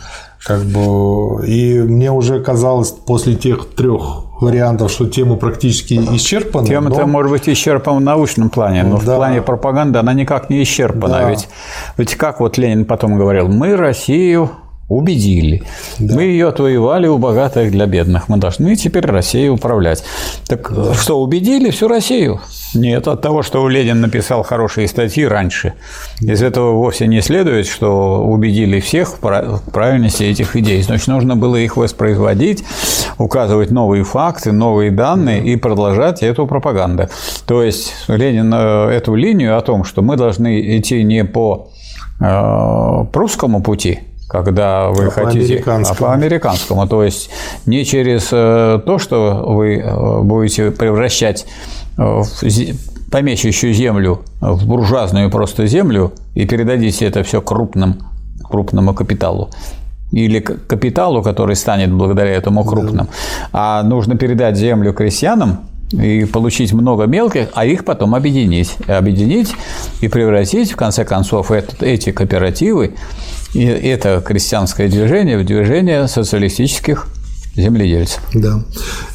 Как бы, и мне уже казалось после тех трех вариантов, что тема практически исчерпана. Тема-то но... может быть исчерпана в научном плане, но да. в плане пропаганды она никак не исчерпана. Да. Ведь, ведь как вот Ленин потом говорил, мы Россию убедили. Да. Мы ее отвоевали у богатых для бедных. Мы должны теперь Россией управлять. Так да. что, убедили всю Россию? Нет, от того, что Ленин написал хорошие статьи раньше. Из этого вовсе не следует, что убедили всех в правильности этих идей. Значит, нужно было их воспроизводить, указывать новые факты, новые данные и продолжать эту пропаганду. То есть Ленин э, эту линию о том, что мы должны идти не по э, прусскому пути, когда вы а хотите по а по американскому, то есть не через э, то, что вы э, будете превращать э, в помещающую землю в буржуазную просто землю и передадите это все крупным, крупному капиталу или капиталу, который станет благодаря этому крупным, да. а нужно передать землю крестьянам, и получить много мелких, а их потом объединить. Объединить и превратить, в конце концов, эти кооперативы и это крестьянское движение в движение социалистических земледельцев. Да.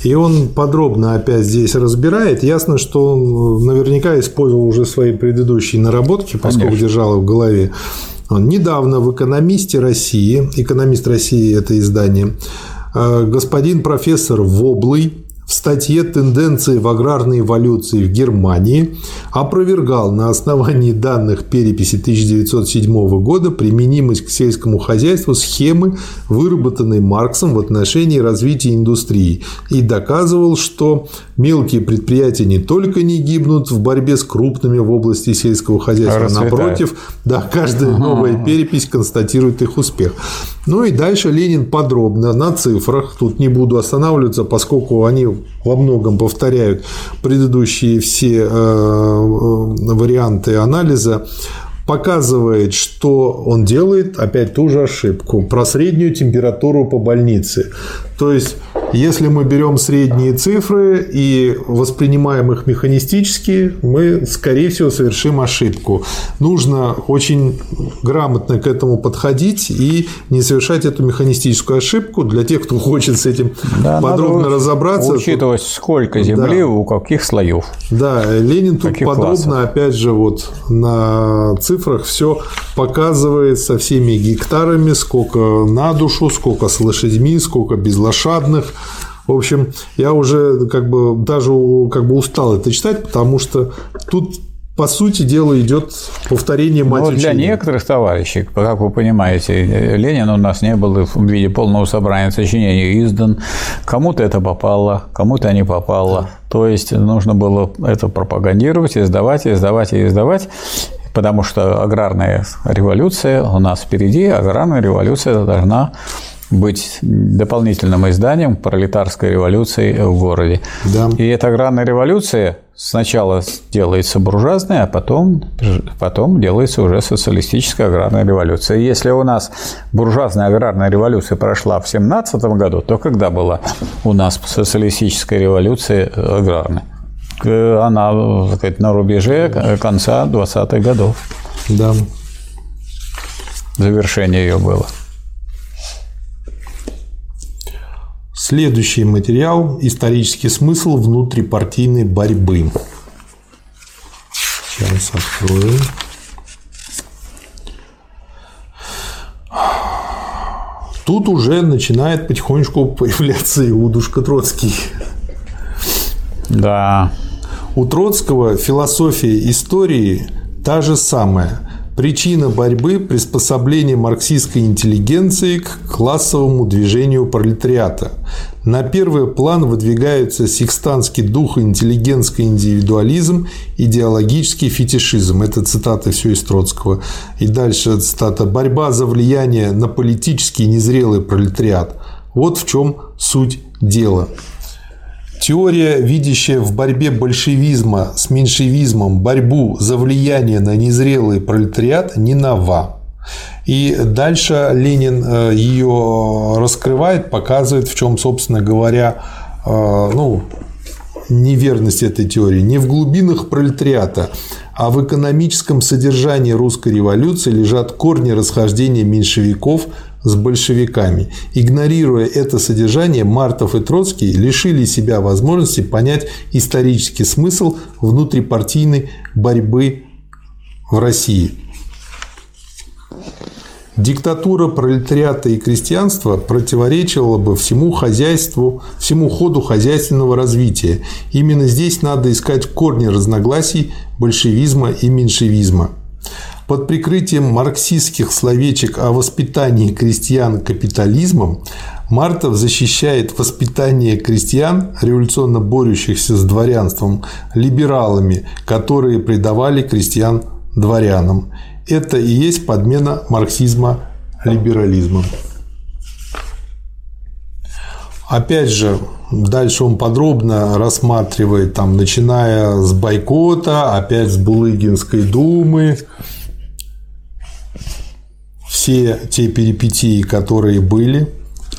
И он подробно опять здесь разбирает. Ясно, что он наверняка использовал уже свои предыдущие наработки, поскольку Конечно. держал их в голове. Он недавно в «Экономисте России», «Экономист России» – это издание, э, господин профессор Воблый в статье «Тенденции в аграрной эволюции в Германии» опровергал на основании данных переписи 1907 года применимость к сельскому хозяйству схемы, выработанной Марксом в отношении развития индустрии, и доказывал, что мелкие предприятия не только не гибнут в борьбе с крупными в области сельского хозяйства, а напротив, да, каждая новая перепись констатирует их успех. Ну и дальше Ленин подробно на цифрах, тут не буду останавливаться, поскольку они во многом повторяют предыдущие все э, э, варианты анализа, показывает, что он делает опять ту же ошибку про среднюю температуру по больнице. То есть если мы берем средние цифры и воспринимаем их механистически, мы, скорее всего, совершим ошибку. Нужно очень грамотно к этому подходить и не совершать эту механистическую ошибку. Для тех, кто хочет с этим да, подробно разобраться. Учитывать, то... сколько земли да. у каких слоев. Да, Ленин тут подробно, классов. опять же, вот на цифрах все показывает со всеми гектарами, сколько на душу, сколько с лошадьми, сколько безлошадных. В общем, я уже как бы даже как бы устал это читать, потому что тут по сути дела идет повторение мать ну, Для некоторых товарищей, как вы понимаете, Ленин у нас не был в виде полного собрания сочинений издан. Кому-то это попало, кому-то не попало. То есть нужно было это пропагандировать, издавать, издавать и издавать потому что аграрная революция у нас впереди, аграрная революция должна быть дополнительным изданием пролетарской революции в городе. Да. И эта аграрная революция сначала делается буржуазная, а потом, потом делается уже социалистическая аграрная революция. И если у нас буржуазная аграрная революция прошла в 17 году, то когда была у нас социалистическая революция аграрная? Она так сказать, на рубеже конца 20-х годов. Да. Завершение ее было. Следующий материал – исторический смысл внутрипартийной борьбы. Сейчас откроем. Тут уже начинает потихонечку появляться Иудушка Троцкий. Да. У Троцкого философия истории та же самая. Причина борьбы – приспособление марксистской интеллигенции к классовому движению пролетариата. На первый план выдвигаются секстанский дух, интеллигентский индивидуализм, идеологический фетишизм. Это цитата все из Троцкого. И дальше цитата «Борьба за влияние на политический незрелый пролетариат». Вот в чем суть дела. Теория, видящая в борьбе большевизма с меньшевизмом борьбу за влияние на незрелый пролетариат, не нова. И дальше Ленин э, ее раскрывает, показывает, в чем, собственно говоря, э, ну, неверность этой теории. Не в глубинах пролетариата, а в экономическом содержании русской революции лежат корни расхождения меньшевиков с большевиками. Игнорируя это содержание, Мартов и Троцкий лишили себя возможности понять исторический смысл внутрипартийной борьбы в России. Диктатура пролетариата и крестьянства противоречила бы всему хозяйству, всему ходу хозяйственного развития. Именно здесь надо искать корни разногласий большевизма и меньшевизма. Под прикрытием марксистских словечек о воспитании крестьян капитализмом Мартов защищает воспитание крестьян, революционно борющихся с дворянством, либералами, которые предавали крестьян дворянам. Это и есть подмена марксизма либерализмом. Опять же, дальше он подробно рассматривает, там, начиная с бойкота, опять с Булыгинской думы, все те перипетии, которые были,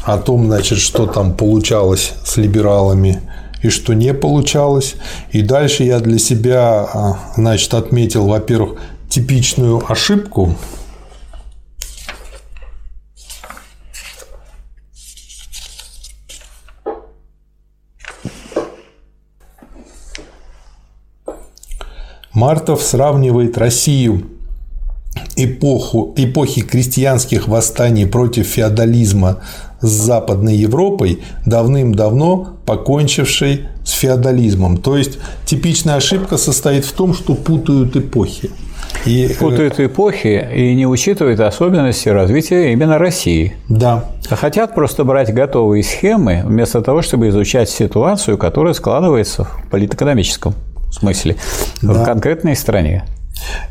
о том, значит, что там получалось с либералами и что не получалось. И дальше я для себя, а, значит, отметил, во-первых, типичную ошибку, Мартов сравнивает Россию эпоху, эпохи крестьянских восстаний против феодализма с Западной Европой, давным-давно покончившей с феодализмом. То есть типичная ошибка состоит в том, что путают эпохи. И... Э, путают эпохи и не учитывают особенности развития именно России. Да. А хотят просто брать готовые схемы вместо того, чтобы изучать ситуацию, которая складывается в политэкономическом смысле да. в конкретной стране.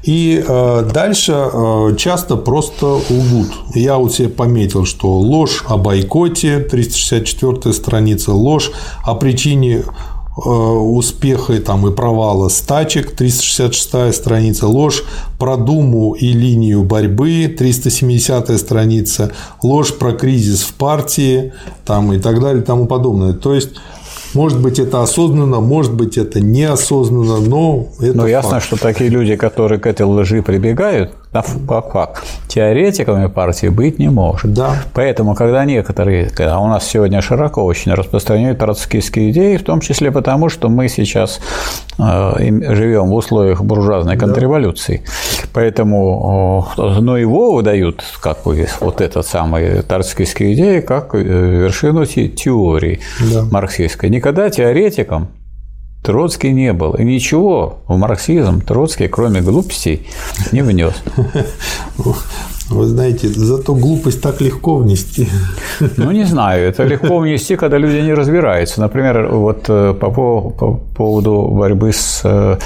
И э, дальше э, часто просто лгут. Я у себя пометил, что ложь о бойкоте, 364 страница, ложь о причине э, успеха там, и провала стачек, 366 страница, ложь про Думу и линию борьбы, 370 страница, ложь про кризис в партии там, и так далее и тому подобное. То есть может быть, это осознанно, может быть, это неосознанно, но это Но ясно, что такие люди, которые к этой лжи прибегают, как факт, теоретиками партии быть не может. Да. Поэтому, когда некоторые, а у нас сегодня широко очень распространяют троцкистские идеи, в том числе потому, что мы сейчас э, живем в условиях буржуазной контрреволюции. Да. Поэтому, но его выдают, как бы, вот этот самый троцкистские идеи, как э, вершину теории да. марксистской. Никогда теоретикам Троцкий не был. И ничего в марксизм Троцкий, кроме глупостей, не внес. Вы знаете, зато глупость так легко внести. Ну, не знаю. Это легко внести, когда люди не разбираются. Например, вот э, по, по поводу борьбы с э,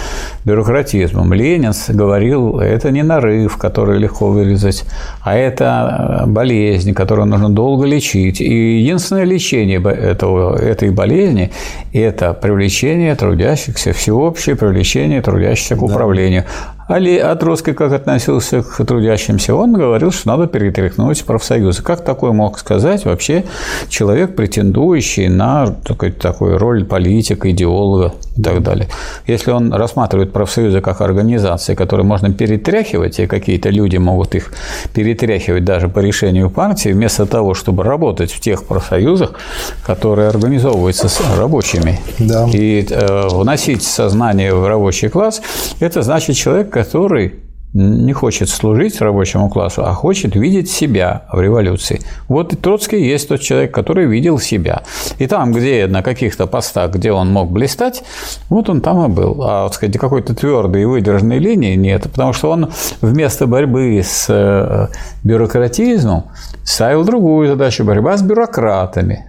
бюрократизмом. Ленин говорил, это не нарыв, который легко вырезать, а это э, болезнь, которую нужно долго лечить. И единственное лечение этого, этой болезни – это привлечение трудящихся, всеобщее привлечение трудящихся к управлению. Али Атроцкий как относился к трудящимся? Он говорил, что надо перетряхнуть профсоюзы. Как такое мог сказать вообще человек, претендующий на такой, такую роль политика, идеолога и так далее? Если он рассматривает профсоюзы как организации, которые можно перетряхивать, и какие-то люди могут их перетряхивать даже по решению партии, вместо того, чтобы работать в тех профсоюзах, которые организовываются с рабочими, да. и э, вносить сознание в рабочий класс, это значит человек, который не хочет служить рабочему классу, а хочет видеть себя в революции. Вот и Троцкий есть тот человек, который видел себя. И там, где на каких-то постах, где он мог блистать, вот он там и был. А вот, сказать, какой-то твердой и выдержанной линии нет, потому что он вместо борьбы с э, бюрократизмом ставил другую задачу – борьба с бюрократами.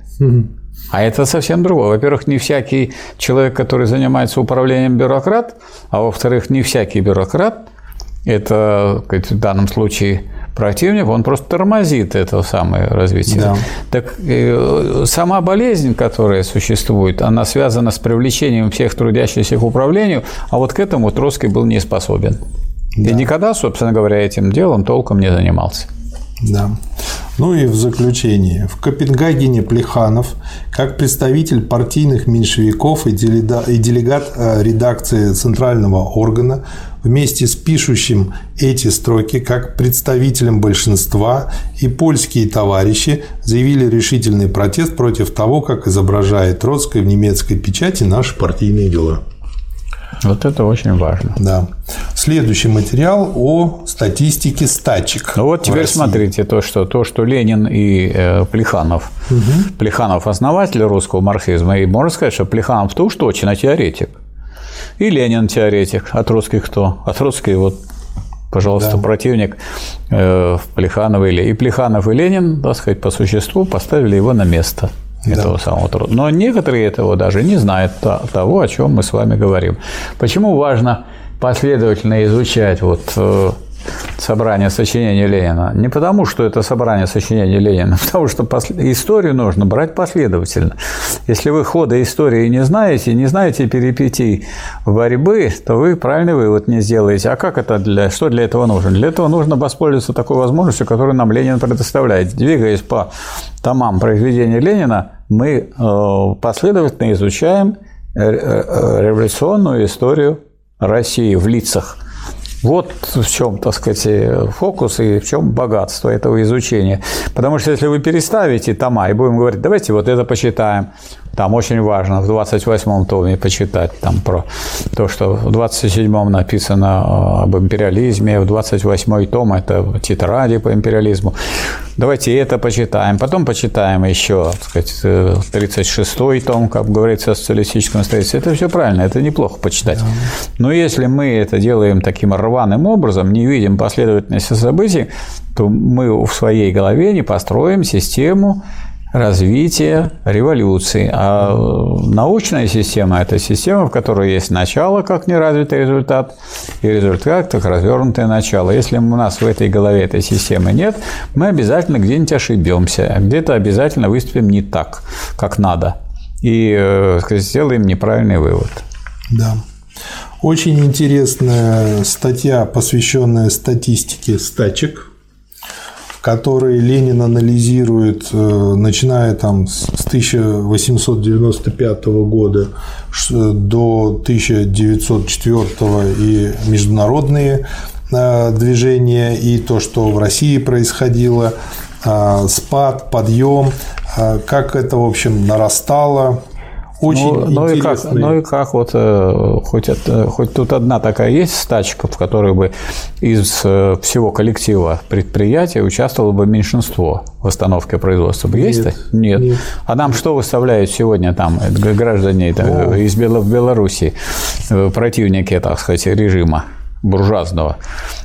А это совсем другое. Во-первых, не всякий человек, который занимается управлением бюрократ, а во-вторых, не всякий бюрократ это в данном случае противник, он просто тормозит это самое развитие. Да. Так э, сама болезнь, которая существует, она связана с привлечением всех трудящихся к управлению, а вот к этому Троцкий был не способен. Да. И никогда, собственно говоря, этим делом толком не занимался. Да. Ну и в заключение. В Копенгагене Плеханов, как представитель партийных меньшевиков и делегат э, редакции Центрального органа, вместе с пишущим эти строки, как представителем большинства, и польские товарищи заявили решительный протест против того, как изображает Троцкая в немецкой печати наши партийные дела. Вот это очень важно. Да. Следующий материал о статистике стачек. Ну вот теперь России. смотрите то, что то, что Ленин и э, Плеханов, угу. Плеханов основатель русского марксизма, и можно сказать, что Плеханов то уж точно теоретик. И Ленин теоретик. От русских кто? От русских вот пожалуйста, да. противник э, Плеханова или и Плеханов и Ленин, так сказать, по существу поставили его на место этого да. самого труда. Но некоторые этого даже не знают того, о чем мы с вами говорим. Почему важно последовательно изучать вот э, собрание сочинений Ленина. Не потому, что это собрание сочинений Ленина, потому что историю нужно брать последовательно. Если вы хода истории не знаете, не знаете перипетий борьбы, то вы правильный вывод не сделаете. А как это для, что для этого нужно? Для этого нужно воспользоваться такой возможностью, которую нам Ленин предоставляет. Двигаясь по томам произведения Ленина, мы э, последовательно изучаем э, революционную историю России в лицах вот в чем, так сказать, фокус и в чем богатство этого изучения. Потому что если вы переставите тома и будем говорить, давайте вот это почитаем, там очень важно в 28-м томе почитать там про то, что в 27-м написано об империализме, в 28-й том это тетради по империализму. Давайте это почитаем. Потом почитаем еще, так сказать, 36-й том, как говорится, о социалистическом строительстве. Это все правильно, это неплохо почитать. Да. Но если мы это делаем таким рваным образом, не видим последовательности событий, то мы в своей голове не построим систему развития революции. А научная система – это система, в которой есть начало как неразвитый результат, и результат как развернутое начало. Если у нас в этой голове этой системы нет, мы обязательно где-нибудь ошибемся, где-то обязательно выступим не так, как надо, и э, сделаем неправильный вывод. Да. Очень интересная статья, посвященная статистике стачек – который Ленин анализирует, э, начиная там с 1895 года до 1904 и международные э, движения, и то, что в России происходило, э, спад, подъем, как это, в общем, нарастало, очень ну, ну, и как, ну и как вот, э, хоть, это, хоть тут одна такая есть стачка, в которой бы из э, всего коллектива предприятия участвовало бы меньшинство в остановке производства. Есть? Нет. Нет. Нет. А нам что выставляют сегодня там граждане там, из Беларуси, э, противники, так сказать, режима? Буржуазного.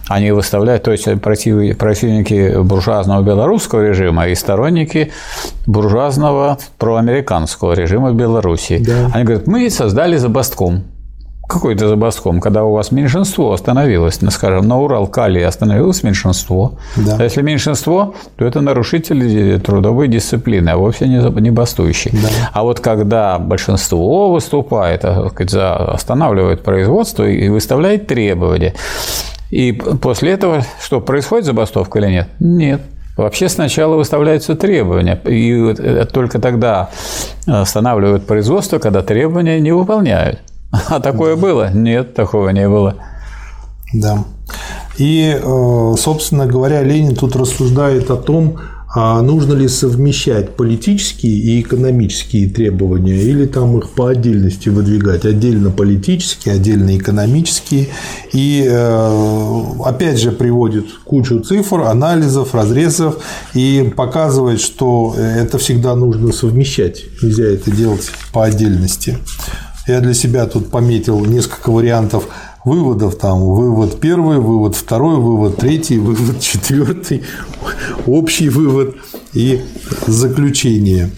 Они выставляют, то есть противники буржуазного белорусского режима и сторонники буржуазного проамериканского режима в Беларуси. Да. Они говорят, мы создали забастком какой-то забастом, когда у вас меньшинство остановилось, ну, скажем, на Урал-Калии остановилось меньшинство. Да. А если меньшинство, то это нарушители трудовой дисциплины, а вовсе не, не. Да. А вот когда большинство выступает, а, сказать, за, останавливает производство и выставляет требования, и после этого что, происходит забастовка или нет? Нет. Вообще сначала выставляются требования, и э, только тогда останавливают производство, когда требования не выполняют. А такое да. было? Нет, такого не было. Да. И, э, собственно говоря, Ленин тут рассуждает о том, а нужно ли совмещать политические и экономические требования, или там их по отдельности выдвигать, отдельно политические, отдельно экономические, и э, опять же приводит кучу цифр, анализов, разрезов и показывает, что это всегда нужно совмещать, нельзя это делать по отдельности. Я для себя тут пометил несколько вариантов выводов. Там вывод первый, вывод второй, вывод третий, вывод четвертый, общий вывод и заключение.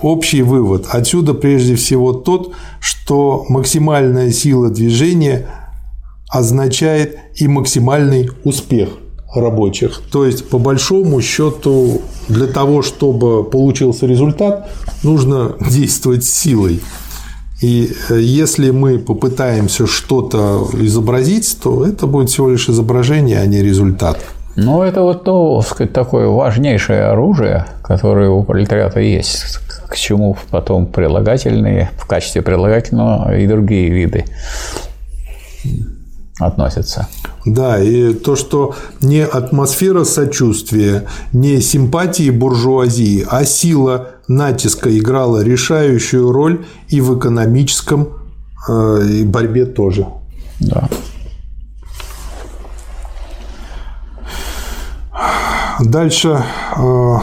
Общий вывод. Отсюда прежде всего тот, что максимальная сила движения означает и максимальный успех рабочих. То есть, по большому счету, для того, чтобы получился результат, нужно действовать силой. И э, если мы попытаемся что-то изобразить, то это будет всего лишь изображение, а не результат. Ну, это вот то, сказать, такое важнейшее оружие, которое у пролетариата есть, к чему потом прилагательные, в качестве прилагательного и другие виды относятся. Да, и то, что не атмосфера сочувствия, не симпатии буржуазии, а сила натиска играла решающую роль и в экономическом э, и борьбе тоже. Да. Дальше э,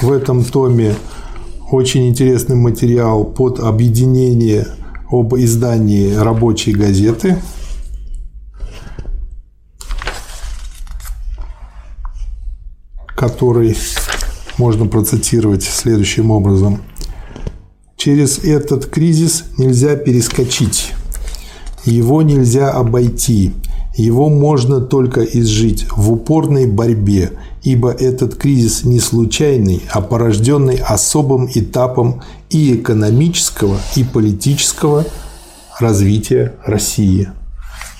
в этом томе очень интересный материал под объединение об издании рабочей газеты – который можно процитировать следующим образом. Через этот кризис нельзя перескочить, его нельзя обойти, его можно только изжить в упорной борьбе, ибо этот кризис не случайный, а порожденный особым этапом и экономического, и политического развития России.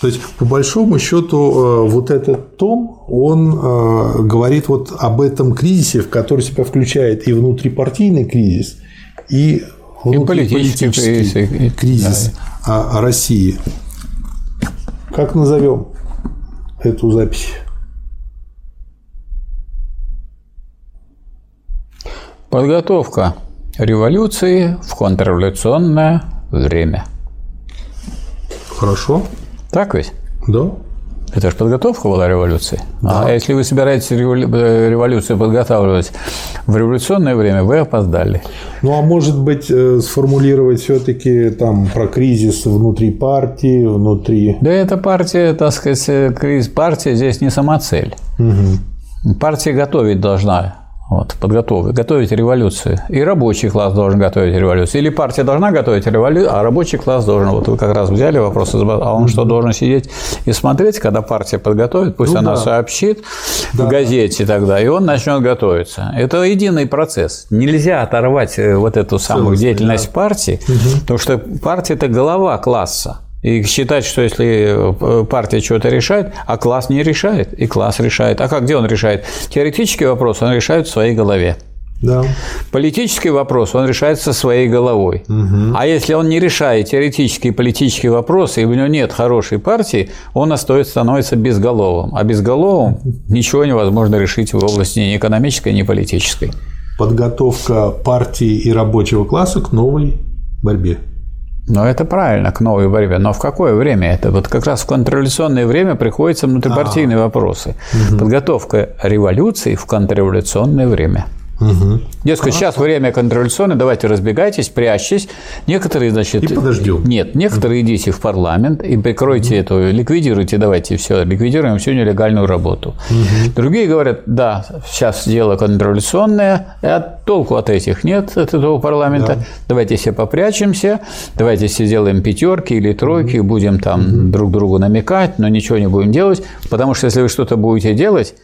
То есть, по большому счету, э, вот этот том, он э, говорит вот об этом кризисе, в который себя включает и внутрипартийный кризис, и внутриполитический кризис, кризис да. России. Как назовем эту запись? Подготовка революции в контрреволюционное время. Хорошо. Так ведь? Да. Это же подготовка была революции. Да. А если вы собираетесь э, революцию подготавливать в революционное время, вы опоздали. Ну, а может быть, э, сформулировать все-таки там про кризис внутри партии, внутри. Да, эта партия, так сказать, э, кризис партия здесь не самоцель. Угу. Партия готовить должна вот, подготовить, готовить революцию. И рабочий класс должен готовить революцию. Или партия должна готовить революцию, а рабочий класс должен. Вот вы как раз взяли вопрос, а он что, должен сидеть и смотреть, когда партия подготовит, пусть ну, она да. сообщит да. в газете тогда, и он начнет готовиться. Это единый процесс. Нельзя оторвать э, вот эту самую Целостный, деятельность да. партии, угу. потому что партия – это голова класса. И считать, что если э, партия что-то решает, а класс не решает, и класс решает. А как, где он решает? Теоретический вопрос он решает в своей голове. Да. Политический вопрос он решается своей головой. Угу. А если он не решает теоретический и политический вопрос, и у него нет хорошей партии, он остается, становится безголовым. А безголовым ничего невозможно решить в области ни экономической, ни политической. Подготовка партии и рабочего класса к новой борьбе. Но это правильно, к новой борьбе. Но в какое время это? Вот как раз в контрреволюционное время приходятся внутрипартийные А-а-а. вопросы. Угу. Подготовка революции в контрреволюционное время. Угу. Дескать, сейчас время контрреволюционное, давайте разбегайтесь, прячьтесь. Некоторые, значит... И подождем. Нет, некоторые угу. идите в парламент и прикройте угу. эту, ликвидируйте, давайте все, ликвидируем всю нелегальную работу. Угу. Другие говорят, да, сейчас дело контрреволюционное, а толку от этих нет, от этого парламента. Да. Давайте все попрячемся, давайте все сделаем пятерки или тройки, угу. будем там угу. друг другу намекать, но ничего не будем делать, потому что если вы что-то будете делать,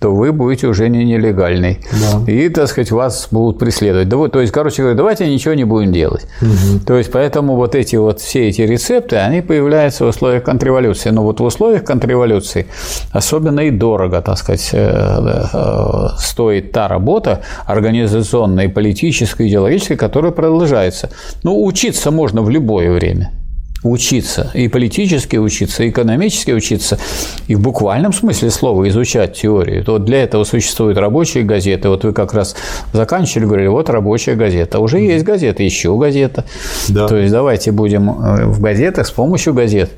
то вы будете уже не нелегальный. Да. И, так сказать, вас будут преследовать. Да вот, то есть, короче говоря, давайте ничего не будем делать. Угу. То есть, поэтому вот эти вот все эти рецепты, они появляются в условиях контрреволюции. Но вот в условиях контрреволюции особенно и дорого, так сказать, э, э, стоит та работа организационная, политическая, идеологическая, которая продолжается. Ну, учиться можно в любое время. Учиться, и политически учиться, и экономически учиться, и в буквальном смысле слова изучать теорию, то для этого существуют рабочие газеты. Вот вы как раз заканчивали, говорили, вот рабочая газета. Уже есть газета, еще газета. Да. То есть давайте будем э, в газетах с помощью газет.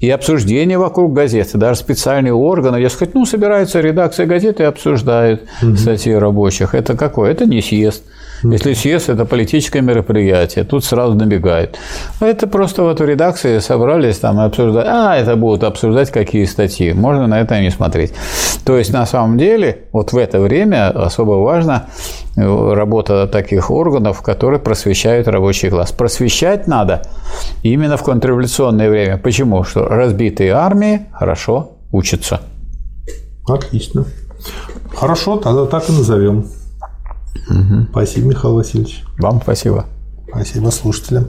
И обсуждение вокруг газеты, даже специальные органы, я сказать, ну, собираются редакция газеты и обсуждают угу. статьи рабочих. Это какое? Это не съезд. Если съезд – это политическое мероприятие, тут сразу набегает. Это просто вот в редакции собрались там и обсуждать, а, это будут обсуждать какие статьи, можно на это не смотреть. То есть, на самом деле, вот в это время особо важно э, работа таких органов, которые просвещают рабочий класс. Просвещать надо именно в контрреволюционное время. Почему? Что разбитые армии хорошо учатся. Отлично. Хорошо, тогда так и назовем. Угу. Спасибо, Михаил Васильевич. Вам спасибо. Спасибо слушателям.